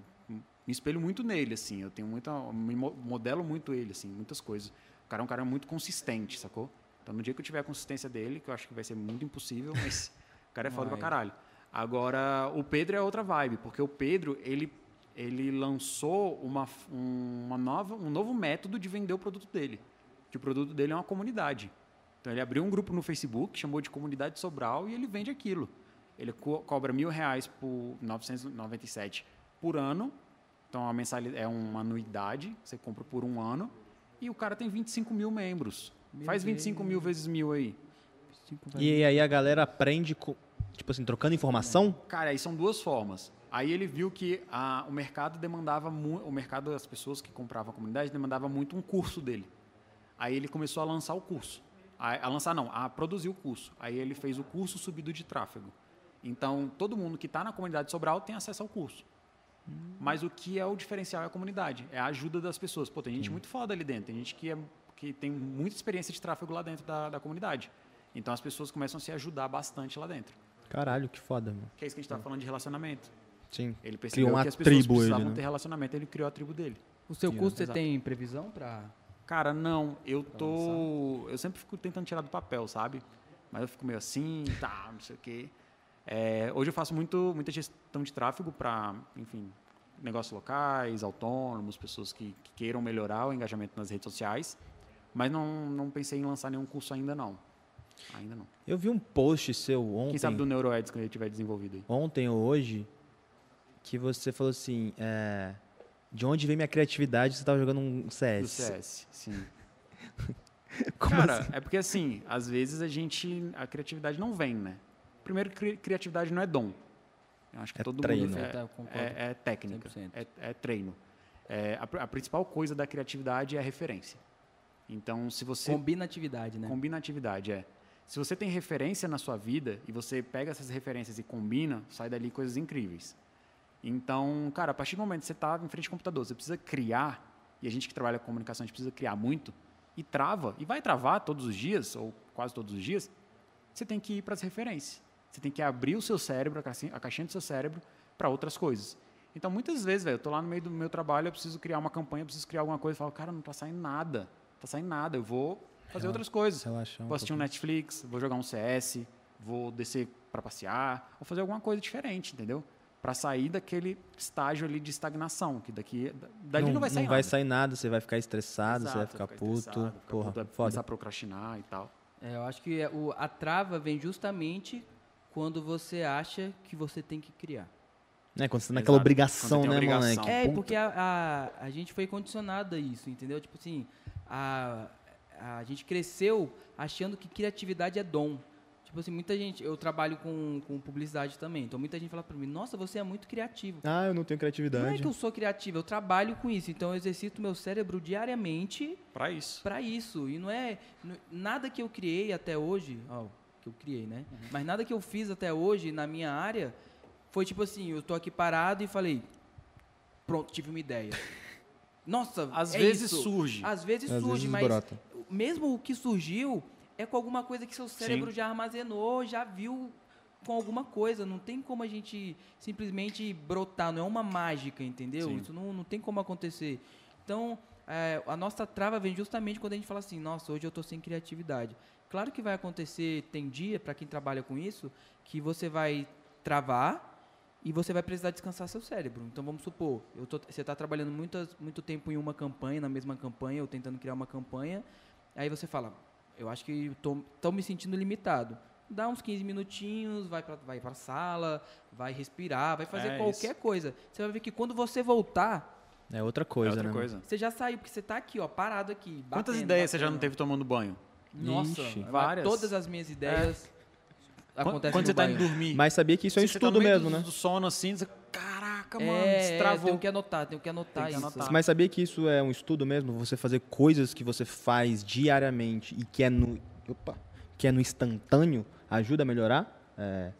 me espelho muito nele, assim. Eu tenho muita. Me mo- modelo muito ele, assim, muitas coisas. O cara é um cara muito consistente, sacou? Então, no dia que eu tiver a consistência dele, que eu acho que vai ser muito impossível, mas o cara é foda pra Vai. caralho. Agora, o Pedro é outra vibe, porque o Pedro, ele, ele lançou uma, um- uma nova, um novo método de vender o produto dele. Que o produto dele é uma comunidade. Então, ele abriu um grupo no Facebook, chamou de Comunidade Sobral, e ele vende aquilo. Ele co- cobra mil reais por 997 por ano. Então, a mensalidade é uma anuidade, você compra por um ano. E o cara tem 25 mil membros. Meu Faz 25 mil vezes mil aí. E aí a galera aprende, tipo assim, trocando informação? Cara, aí são duas formas. Aí ele viu que a- o mercado demandava muito, o mercado das pessoas que compravam a comunidade demandava muito um curso dele. Aí ele começou a lançar o curso. A, a lançar não, a produzir o curso. Aí ele fez o curso subido de tráfego. Então todo mundo que está na comunidade de Sobral tem acesso ao curso. Mas o que é o diferencial é a comunidade, é a ajuda das pessoas. Pô, tem gente muito foda ali dentro, tem gente que, é, que tem muita experiência de tráfego lá dentro da, da comunidade. Então as pessoas começam a se ajudar bastante lá dentro. Caralho, que foda, mano. Que é isso que a gente está falando de relacionamento. Sim. Ele percebeu uma que as pessoas tribo ele, precisavam né? ter relacionamento, ele criou a tribo dele. O seu Sim, curso você exato. tem previsão pra. Cara, não, eu tô. Eu sempre fico tentando tirar do papel, sabe? Mas eu fico meio assim, tá, não sei o quê. É, hoje eu faço muito, muita gestão de tráfego para, enfim, negócios locais, autônomos, pessoas que, que queiram melhorar o engajamento nas redes sociais. Mas não, não pensei em lançar nenhum curso ainda não. Ainda não. Eu vi um post seu ontem. Quem sabe do NeuroEds quando ele tiver desenvolvido aí. ontem ou hoje que você falou assim, é, de onde vem minha criatividade? Você tava jogando um CS. Do CS, sim. Cara, assim? é porque assim, às vezes a gente. A criatividade não vem, né? Primeiro, cri- criatividade não é dom. Eu acho que É todo treino. mundo. É, é, é técnica, 100%. é, é treino. É, a, a principal coisa da criatividade é a referência. Então, se você. Combina atividade, né? Combina atividade, é. Se você tem referência na sua vida e você pega essas referências e combina, sai dali coisas incríveis. Então, cara, a partir do momento que você está em frente ao computador, você precisa criar, e a gente que trabalha com comunicação, a gente precisa criar muito, e trava, e vai travar todos os dias, ou quase todos os dias, você tem que ir para as referências. Você tem que abrir o seu cérebro, a caixinha, a caixinha do seu cérebro, para outras coisas. Então, muitas vezes, velho, eu tô lá no meio do meu trabalho, eu preciso criar uma campanha, eu preciso criar alguma coisa, eu falo, cara, não tá saindo nada, não tá saindo nada, eu vou fazer outras coisas. Relaxar um Vou assistir um. Netflix, vou jogar um CS, vou descer para passear, vou fazer alguma coisa diferente, entendeu? Para sair daquele estágio ali de estagnação, que daqui dali não, vai sair não vai nada. sair nada, você vai ficar estressado, você vai Exato, ficar estressado, puto. vai ficar Porra, puto, vai foda. começar a procrastinar e tal. É, eu acho que é a trava vem justamente quando você acha que você tem que criar. Né? Quando você tá naquela Exato. obrigação, né, obrigação. moleque? É, Puta. porque a, a, a gente foi condicionado a isso, entendeu? Tipo assim, a, a gente cresceu achando que criatividade é dom. Tipo assim, muita gente, eu trabalho com, com publicidade também, então muita gente fala pra mim, nossa, você é muito criativo. Ah, eu não tenho Não criatividade. é que eu sou criativo, eu trabalho com isso, então eu exercito meu cérebro diariamente Para isso. para isso. E não é nada que eu criei até hoje, ó, que eu criei, né? Mas nada que eu fiz até hoje na minha área foi tipo assim, eu tô aqui parado e falei, pronto, tive uma ideia. Nossa, Às é vezes isso. surge. Às vezes Às surge, vezes mas brota. mesmo o que surgiu é com alguma coisa que seu cérebro Sim. já armazenou, já viu com alguma coisa. Não tem como a gente simplesmente brotar, não é uma mágica, entendeu? Sim. Isso não, não tem como acontecer. Então, é, a nossa trava vem justamente quando a gente fala assim, nossa, hoje eu estou sem criatividade. Claro que vai acontecer, tem dia, para quem trabalha com isso, que você vai travar e você vai precisar descansar seu cérebro. Então vamos supor, eu tô, você está trabalhando muitas, muito tempo em uma campanha, na mesma campanha, ou tentando criar uma campanha, aí você fala, eu acho que estou me sentindo limitado. Dá uns 15 minutinhos, vai para vai a sala, vai respirar, vai fazer É qualquer isso. coisa. Você vai ver que quando você voltar, É outra É coisa, outra né? coisa. você já saiu, porque você está aqui, ó, parado aqui. Quantas batendo, ideias você já não batendo. teve tomando banho? Nossa, Ixi. Várias. Todas as minhas ideias Quando, acontecem quando no você tá indo dormir. Mas sabia que isso é um tá estudo meio mesmo, do, né? do sono assim, você, caraca, mano, É, é, destravou. tenho que anotar, tenho que anotar Tem que isso. anotar. Mas sabia que isso é um estudo mesmo? Você fazer coisas que você faz diariamente e que é no, opa, que é no instantâneo ajuda a melhorar é,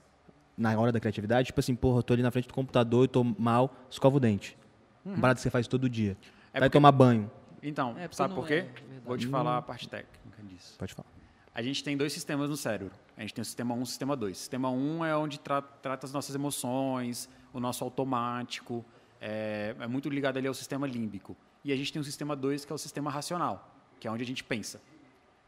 na hora da criatividade? Tipo assim, porra, eu tô ali na frente do computador e tô mal, escova o dente. Uma parada que você faz todo dia. Uhum. É Vai porque- tomar banho. Então, É, sabe por é, quê? verdade. Vou te falar a parte técnica disso. Pode falar. A gente tem dois sistemas no cérebro. A gente tem o sistema 1 e o sistema 2. Sistema 1 é onde tra trata as nossas emoções, o nosso automático. é, é muito ligado ali ao sistema límbico. E a gente tem o sistema 2, que é o sistema racional, que é onde a gente pensa.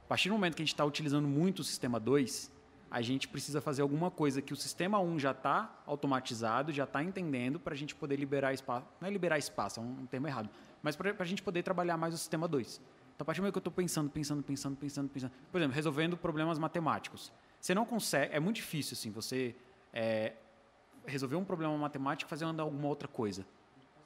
A partir do momento que a gente está utilizando muito o sistema 2, a gente precisa fazer alguma coisa que o sistema 1 já está automatizado, já está entendendo, para a gente poder liberar espaço. Não é liberar espaço, é um, um termo errado. Mas para a gente poder trabalhar mais o sistema 2. Então, a partir do momento que eu estou pensando, pensando, pensando, pensando, pensando. Por exemplo, resolvendo problemas matemáticos. Você não consegue. É muito difícil, assim, você é, resolver um problema matemático fazendo alguma outra coisa.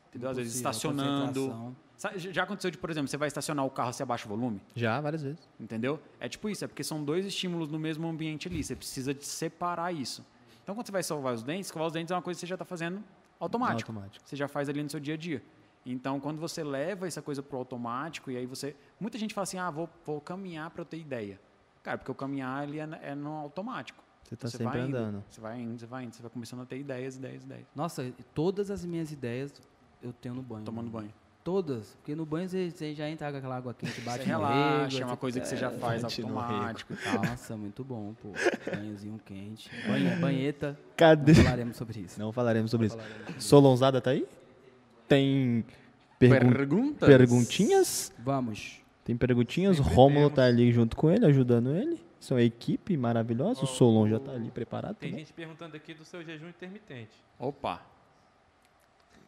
Entendeu? Às vezes estacionando. Já aconteceu de, por exemplo, você vai estacionar o carro, você abaixa o volume? Já, várias vezes. Entendeu? É tipo isso, é porque são dois estímulos no mesmo ambiente ali. Você precisa de separar isso. Então, quando você vai escovar os dentes, escovar os dentes é uma coisa que você já está fazendo automático. Automático. Você já faz ali no seu dia a dia. Então, quando você leva essa coisa para o automático, e aí você. Muita gente fala assim: ah, vou, vou caminhar para eu ter ideia. Cara, porque o caminhar ali é, é no automático. Você tá Você sempre vai indo, andando. Você vai indo, você vai indo, você vai começando a ter ideias, ideias, ideias. Nossa, todas as minhas ideias eu tenho no banho. Tomando banho. Todas. Porque no banho você, você já entra com aquela água quente, Você bate no relaxa, rego, é uma você- coisa que você já faz bate no automático e tal. Nossa, muito bom, pô. Banhozinho quente. Banhe- banheta. Cadê? Não falaremos sobre isso. Não falaremos sobre isso. Falaremos sobre isso. Solonzada tá aí? Tem pergun- Perguntas? perguntinhas? Vamos. Tem perguntinhas. Rômulo tá ali junto com ele, ajudando ele. São equipe maravilhosa. O Solon já tá ali preparado. Tem também. gente perguntando aqui do seu jejum intermitente. Opa.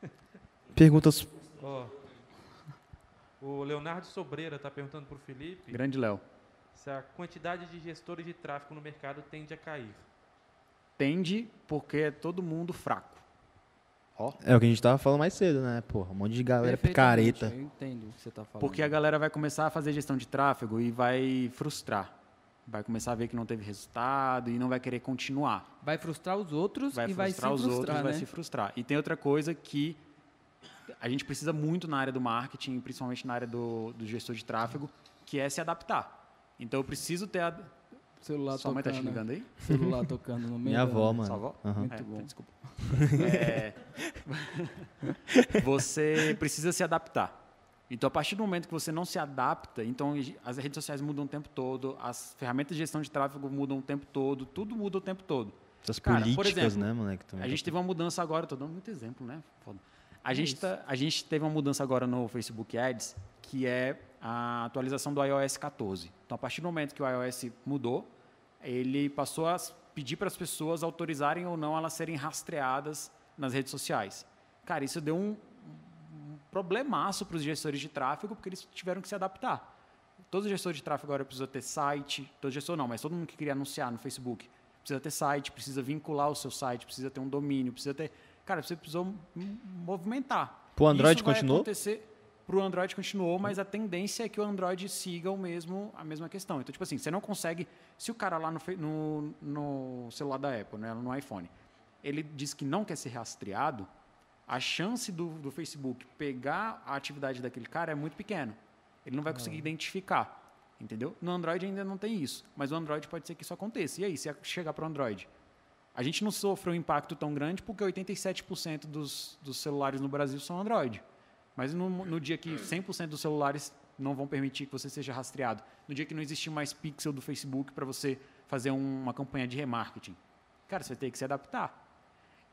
Perguntas. Ó, o Leonardo Sobreira está perguntando para o Felipe Grande Léo. se a quantidade de gestores de tráfego no mercado tende a cair. Tende porque é todo mundo fraco. Ó. É o que a gente tava falando mais cedo, né? Porra, um monte de galera picareta. Eu entendo o que você tá falando. Porque a galera vai começar a fazer gestão de tráfego e vai frustrar. Vai começar a ver que não teve resultado e não vai querer continuar. Vai frustrar os outros Vai e vai se frustrar os frustrar, outros, né? vai se frustrar. E tem outra coisa que a gente precisa muito na área do marketing, principalmente na área do, do gestor de tráfego, que é se adaptar. Então eu preciso ter a... Celular Sua mãe tá te tocando. ligando aí? Celular tocando no meio Minha avó, mano. Sua avó? Aham. Muito É, bom. Desculpa. É, você precisa se adaptar. Então, a partir do momento que você não se adapta, então as redes sociais mudam o tempo todo, as ferramentas de gestão de tráfego mudam o tempo todo, tudo muda o tempo todo. Essas Cara, por políticas, exemplo, né, moleque? também A tá- gente teve uma mudança agora, estou dando muito exemplo, né? Foda. A, É gente tá- a gente teve uma mudança agora no Facebook Ads, que é a atualização do iOS 14. Então, a partir do momento que o iOS mudou, ele passou a pedir para as pessoas autorizarem ou não elas serem rastreadas nas redes sociais. Cara, isso deu um, problemaço para os gestores de tráfego, porque eles tiveram que se adaptar. Todos os gestores de tráfego agora precisam ter site, todo gestor não, mas todo mundo que queria anunciar no Facebook precisa ter site, precisa vincular o seu site, precisa ter um domínio, precisa ter. Cara, você precisou movimentar. Pro Android Isso vai continuou? acontecer. Pro Android continuou, mas a tendência é que o Android siga o mesmo, a mesma questão. Então, tipo assim, você não consegue. Se o cara lá no, no, no celular da Apple, né, no iPhone, ele diz que não quer ser rastreado, a chance do, do Facebook pegar a atividade daquele cara é muito pequena. Ele não vai conseguir identificar. Entendeu? No Android ainda não tem isso. Mas no Android pode ser que isso aconteça. E aí, se chegar para o Android? A gente não sofreu um impacto tão grande porque 87% dos, dos celulares no Brasil são Android. Mas no, no dia que 100% dos celulares não vão permitir que você seja rastreado, no dia que não existir mais pixel do Facebook para você fazer um- uma campanha de remarketing, cara, você ter que se adaptar.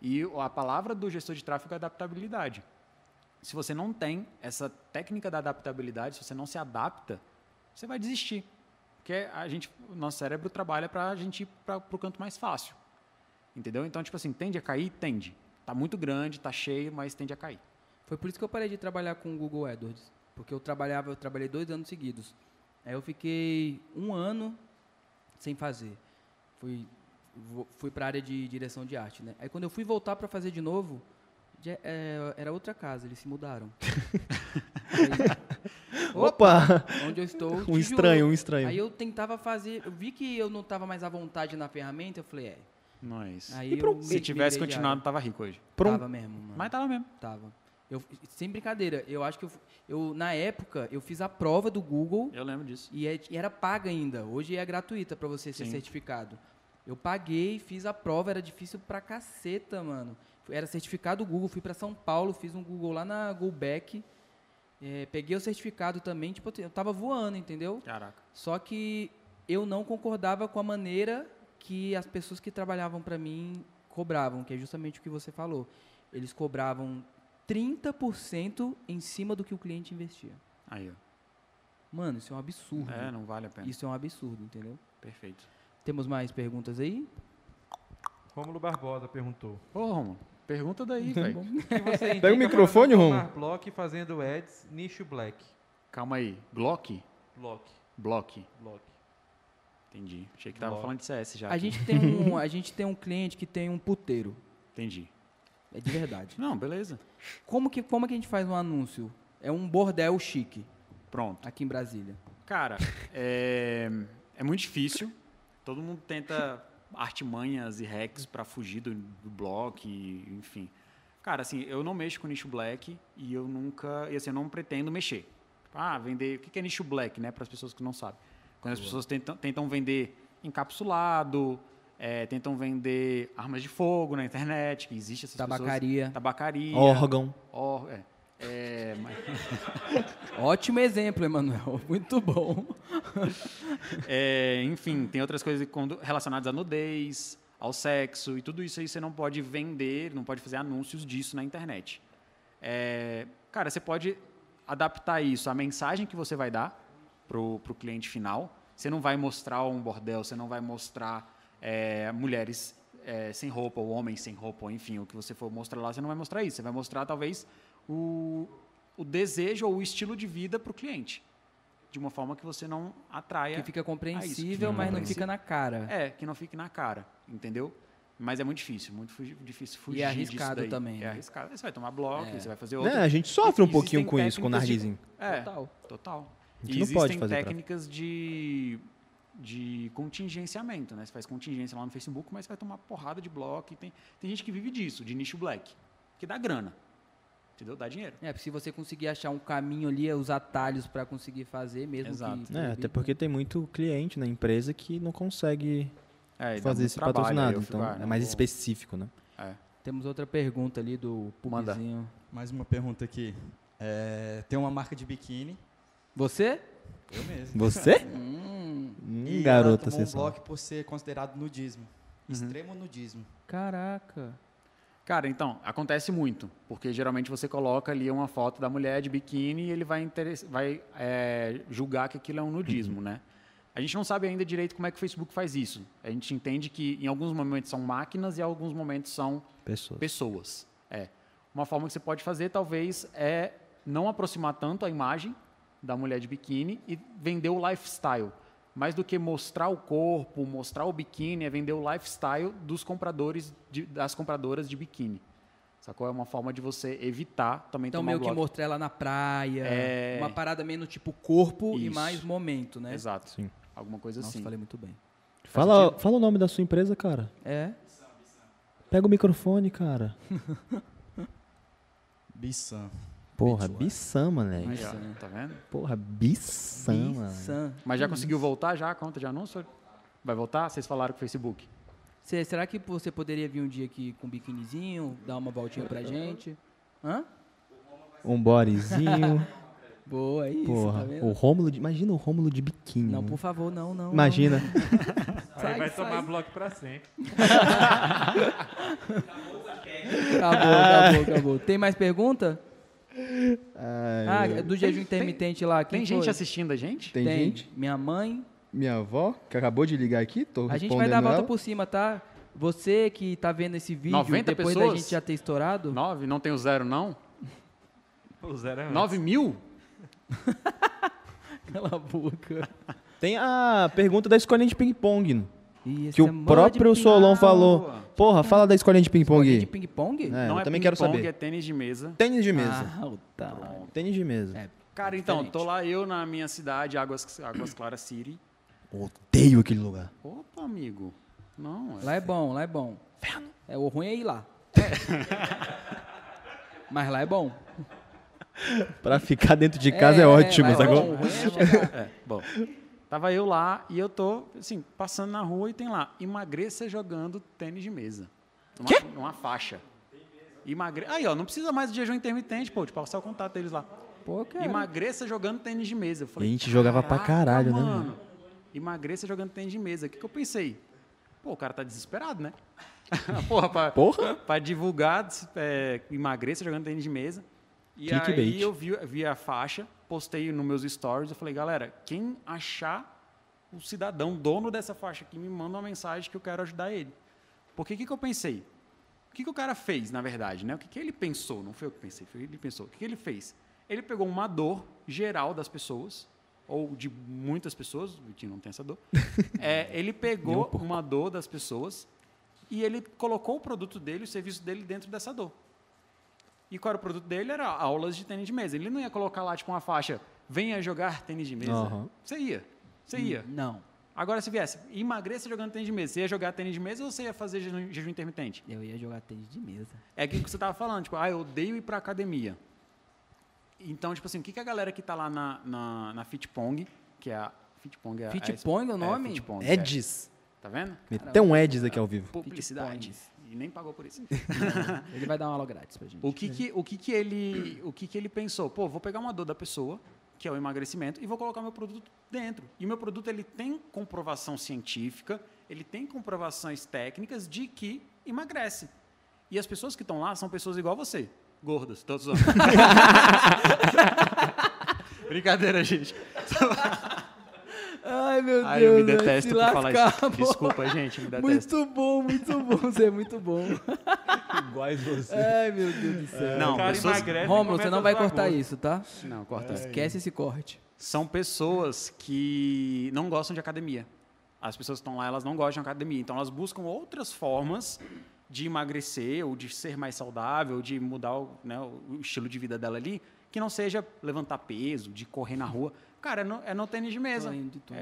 E a palavra do gestor de tráfego é adaptabilidade. Se você não tem essa técnica da adaptabilidade, se você não se adapta, você vai desistir. Porque a gente, o nosso cérebro trabalha para a gente ir para o canto mais fácil. Entendeu? Então, tipo assim, tende a cair? Tende. Tá muito grande, tá cheio, mas tende a cair. Foi por isso que eu parei de trabalhar com o Google AdWords. Porque eu trabalhava, eu trabalhei dois anos seguidos. Aí eu fiquei um ano sem fazer. Fui, fui para a área de direção de arte, né? Aí quando eu fui voltar para fazer de novo, já- é, era outra casa, eles se mudaram. Aí, Opa! onde eu estou. Um estranho, juro. um estranho. Aí eu tentava fazer, eu vi que eu não estava mais à vontade na ferramenta, eu falei, é. Nós. Aí E eu Se me- tivesse continuado, tava rico hoje. Pra um- Tava mesmo, mano. Mas tava mesmo. Tava. Eu, sem brincadeira, eu acho que eu, eu, na época, eu fiz a prova do Google Eu lembro disso. e, é- e era paga ainda. Hoje é gratuita pra você ser Sim. certificado. Eu paguei, fiz a prova, era difícil pra caceta, mano. Era certificado Google, fui pra São Paulo, fiz um Google lá na Goback. É, peguei o certificado também, tipo, eu tava voando, entendeu? Caraca. Só que eu não concordava com a maneira que as pessoas que trabalhavam para mim cobravam, que é justamente o que você falou. Eles cobravam 30% em cima do que o cliente investia. Aí, ó. Mano, isso é um absurdo. É, não vale a pena. Isso é um absurdo, entendeu? Perfeito. Temos mais perguntas aí? Rômulo Barbosa perguntou. Ô, Romulo, pergunta daí, velho. O que você indica Pega o microfone, tomar bloco fazendo ads nicho black. Calma aí. Glock? Block. Block. Block. Entendi. Achei que tava Block. falando de CS já. A aqui. gente, tem um, a gente tem um cliente que tem um puteiro. Entendi. É de verdade. Não, beleza. Como que, como que a gente faz um anúncio? É um bordel chique Pronto. aqui em Brasília. Cara, é, é muito difícil. Todo mundo tenta artimanhas e hacks para fugir do, do bloco, e, enfim. Cara, assim, eu não mexo com nicho black e eu nunca, e assim, eu não pretendo mexer. Ah, vender, o que que é nicho black, né, para as pessoas que não sabem? Quando as pessoas tentam, tentam vender encapsulado, é, tentam vender armas de fogo na internet, que existe essas Tabacaria. pessoas. Tabacaria. Órgão. Or, é, é, mas- Ótimo exemplo, Emanuel. Muito bom. É, enfim, tem outras coisas relacionadas à nudez, ao sexo, e tudo isso aí você não pode vender, não pode fazer anúncios disso na internet. É, cara, você pode adaptar isso à mensagem que você vai dar pro, pro cliente final. Você não vai mostrar um bordel, você não vai mostrar é, mulheres é, sem roupa, ou homens sem roupa, ou enfim, o que você for mostrar lá, você não vai mostrar isso. Você vai mostrar, talvez, o, o desejo ou o estilo de vida para o cliente. De uma forma que você não atraia. Que fica compreensível, isso, mas não fica na cara. É, que não fique na cara, entendeu? Mas é muito difícil, muito fugi- difícil fugir é disso arriscado daí. também, É né? arriscado. Você vai tomar bloco, É. você vai fazer Né, outro. a gente sofre um pouquinho com isso, com o técnicas de- narguizinho. É, Total. total. A E gente não existem pode fazer técnicas de, de contingenciamento, né? Você faz contingência lá no Facebook, mas você vai tomar porrada de bloco. E tem, tem gente que vive disso, de nicho black, que dá grana. Entendeu? Dá dinheiro. É, se você conseguir achar um caminho ali, os atalhos para conseguir fazer, mesmo Exato. que... É, até proibido, porque tem muito cliente na empresa que não consegue É, fazer esse trabalho, patrocinado. fico, Então ah, é não mais vou- específico, né? É. Temos outra pergunta ali do pubzinho. Mais uma pergunta aqui. É, tem uma marca de biquíni. Você? Eu mesmo. Você? Hum, Hum, E garota ela tomou um bloco por ser considerado nudismo. Extremo nudismo. caraca. Cara, então, acontece muito, porque geralmente você coloca ali uma foto da mulher de biquíni e ele vai, vai é, julgar que aquilo é um nudismo, né? A gente não sabe ainda direito como é que o Facebook faz isso. A gente entende que em alguns momentos são máquinas e em alguns momentos são Pessoas. pessoas. É. Uma forma que você pode fazer, talvez, é não aproximar tanto a imagem da mulher de biquíni e vender o lifestyle. Mais do que mostrar o corpo, mostrar o biquíni, é vender o lifestyle dos compradores, de- das compradoras de biquíni. Sacou? É uma forma de você evitar também Então tomar meio o que mostrar ela na praia, É. uma parada menos tipo corpo e Isso. mais momento, né? Exato. Sim. Alguma coisa Nossa, assim. falei muito bem. Fala, sentido? fala o nome da sua empresa, cara. É? Pega o microfone, cara. Bissan. Porra. Bissam, moleque. Aí, ó, tá vendo? Porra, Bissam, mano. Bissan. Mas já conseguiu voltar já a conta de anúncio? Vai voltar? Vocês falaram com o Facebook. Cê- será que você poderia vir um dia aqui com um biquinizinho, dar uma voltinha pra gente? Hã? Um bodyzinho. Boa, é isso, Porra, tá vendo? o Rômulo de, imagina o Rômulo de biquíni. Não, por favor, não, não. Imagina. Aí Sai, vai sai. tomar bloco pra sempre. não. Acabou, acabou, acabou. Tem mais pergunta? Ai, Ah, do jejum Tem- intermitente lá. Quem Tem gente foi? assistindo a gente? Tem, gente? Minha mãe. Minha avó, que acabou de ligar aqui, tô A gente vai dar a volta ela. por cima, tá? Você que tá vendo esse vídeo 90 depois da pessoas? gente já ter estourado. Nove? Não tem o zero, não? O zero é antes. Nove mil? Cala a boca. Tem a pergunta da escolinha de ping-pong, que o moda próprio Solon falou. Porra, fala da escolinha de ping-pong De ping-pong? É, não eu é também quero ping-pong, saber. é tênis de mesa. Tênis de mesa. Ah, tá. Tênis de mesa. É, Cara, é então, tô lá eu na minha cidade, Águas, Águas Claras City. Odeio aquele lugar. Opa, amigo. Não, é... Lá é bom, lá é bom. É, o ruim é ir lá. Mas lá é bom. Pra ficar dentro de casa é, ótimo, é sacou? bom, O ruim é. É, bom. Tava eu lá e eu tô, assim, passando na rua e tem lá, emagreça jogando tênis de mesa. Quê? Numa faixa. Emagre... Aí, ó, não precisa mais de jejum intermitente, pô, de passar o contato deles lá. Pô, cara. Emagreça jogando tênis de mesa. Eu E a gente jogava pra "Caraca, caralho, né, mano? Emagreça jogando tênis de mesa. O que, que eu pensei? Pô, o cara tá desesperado, né? Porra, pra, Porra. pra divulgar, é, emagreça jogando tênis de mesa. E Clickbait. aí eu vi, vi a faixa, postei nos meus stories, eu falei, galera, quem achar o cidadão dono dessa faixa aqui, me manda uma mensagem que eu quero ajudar ele. Porque o que, que eu pensei? O que, que o cara fez, na verdade? Né? O que, que ele pensou? Não foi eu que pensei, foi ele que pensou. O que, que ele fez? Ele pegou uma dor geral das pessoas, ou de muitas pessoas, o Vitinho não tem essa dor. É, ele pegou uma dor das pessoas e ele colocou o produto dele, o serviço dele dentro dessa dor. E qual era o produto dele? Era aulas de tênis de mesa. Ele não ia colocar lá, tipo, uma faixa, venha jogar tênis de mesa. Aham. Você ia. Você ia. Não. Agora, se viesse, emagreça jogando tênis de mesa. Você ia jogar tênis de mesa ou você ia fazer jejum, jejum intermitente? Eu ia jogar tênis de mesa. É aquilo que você estava falando, tipo, ah, eu odeio ir pra academia. Então, tipo assim, o que, que a galera que tá lá na, na, na Fitpong, que é a... Fitpong é a- Fitpong é o nome? Fitpong, é. Edges. Tá vendo? Meteu um Edges aqui ao vivo. Publicidade. E nem pagou por isso. Ele vai dar uma aula grátis pra gente. O que que, o que, que, ele, o que, que ele pensou? Pô, vou pegar uma dor da pessoa, que é o emagrecimento, e vou colocar meu produto dentro. E meu produto ele tem comprovação científica, ele tem comprovações técnicas de que emagrece. E as pessoas que estão lá são pessoas igual a você, gordas, todos os Brincadeira, gente. Ai, meu Ai, eu me Deus. vai detesto se por falar lascar, isso. pô. Desculpa, gente, me detesto. Muito bom, muito bom. Você é muito bom. Iguais você. Ai, meu Deus do céu. Não, o cara pessoas- emagrece Rômulo, você não vai cortar isso, tá? Não, corta. Esquece esse corte. são pessoas que não gostam de academia. As pessoas que estão lá, elas não gostam de academia. Então, elas buscam outras formas de emagrecer, ou de ser mais saudável, de mudar o, né, o estilo de vida dela ali, que não seja levantar peso, de correr na rua. Cara, é no, é no tênis de mesa. Tô indo de tudo.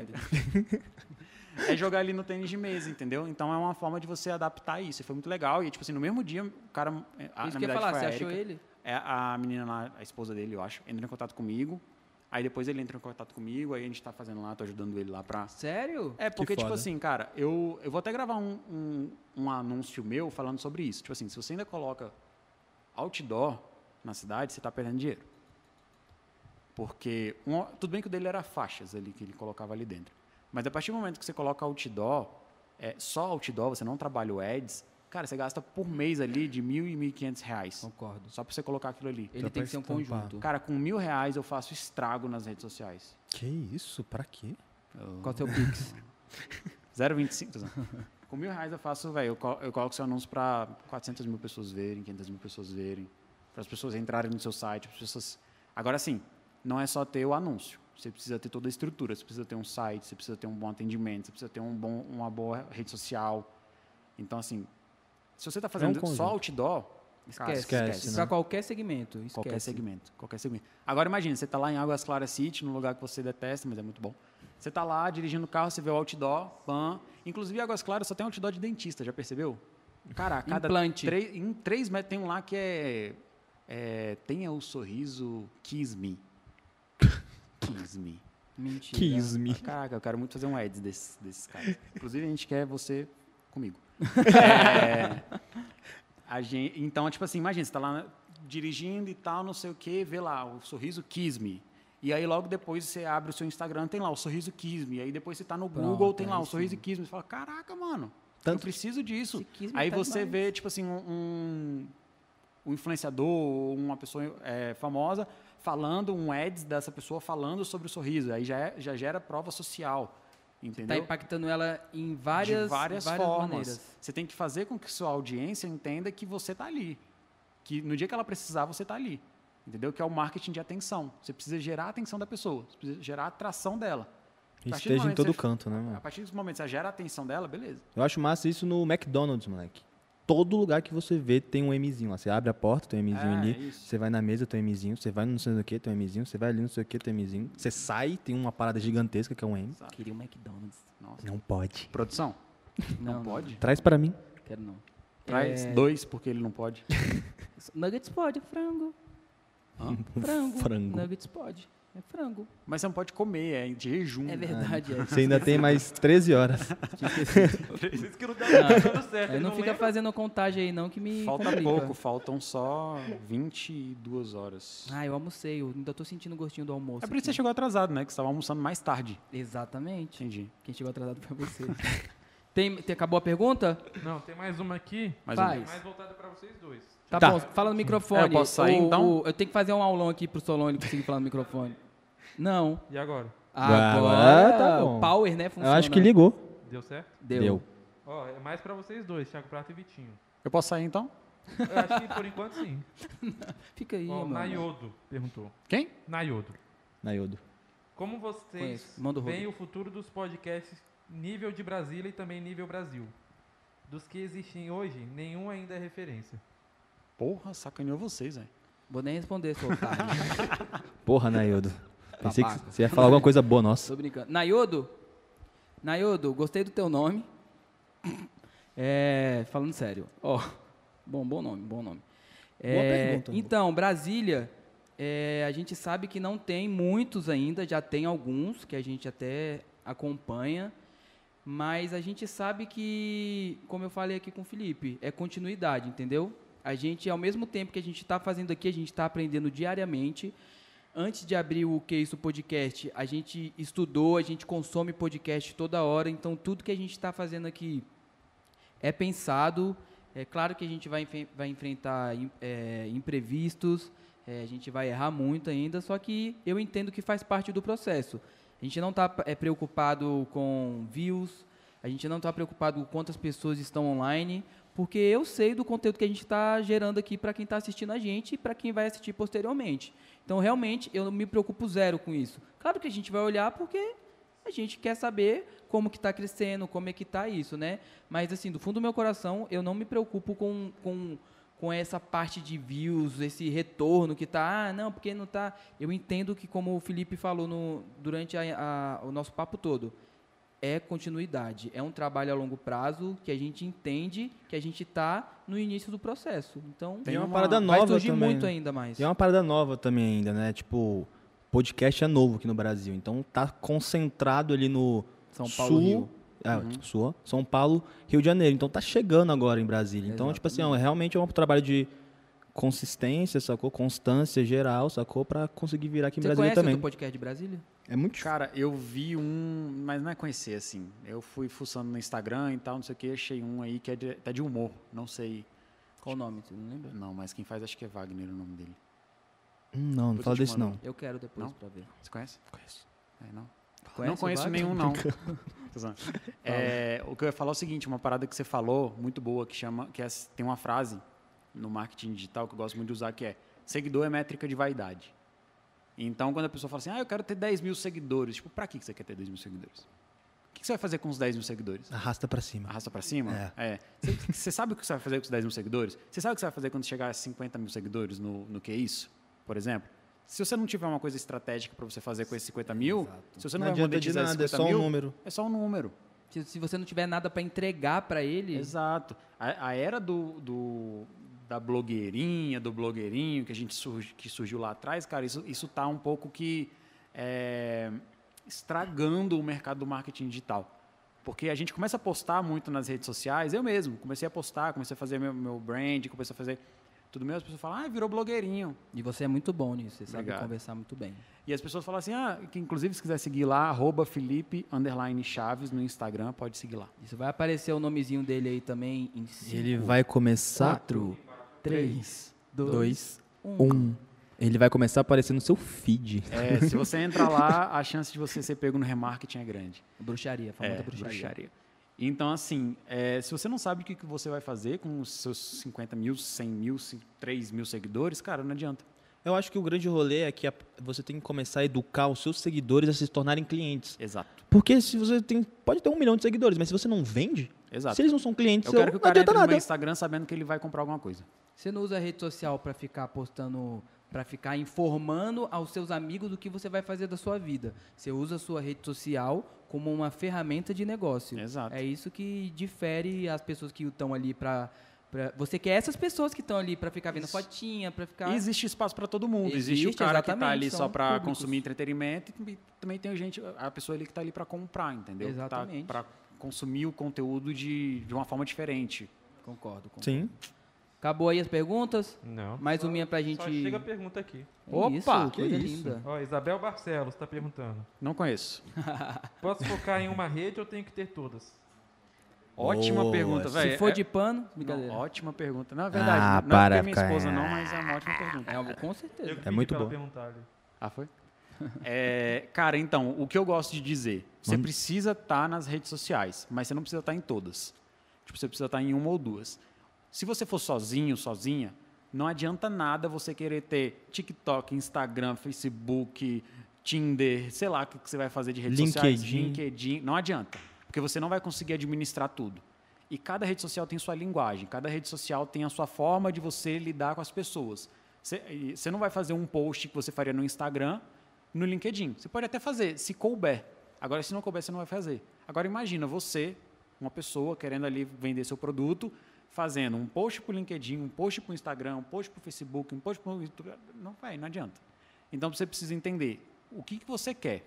É jogar ali no tênis de mesa, entendeu? Então, é uma forma de você adaptar isso. E foi muito legal. E, tipo assim, no mesmo dia, o cara... é, a- Isso na que eu ia verdade, falar, foi você a achou ele? É a menina lá, a esposa dele, eu acho, entrou em contato comigo. Aí depois ele entra em contato comigo, aí a gente tá fazendo lá, tô ajudando ele lá pra. Sério? É, porque, tipo assim, cara, eu, eu vou até gravar um, um, um anúncio meu falando sobre isso. Tipo assim, se você ainda coloca outdoor na cidade, você tá perdendo dinheiro. Porque, um- tudo bem que o dele era faixas ali, que ele colocava ali dentro. Mas a partir do momento que você coloca outdoor, é, só outdoor, você não trabalha o ads, cara, você gasta por mês ali de mil e mil e quinhentos reais. Concordo. Só pra você colocar aquilo ali. Ele Dá tem que ser um conjunto. Cara, com mil reais eu faço estrago nas redes sociais. Que isso? Pra quê? Qual é o seu Pix? 0,25. tô zoando. com mil reais eu faço, velho, eu, eu coloco seu anúncio pra 400 mil pessoas verem, 500 mil pessoas verem, para as pessoas entrarem no seu site, as pessoas... Agora sim, não é só ter o anúncio. Você precisa ter toda a estrutura, você precisa ter um site, você precisa ter um bom atendimento, você precisa ter um bom, uma boa rede social. Então, assim, se você está fazendo só conjunto. outdoor, cara, Esquece. esquece, né? Qualquer segmento. Esquece. Qualquer segmento, qualquer segmento. Agora imagine, você está lá em Águas Claras City, num lugar que você detesta, mas é muito bom. Você está lá dirigindo o carro, você vê o outdoor, pan. Inclusive, em Águas Claras só tem outdoor de dentista, já percebeu? Cara, a cada Implante. três- em três metros tem um lá que é, é tenha o sorriso Kiss Me. Kiss Me. Mentira. Kiss me. Caraca, eu quero muito fazer um ads desses, desses caras. Inclusive, a gente quer você comigo. É, a gente, então, tipo assim, imagina, você está lá dirigindo e tal, não sei o quê, vê lá o sorriso Kiss Me. E aí, logo depois, você abre o seu Instagram, tem lá o sorriso Kiss Me. Aí depois você está no Pronto, Google, tem lá aí o sorriso sim. Kiss Me. Você fala, caraca, mano, eu Tanto- preciso disso. Aí tá você demais. vê, tipo assim, um, um influenciador ou uma pessoa é, famosa falando, um ads dessa pessoa falando sobre o sorriso. Aí já, é- já gera prova social, Tá entendeu? impactando ela em várias, de várias, várias formas. maneiras. Você tem que fazer com que sua audiência entenda que você está ali. Que no dia que ela precisar, você está ali. Entendeu? Que é o marketing de atenção. Você precisa gerar a atenção da pessoa. Você precisa gerar a atração dela. A esteja em todo você- canto, né, A mano? partir desse momento que você gera a atenção dela, beleza. Eu acho massa isso no McDonald's, moleque. Todo lugar que você vê tem um Mzinho lá. Você abre a porta, tem um Mzinho É, ali. isso. Você vai na mesa, tem um Mzinho. Você vai no não sei o que, tem um Mzinho. Você vai ali, não sei o que, tem um Mzinho. Você sai, tem uma parada gigantesca que é um M. Queria um McDonald's. Nossa. Não pode. Produção, Não, não, pode? Traz pra mim. Quero não. Traz É, dois, porque ele não pode. Nuggets pode, frango. Hã? Frango. Frango. Nuggets pode. É frango. Mas você não pode comer, é de jejum. É verdade, é. Você ainda tem mais 13 horas. Isso que não dá dando certo. Aí ele não fica lembra. fazendo contagem aí não que me Falta complica. pouco, faltam só 22 horas. Ah, eu almocei, eu ainda tô sentindo o gostinho do almoço. É por isso que você chegou atrasado, né? Que você estava almoçando mais tarde. Exatamente. Entendi. Quem chegou atrasado foi você. Tem, tem- acabou a pergunta? Não, tem mais uma aqui. Mais Faz. um. Mais voltada pra vocês dois. Tá, Tá. bom, fala no microfone. É, eu posso sair, O- então? o- eu tenho que fazer um aulão aqui pro Solone conseguir falar no microfone. Não. E agora? Agora Agora, tá bom. o power, né, Eu funciona. acho que ligou. Deu certo? Deu. Deu. Ó, é mais pra vocês dois, Thiago Prata e Vitinho. Eu posso sair então? Eu acho que por enquanto sim. Fica aí, Ó, mano. Nayodo perguntou. Quem? Nayodo. Nayodo. Como vocês veem o futuro dos podcasts nível de Brasília e também nível Brasil? Dos que existem hoje, nenhum ainda é referência. Porra, sacaneou vocês, velho. Vou nem responder, seu otário. Porra, Nayodo. Pensei que você ia falar alguma coisa boa, nossa. Tô brincando. Nayodo? Nayodo, gostei do teu nome. É, falando sério. Ó, bom, bom nome, bom nome. Boa É, pergunta. Então, Brasília, é, a gente sabe que não tem muitos ainda, já tem alguns que a gente até acompanha, mas a gente sabe que, como eu falei aqui com o Felipe, é continuidade, entendeu? A gente, ao mesmo tempo que a gente está fazendo aqui, a gente está aprendendo diariamente. Antes de abrir o Que Isso Podcast, a gente estudou, a gente consome podcast toda hora, então tudo que a gente está fazendo aqui é pensado. É claro que a gente vai, vai enfrentar é, imprevistos, é, a gente vai errar muito ainda, só que eu entendo que faz parte do processo. A gente não está preocupado com views, a gente não está preocupado com quantas pessoas estão online, porque eu sei do conteúdo que a gente está gerando aqui para quem está assistindo a gente e para quem vai assistir posteriormente. Então, realmente, eu me preocupo zero com isso. Claro que a gente vai olhar porque a gente quer saber como que está crescendo, como é que está isso, né? Mas, assim, do fundo do meu coração, eu não me preocupo com, com, com essa parte de views, esse retorno que tá, ah, não, porque não tá... Eu entendo que, como o Felipe falou no, durante a- a- o nosso papo todo, é continuidade, é um trabalho a longo prazo que a gente entende que a gente está no início do processo. Então, Tem uma uma- parada vai nova surgir também. muito ainda mais. Tem uma parada nova também ainda, né? Tipo, podcast é novo aqui no Brasil. Então tá concentrado ali no São Paulo, sul. Rio. É, Uhum. Sul, São Paulo, Rio de Janeiro. Então tá chegando agora em Brasília. Então, tipo assim, ó, realmente é um trabalho de consistência, sacou? Constância geral, sacou? Pra conseguir virar aqui em Você Brasília conhece também. o podcast de Brasília? É muito difícil. Cara, eu vi um, mas não é conhecer assim. Eu fui fuçando no Instagram e tal, não sei o que, achei um aí que é de, até de humor. Não sei. Qual o nome? Você não lembra? Não, mas quem faz acho que é Wagner o nome dele. Hum, Não, não Depois fala eu te desse mando. não. Eu quero depois Não? pra ver. Você conhece? Conheço. É, não. Conhece não conheço nenhum, não. É, o que eu ia falar é o seguinte, uma parada que você falou, muito boa, que chama, que é- tem uma frase no marketing digital que eu gosto muito de usar, que é seguidor é métrica de vaidade. Então, quando a pessoa fala assim, ah, eu quero ter 10 mil seguidores, tipo, pra que que você quer ter 10 mil seguidores? O que você vai fazer com os 10 mil seguidores? Arrasta pra cima. Arrasta pra cima? É. Você, você sabe o que você vai fazer com os 10 mil seguidores? Você sabe o que você vai fazer quando chegar a 50 mil seguidores no, no que é isso? Por exemplo? Se você não tiver uma coisa estratégica para você fazer com esses 50 mil, se você não, Não vai monetizar nada, é 50 só um mil, número. é só um número. Se, se você não tiver nada pra entregar pra ele, Exato. A, a era do, do- da blogueirinha, do blogueirinho que a gente que surgiu lá atrás, cara, isso, isso tá um pouco que é, estragando o mercado do marketing digital. Porque a gente começa a postar muito nas redes sociais, eu mesmo comecei a postar, comecei a fazer meu, meu brand, comecei a fazer tudo mesmo, as pessoas falam, ah, virou blogueirinho. e você é muito bom nisso, você sabe Obrigado. conversar muito bem. E as pessoas falam assim, ah, que inclusive se quiser seguir lá, arroba Felipe, underline Chaves no Instagram, pode seguir lá. Isso vai aparecer o nomezinho dele aí também em Ele cinco, vai começar. quatro, três, dois, Dois, um. um. Ele vai começar a aparecer no seu feed. É, se você entrar lá, a chance de você ser pego no remarketing é grande. Bruxaria, famosa É, bruxaria. bruxaria. Então, assim, é, se você não sabe o que, você vai fazer com os seus 50 mil, 100 mil, 3 mil seguidores, cara, não adianta. Eu acho que o grande rolê é que a- você tem que começar a educar os seus seguidores a se tornarem clientes. Exato. Porque se você tem. Pode ter um milhão de seguidores, mas se você não vende, Exato. se eles não são clientes, Eu quero que o não cara adianta entre no nada. meu Instagram sabendo que ele vai comprar alguma coisa. Você não usa a rede social pra ficar postando, pra ficar informando aos seus amigos do que você vai fazer da sua vida. Você usa a sua rede social como uma ferramenta de negócio. Exato. É isso que difere as pessoas que estão ali pra, pra- Você quer essas pessoas que estão ali pra ficar vendo Isso. fotinha, pra ficar. E existe espaço para todo mundo. Existe, o Existe, cara que está ali só para consumir entretenimento e também- tem gente, a pessoa ali que está ali para comprar, entendeu? Exatamente. Para consumir o conteúdo de, de uma forma diferente. Concordo, concordo. Sim. Acabou aí as perguntas? Não. Mais uma pra gente. Só chega a pergunta aqui. Opa, isso, que coisa isso. linda. Ó, Isabel Barcelos está perguntando. Não conheço. Posso focar em uma rede ou tenho que ter todas? Ótima Boa. pergunta, Se velho. Se for É- de pano, Não, brincadeira. ótima pergunta. Na verdade, Ah, não para, é minha cara. esposa não, mas é uma ótima pergunta. É, com certeza. É muito bom. perguntar ali. Ah, foi? É, cara, então, o que eu gosto de dizer, você Manda. precisa estar nas redes sociais, mas você não precisa estar em todas. Tipo, você precisa estar em uma ou duas. Se você for sozinho, sozinha, não adianta nada você querer ter TikTok, Instagram, Facebook, Tinder, sei lá o que você vai fazer de redes sociais, LinkedIn. LinkedIn, não adianta, porque você não vai conseguir administrar tudo. E cada rede social tem sua linguagem, cada rede social tem a sua forma de você lidar com as pessoas. Você, você não vai fazer um post que você faria no Instagram no LinkedIn. Você pode até fazer, se couber. Agora, se não couber, você não vai fazer. Agora, imagina você, uma pessoa querendo ali vender seu produto, fazendo um post para o LinkedIn, um post para o Instagram, um post para o Facebook, um post para o YouTube. Não vai, não adianta. Então, você precisa entender o que, que você quer.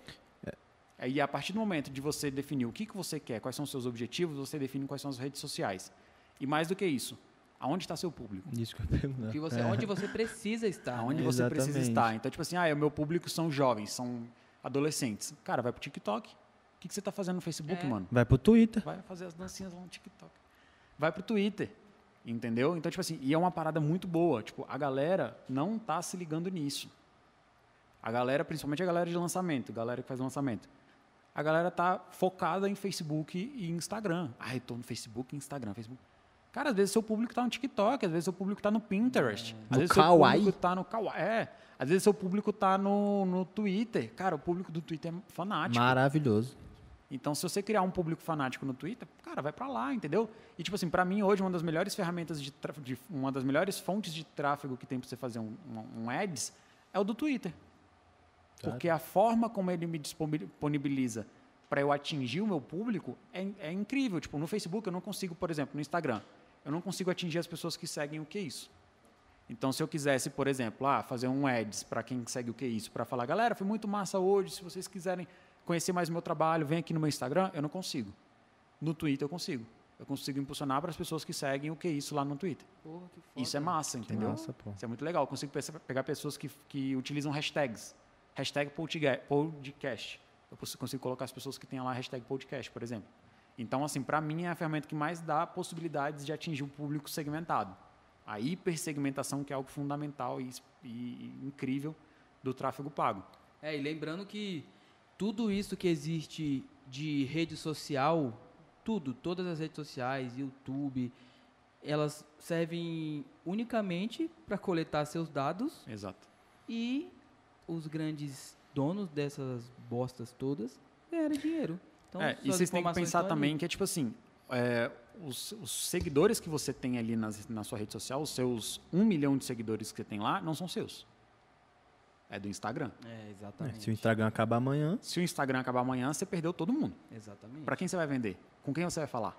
E a partir do momento de você definir o que, que você quer, quais são os seus objetivos, você define quais são as redes sociais. E mais do que isso, aonde está seu público? Isso que eu. Que você, É. Onde você precisa estar. Aonde né? você precisa estar. Então, tipo assim, ah, o meu público são jovens, são adolescentes. Cara, vai pro TikTok. O que, que você tá fazendo no Facebook, É. mano? Vai pro Twitter. Vai fazer as dancinhas lá no TikTok. Vai pro Twitter. Entendeu? Então, tipo assim, e é uma parada muito boa. Tipo, a galera não tá se ligando nisso. A galera, principalmente a galera de lançamento, a galera que faz lançamento. A galera tá focada em Facebook e Instagram. Ah, eu tô no Facebook e Instagram. Facebook. Cara, às vezes seu público tá no TikTok, às vezes seu público tá no Pinterest. Às No vezes seu Kawaii. público tá no Kawaii. É. Às vezes seu público tá no, no Twitter. Cara, o público do Twitter é fanático. Maravilhoso. Então, se você criar um público fanático no Twitter, cara, vai pra lá, entendeu? E tipo assim, pra mim hoje uma das melhores ferramentas de, de- uma das melhores fontes de tráfego que tem pra você fazer um, um, um ads é o do Twitter. Porque a forma como ele me disponibiliza para eu atingir o meu público é, é incrível. Tipo, no Facebook eu não consigo, por exemplo, no Instagram, eu não consigo atingir as pessoas que seguem o que é isso. Então, se eu quisesse, por exemplo, ah, fazer um ads para quem segue o que é isso, para falar, galera, foi muito massa hoje, se vocês quiserem conhecer mais o meu trabalho, vem aqui no meu Instagram, eu não consigo. No Twitter eu consigo. Eu consigo impulsionar para as pessoas que seguem o que é isso lá no Twitter. Porra, que foda. Isso é massa, entendeu? Massa, pô. Isso é muito legal. Eu consigo pe- pegar pessoas que, que utilizam hashtags. Hashtag podcast. Eu cons- consigo colocar as pessoas que têm lá hashtag podcast, por exemplo. Então, assim, para mim é a ferramenta que mais dá possibilidades de atingir o público segmentado. A hipersegmentação, que é algo fundamental e, e- e incrível do tráfego pago. É, e lembrando que tudo isso que existe de rede social, tudo, todas as redes sociais, YouTube, elas servem unicamente para coletar seus dados Exato. e os grandes donos dessas bostas todas ganharem dinheiro. Então, É, e vocês têm que pensar estão ali. também que é tipo assim, é, os, os seguidores que você tem ali nas- na sua rede social, os seus um milhão de seguidores que você tem lá, não são seus. É do Instagram. É, É, exatamente. se o Instagram acabar amanhã, Se o Instagram acabar amanhã, você perdeu todo mundo. Exatamente. Para quem você vai vender? Com quem você vai falar?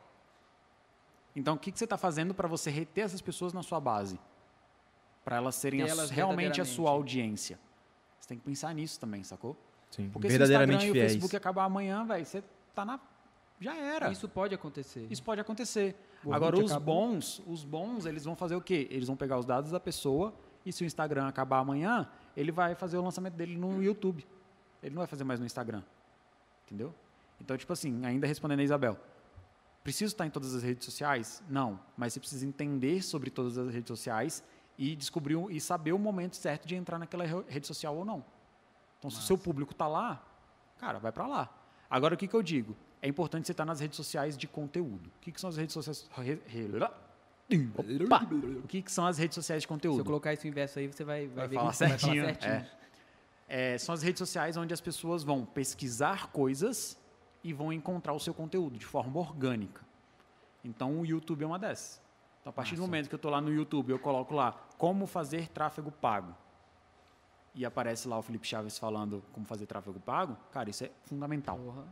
Então, o que, que você está fazendo para você reter essas pessoas na sua base? Para elas serem a- elas realmente a sua verdadeiramente. audiência. Você tem que pensar nisso também, sacou? sim, Porque se o Instagram verdadeiramente e o fiéis. Facebook acabar amanhã, velho, você tá na. Já era. Isso pode acontecer. Isso pode acontecer. O Agora, os acabou. bons, os bons, eles vão fazer o quê? Eles vão pegar os dados da pessoa e se o Instagram acabar amanhã, ele vai fazer o lançamento dele no YouTube. Ele não vai fazer mais no Instagram. Entendeu? Então, tipo assim, ainda respondendo a Isabel, preciso estar em todas as redes sociais? Não, mas você precisa entender sobre todas as redes sociais e descobrir e saber o momento certo de entrar naquela re- rede social ou não. Então, se o seu público está lá, cara, vai para lá. Agora, o que, que eu digo? É importante você estar nas redes sociais de conteúdo. O que, que são as redes sociais? Opa! O que, que são as redes sociais de Se eu conteúdo? colocar isso inverso aí, você vai, vai, Vai ver falar que você vai certinho, falar certinho. É. É, são as redes sociais onde as pessoas vão pesquisar coisas e vão encontrar o seu conteúdo de forma orgânica. Então, o YouTube é uma dessas. Então, a partir do momento que eu estou lá no YouTube, eu coloco lá como fazer tráfego pago. E aparece lá o Felipe Chaves falando como fazer tráfego pago. Cara, isso é fundamental. Porra.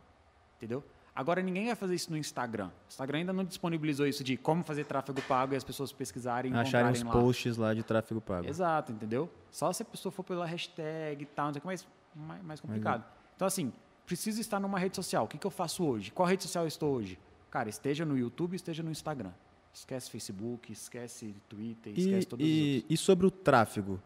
Entendeu? Agora, ninguém vai fazer isso no Instagram. O Instagram ainda não disponibilizou isso de como fazer tráfego pago e as pessoas pesquisarem e Acharem os posts lá de tráfego pago. Exato, entendeu? Só se a pessoa for pela hashtag e tal, não sei o que, mas mais, mais complicado. Então, assim, preciso estar numa rede social. O que, que eu faço hoje? Qual rede social eu estou hoje? Cara, esteja no YouTube, esteja no Instagram. Esquece Facebook, esquece Twitter, esquece E, todos os e, outros. e sobre o tráfego?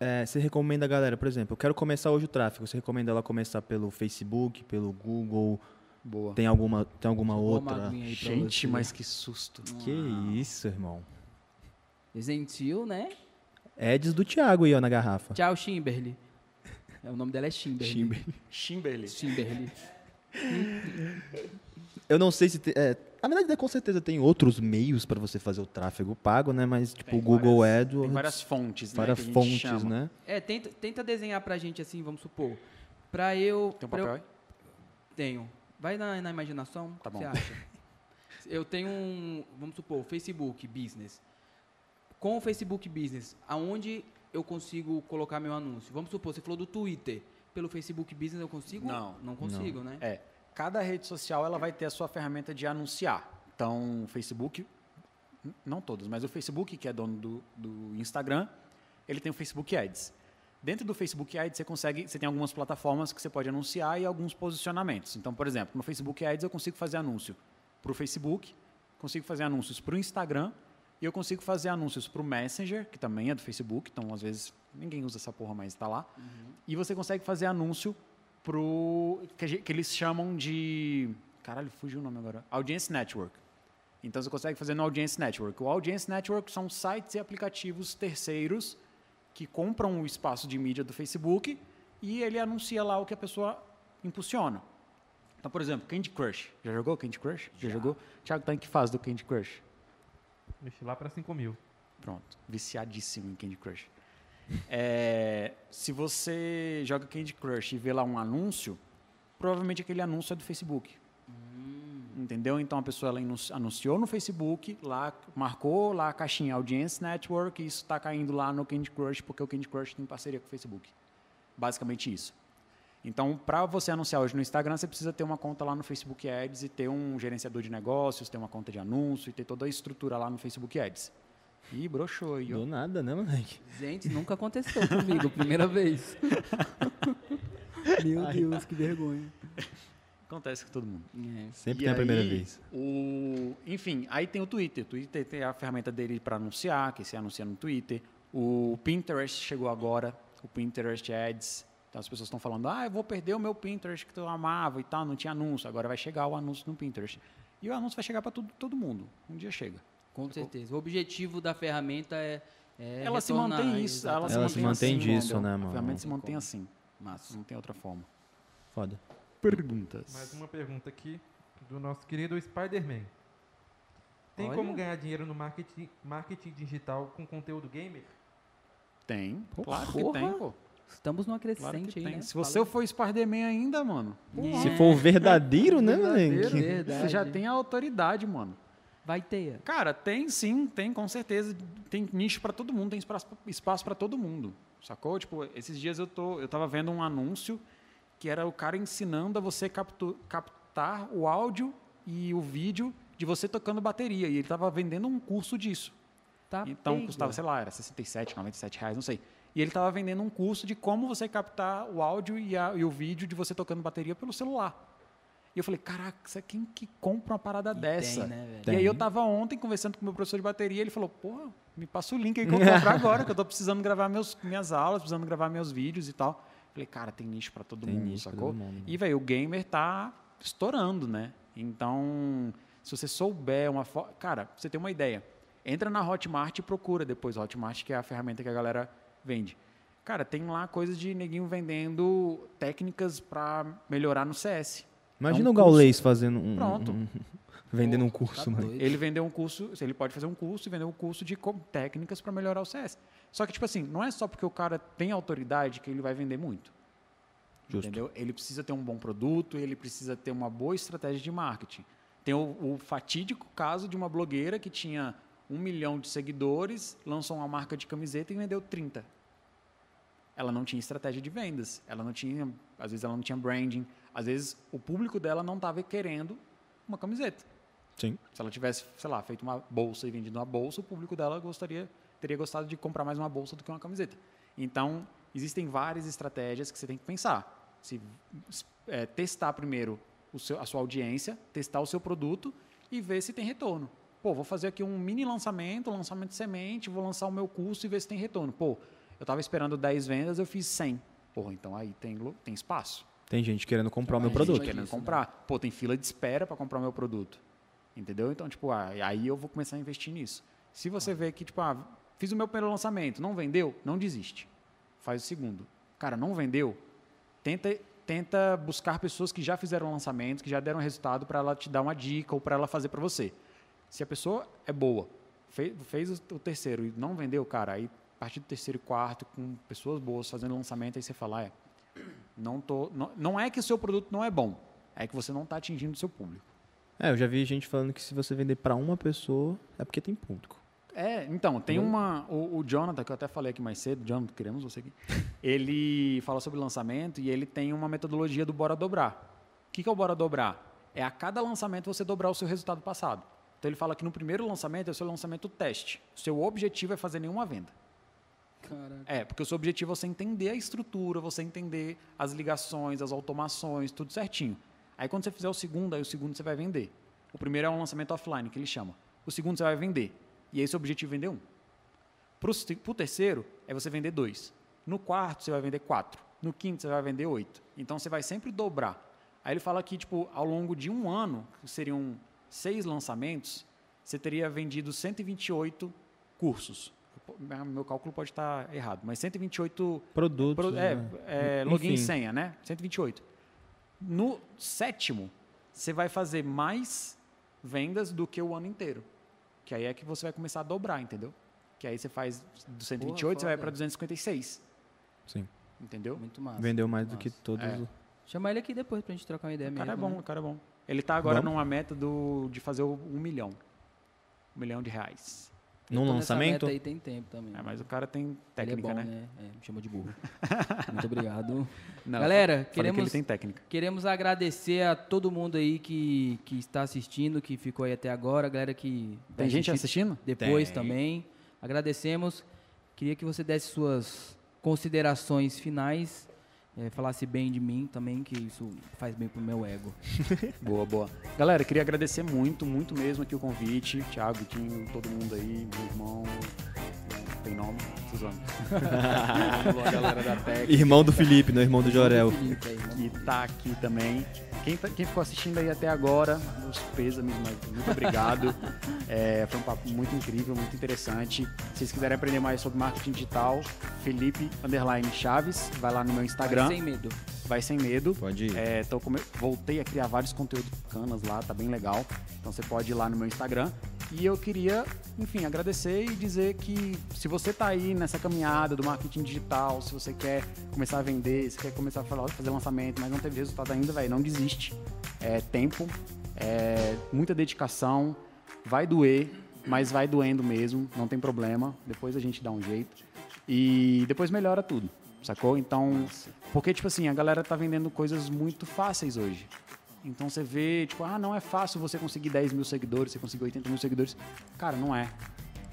É, você recomenda a galera, por exemplo, eu quero começar hoje o tráfego. Você recomenda ela começar pelo Facebook, pelo Google? Boa. Tem alguma, tem alguma outra? Gente, você. mas que susto. Que isso, irmão. Gentil, né? Eds do Thiago aí, ó, na garrafa. Tchau, Chimberly. É, o nome dela é Chimberly. Chimberly. Chimberly. Eu não sei se tem. É, na verdade, né, com certeza tem outros meios para você fazer o tráfego pago, né? Mas, tipo, Tem o Google várias- AdWords. Tem várias fontes, né? várias a fontes, chama. né? É, tenta, tenta desenhar pra gente assim, vamos supor. Pra eu. Tem um pra eu- papel aí? Tenho. Vai na, na imaginação. Tá o que bom. Você acha? Eu tenho um, vamos supor, Facebook Business. Com o Facebook Business, aonde eu consigo colocar meu anúncio? Vamos supor, você falou do Twitter. Pelo Facebook Business eu consigo? Não. Não consigo, né? É, cada rede social ela vai ter a sua ferramenta de anunciar. Então, o Facebook, não todos, mas o Facebook, que é dono do, do Instagram, ele tem o Facebook Ads. Dentro do Facebook Ads, você consegue, você tem algumas plataformas que você pode anunciar e alguns posicionamentos. Então, por exemplo, no Facebook Ads eu consigo fazer anúncio para o Facebook, consigo fazer anúncios para o Instagram e eu consigo fazer anúncios para o Messenger, que também é do Facebook, então às vezes ninguém usa essa porra, mas está lá. E você consegue fazer anúncio pro que, que eles chamam de caralho, fugiu o nome agora. Audience Network. Então você consegue fazer no Audience Network. O Audience Network são sites e aplicativos terceiros que compram o espaço de mídia do Facebook e ele anuncia lá o que a pessoa impulsiona. Então, por exemplo, Candy Crush. Já jogou Candy Crush? Já, jogou? Thiago tá em que fase do Candy Crush? Mexi lá pra 5 mil. Pronto, viciadíssimo em Candy Crush. É, se você joga Candy Crush e vê lá um anúncio, provavelmente aquele anúncio é do Facebook. Entendeu? Então a pessoa ela anunci- anunciou no Facebook, lá marcou lá a caixinha Audience Network e isso está caindo lá no Candy Crush porque o Candy Crush tem parceria com o Facebook. Basicamente isso. Então, para você anunciar hoje no Instagram, você precisa ter uma conta lá no Facebook Ads e ter um gerenciador de negócios, ter uma conta de anúncio e ter toda a estrutura lá no Facebook Ads. Ih, broxou aí, ó. Do nada, né, moleque? Gente, nunca aconteceu comigo, primeira vez. Meu Deus, que vergonha. Acontece com todo mundo. É. Sempre E tem a primeira aí, vez. O, enfim, aí tem o Twitter. O Twitter tem a ferramenta dele para anunciar, que se anuncia no Twitter. O Pinterest chegou agora, o Pinterest Ads. Então as pessoas estão falando, ah, eu vou perder o meu Pinterest que eu amava e tal, não tinha anúncio. Agora vai chegar o anúncio no Pinterest. E o anúncio vai chegar para todo, todo mundo. Um dia chega. Com certeza. O objetivo da ferramenta é. é ela se mantém isso. Ela, Ela se se mantém, mantém assim, disso, né, A mano? ferramenta se mantém assim. Massa. Não tem outra forma. Foda. Perguntas. Mais uma pergunta aqui do nosso querido Spider-Man. Tem Olha. como ganhar dinheiro no marketing, marketing digital com conteúdo gamer? Tem. Pô, claro porra. que tem, pô. Estamos numa Claro crescente que aí, né? Se você for Spider-Man ainda, mano, Fala- Se É, for o verdadeiro, né, verdadeiro, moleque? Verdade. você já tem a autoridade, mano. Vai ter. Cara, tem sim, tem com certeza. Tem nicho pra todo mundo, tem espaço, espaço para todo mundo. Sacou? Tipo, esses dias eu tô, eu tava vendo um anúncio que era o cara ensinando a você captu- captar o áudio e o vídeo de você tocando bateria. E ele tava vendendo um curso disso. Tá Então pega. custava, sei lá, era 67, 97 reais, não sei. E ele estava vendendo um curso de como você captar o áudio e, a- e o vídeo de você tocando bateria pelo celular. E eu falei, caraca, quem que compra uma parada E dessa? Tem, né? E aí eu tava ontem conversando com o meu professor de bateria, ele falou, porra, me passa o link aí que eu vou comprar agora, que eu tô precisando gravar meus, minhas aulas, precisando gravar meus vídeos e tal. Falei, cara, tem nicho para todo Tem mundo, sacou? todo mundo, E, velho, o gamer tá estourando, né? Então, se você souber uma forma... Cara, você tem uma ideia. Entra na Hotmart e procura depois. Hotmart, que é a ferramenta que a galera vende. Cara, tem lá coisas de neguinho vendendo técnicas para melhorar no CS. Imagina É um o Gaulês fazendo um. Pronto. um- vendendo um curso, Tá mano. Ele vendeu um curso, ele pode fazer um curso e vender um curso de técnicas para melhorar o CS. Só que, tipo assim, não é só porque o cara tem autoridade que ele vai vender muito. Justo. Entendeu? Ele precisa ter um bom produto, ele precisa ter uma boa estratégia de marketing. Tem o, o fatídico caso de uma blogueira que tinha um milhão de seguidores, lançou uma marca de camiseta e vendeu 30. Ela não tinha estratégia de vendas, ela não tinha, às vezes ela não tinha branding, às vezes o público dela não estava querendo uma camiseta. Sim. Se ela tivesse, sei lá, feito uma bolsa e vendido uma bolsa, o público dela gostaria, teria gostado de comprar mais uma bolsa do que uma camiseta. Então, existem várias estratégias que você tem que pensar. Se, é, testar primeiro seu- a sua audiência, testar o seu produto e ver se tem retorno. Pô, vou fazer aqui um mini lançamento, um lançamento de semente, vou lançar o meu curso e ver se tem retorno. Pô, eu estava esperando 10 vendas, eu fiz 100. Pô, então aí tem, tem espaço. Tem gente querendo comprar o meu gente produto. Mas querendo comprar. Pô, tem fila de espera para comprar o meu produto. Entendeu? Então, tipo, ah, aí eu vou começar a investir nisso. Se você vê que, tipo, ah, fiz o meu primeiro lançamento, não vendeu, não desiste. Faz o segundo. Cara, não vendeu, tenta, tenta buscar pessoas que já fizeram lançamentos, que já deram resultado para ela te dar uma dica ou para ela fazer para você. Se a pessoa é boa, fez, fez o, terceiro e não vendeu, cara, aí a partir do terceiro e quarto, com pessoas boas fazendo lançamento, aí você fala, é, não, tô, não, não é que o seu produto não é bom, é que você não está atingindo o seu público. É, eu já vi gente falando que se você vender pra uma pessoa, é porque tem público. É, então, tem uma. O, o Jonathan, que eu até falei aqui mais cedo, Jonathan, queremos você aqui. Ele fala sobre lançamento e ele tem uma metodologia do Bora Dobrar. O que, que é o Bora Dobrar? É a cada lançamento você dobrar o seu resultado passado. Então ele fala que no primeiro lançamento é o seu lançamento teste. O seu objetivo é fazer nenhuma venda. É, porque o seu objetivo é você entender a estrutura, você entender as ligações, as automações, tudo certinho. Aí quando você fizer o segundo, aí o segundo você vai vender. O primeiro é um lançamento offline, que ele chama. O segundo você vai vender. E aí seu objetivo é vender um. Para o terceiro, é você vender dois. No quarto, você vai vender quatro. No quinto, você vai vender oito. Então você vai sempre dobrar. Aí ele fala que, tipo, ao longo de um ano, que seriam seis lançamentos, você teria vendido 128 cursos. Meu cálculo pode estar errado, mas 128 Produtos. Pro- é, né? é, login e Enfim. senha, né? 128. No sétimo, você vai fazer mais vendas do que o ano inteiro. Que aí é que você vai começar a dobrar, entendeu? Que aí você faz do 128, você vai para 256. Sim. Entendeu? Muito massa. Vendeu mais do que todos. É. os- Chama ele aqui depois pra gente trocar uma ideia O mesmo. cara é bom, né? o cara é bom. Ele tá agora Vamos? numa meta do, de fazer o um milhão. Um milhão de reais. Num lançamento? meta aí tem tempo também. É, mas o cara tem técnica, ele é bom, né? É, me chamou de burro. Muito obrigado. Não, Galera, falei que queremos, ele tem técnica. queremos agradecer a todo mundo aí que, que está assistindo, que ficou aí até agora. Galera que vai Tem gente assistindo? depois Tem. também. Agradecemos. Queria que você desse suas considerações finais. Eh, falasse bem de mim também, que isso faz bem pro meu ego. Boa, boa. Galera, queria agradecer muito, muito mesmo aqui o convite. Thiago, Tinho, todo mundo aí, meu irmão. Tem nome? Suzano. a galera da Tec Irmão do Felipe, não irmão do Jorel. Né? que tá aqui também. Quem, tá- quem ficou assistindo aí até agora, meus pêsames, mas muito obrigado. É, foi um papo muito incrível, muito interessante. Se vocês quiserem aprender mais sobre marketing digital, Felipe Underline Chaves, vai lá no meu Instagram, Mas sem medo. vai sem medo. Pode ir. É, tô come- Voltei a criar vários conteúdos bacanas lá, tá bem legal. Então você pode ir lá no meu Instagram. E eu queria, enfim, agradecer e dizer que se você tá aí nessa caminhada do marketing digital, se você quer começar a vender, se quer começar a falar- fazer lançamento, mas não teve resultado ainda, velho, não desiste. É tempo, é muita dedicação, vai doer, mas vai doendo mesmo, não tem problema. Depois a gente dá um jeito. E depois melhora tudo, sacou? Então, porque, tipo assim, a galera tá vendendo coisas muito fáceis hoje. Então você vê, tipo, ah, não é fácil você conseguir 10 mil seguidores, você conseguir 80 mil seguidores. Cara, não é.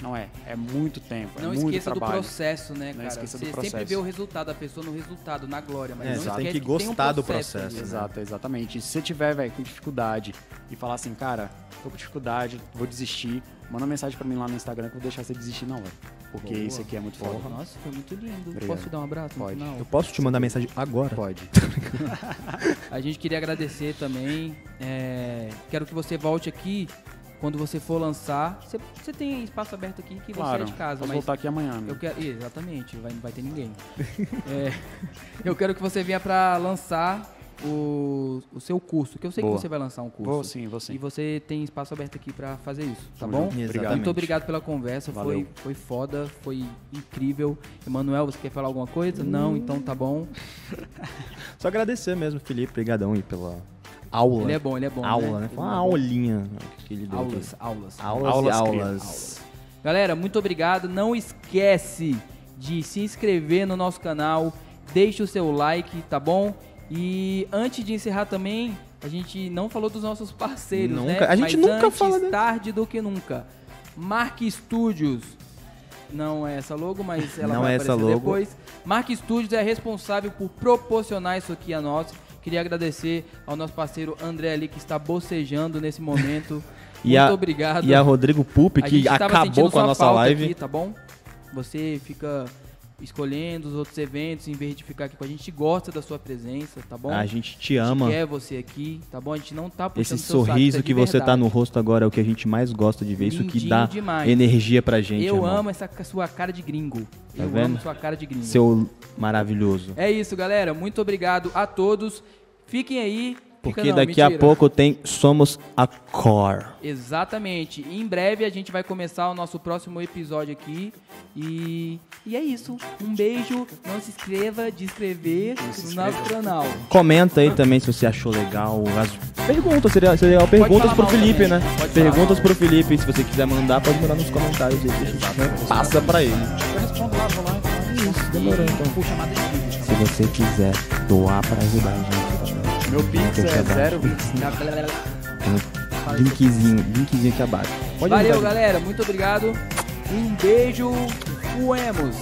Não é. É muito tempo, é Não muito esqueça do trabalho. processo, né, Não cara? esqueça do Você sempre processo. vê o resultado, a pessoa no resultado, na glória, mas É, não você tem esquece que tem um gostar do processo processo, ali. né? Exato, exatamente. E se você tiver, velho, com dificuldade e falar assim, cara, tô com dificuldade, vou desistir, manda uma mensagem pra mim lá no Instagram que eu vou deixar você desistir não, velho. Porque Boa. isso aqui é muito foda. Porra, nossa, foi muito lindo. Obrigado. Posso te dar um abraço Pode. no final? Eu posso te mandar mensagem agora? Pode. A gente queria agradecer também. é, quero que você volte aqui quando você for lançar. Você, você tem espaço aberto aqui que Claro. você é de casa, Posso mas voltar aqui amanhã, né? eu quero. Exatamente, vai, não vai ter ninguém. É, eu quero que você venha pra lançar o, o seu curso, que eu sei Boa. que você vai lançar um curso. Vou sim, vou sim. E você tem espaço aberto aqui pra fazer isso, tá Tamo bom? Exatamente. Muito obrigado pela conversa, foi, Valeu. foi foda, foi incrível. Emanuel, você quer falar alguma coisa? Não, então tá bom. Só agradecer mesmo, Felipe. Obrigadão aí pela aula. Ele é bom, ele é bom. aula, né? né? Foi uma é bom. aulinha que ele deu. aqui. Aulas, aulas. Aulas, Aulas, e aulas. Galera, muito obrigado. Não esquece de se inscrever no nosso canal, deixe o seu like, tá bom? E antes de encerrar também, a gente não falou dos nossos parceiros, né? Nunca- a gente Mas nunca antes, fala deles. tarde do que nunca. Mark Studios. Não é essa logo, mas ela Não vai é essa aparecer logo. depois. Mark Studios é responsável por proporcionar isso aqui a nós. Queria agradecer ao nosso parceiro André ali que está bocejando nesse momento. E Muito a- obrigado. E a Rodrigo Pup, que acabou com a nossa live. Aqui, tá bom? Você fica escolhendo os outros eventos, em vez de ficar aqui com a gente. A gente gosta da sua presença, tá bom? A gente te A gente ama. quer você aqui, tá bom? A gente não tá puxando Esse saco, isso sorriso é que você tá no rosto agora é o que a gente mais gosta de ver. Isso que Lindinho dá demais. energia pra gente, Eu irmão. amo essa sua cara de gringo. Tá Eu vendo? amo sua cara de gringo. Seu maravilhoso. É isso, galera. Muito obrigado a todos. Fiquem aí. Porque não, daqui a mentira. pouco tem Somos a Core. Exatamente. Em breve a gente vai começar o nosso próximo episódio aqui. E, e é isso. Um beijo. Não se inscreva de inscrever no nosso canal. Comenta aí também se você achou legal. As perguntas, seria, seria legal. Perguntas pro Felipe, também. né? Pode Perguntas pro Felipe. Se você quiser mandar, pode mandar nos comentários aí. a né, passa pra ele. Eu respondo lá, vou lá. Isso, demorou então. Se você quiser doar pra ajudar a gente. Meu Pix é dar. 025. Linkzinho, linkzinho aqui abaixo. Pode Valeu, galera. Muito obrigado. Um beijo. Fuemos.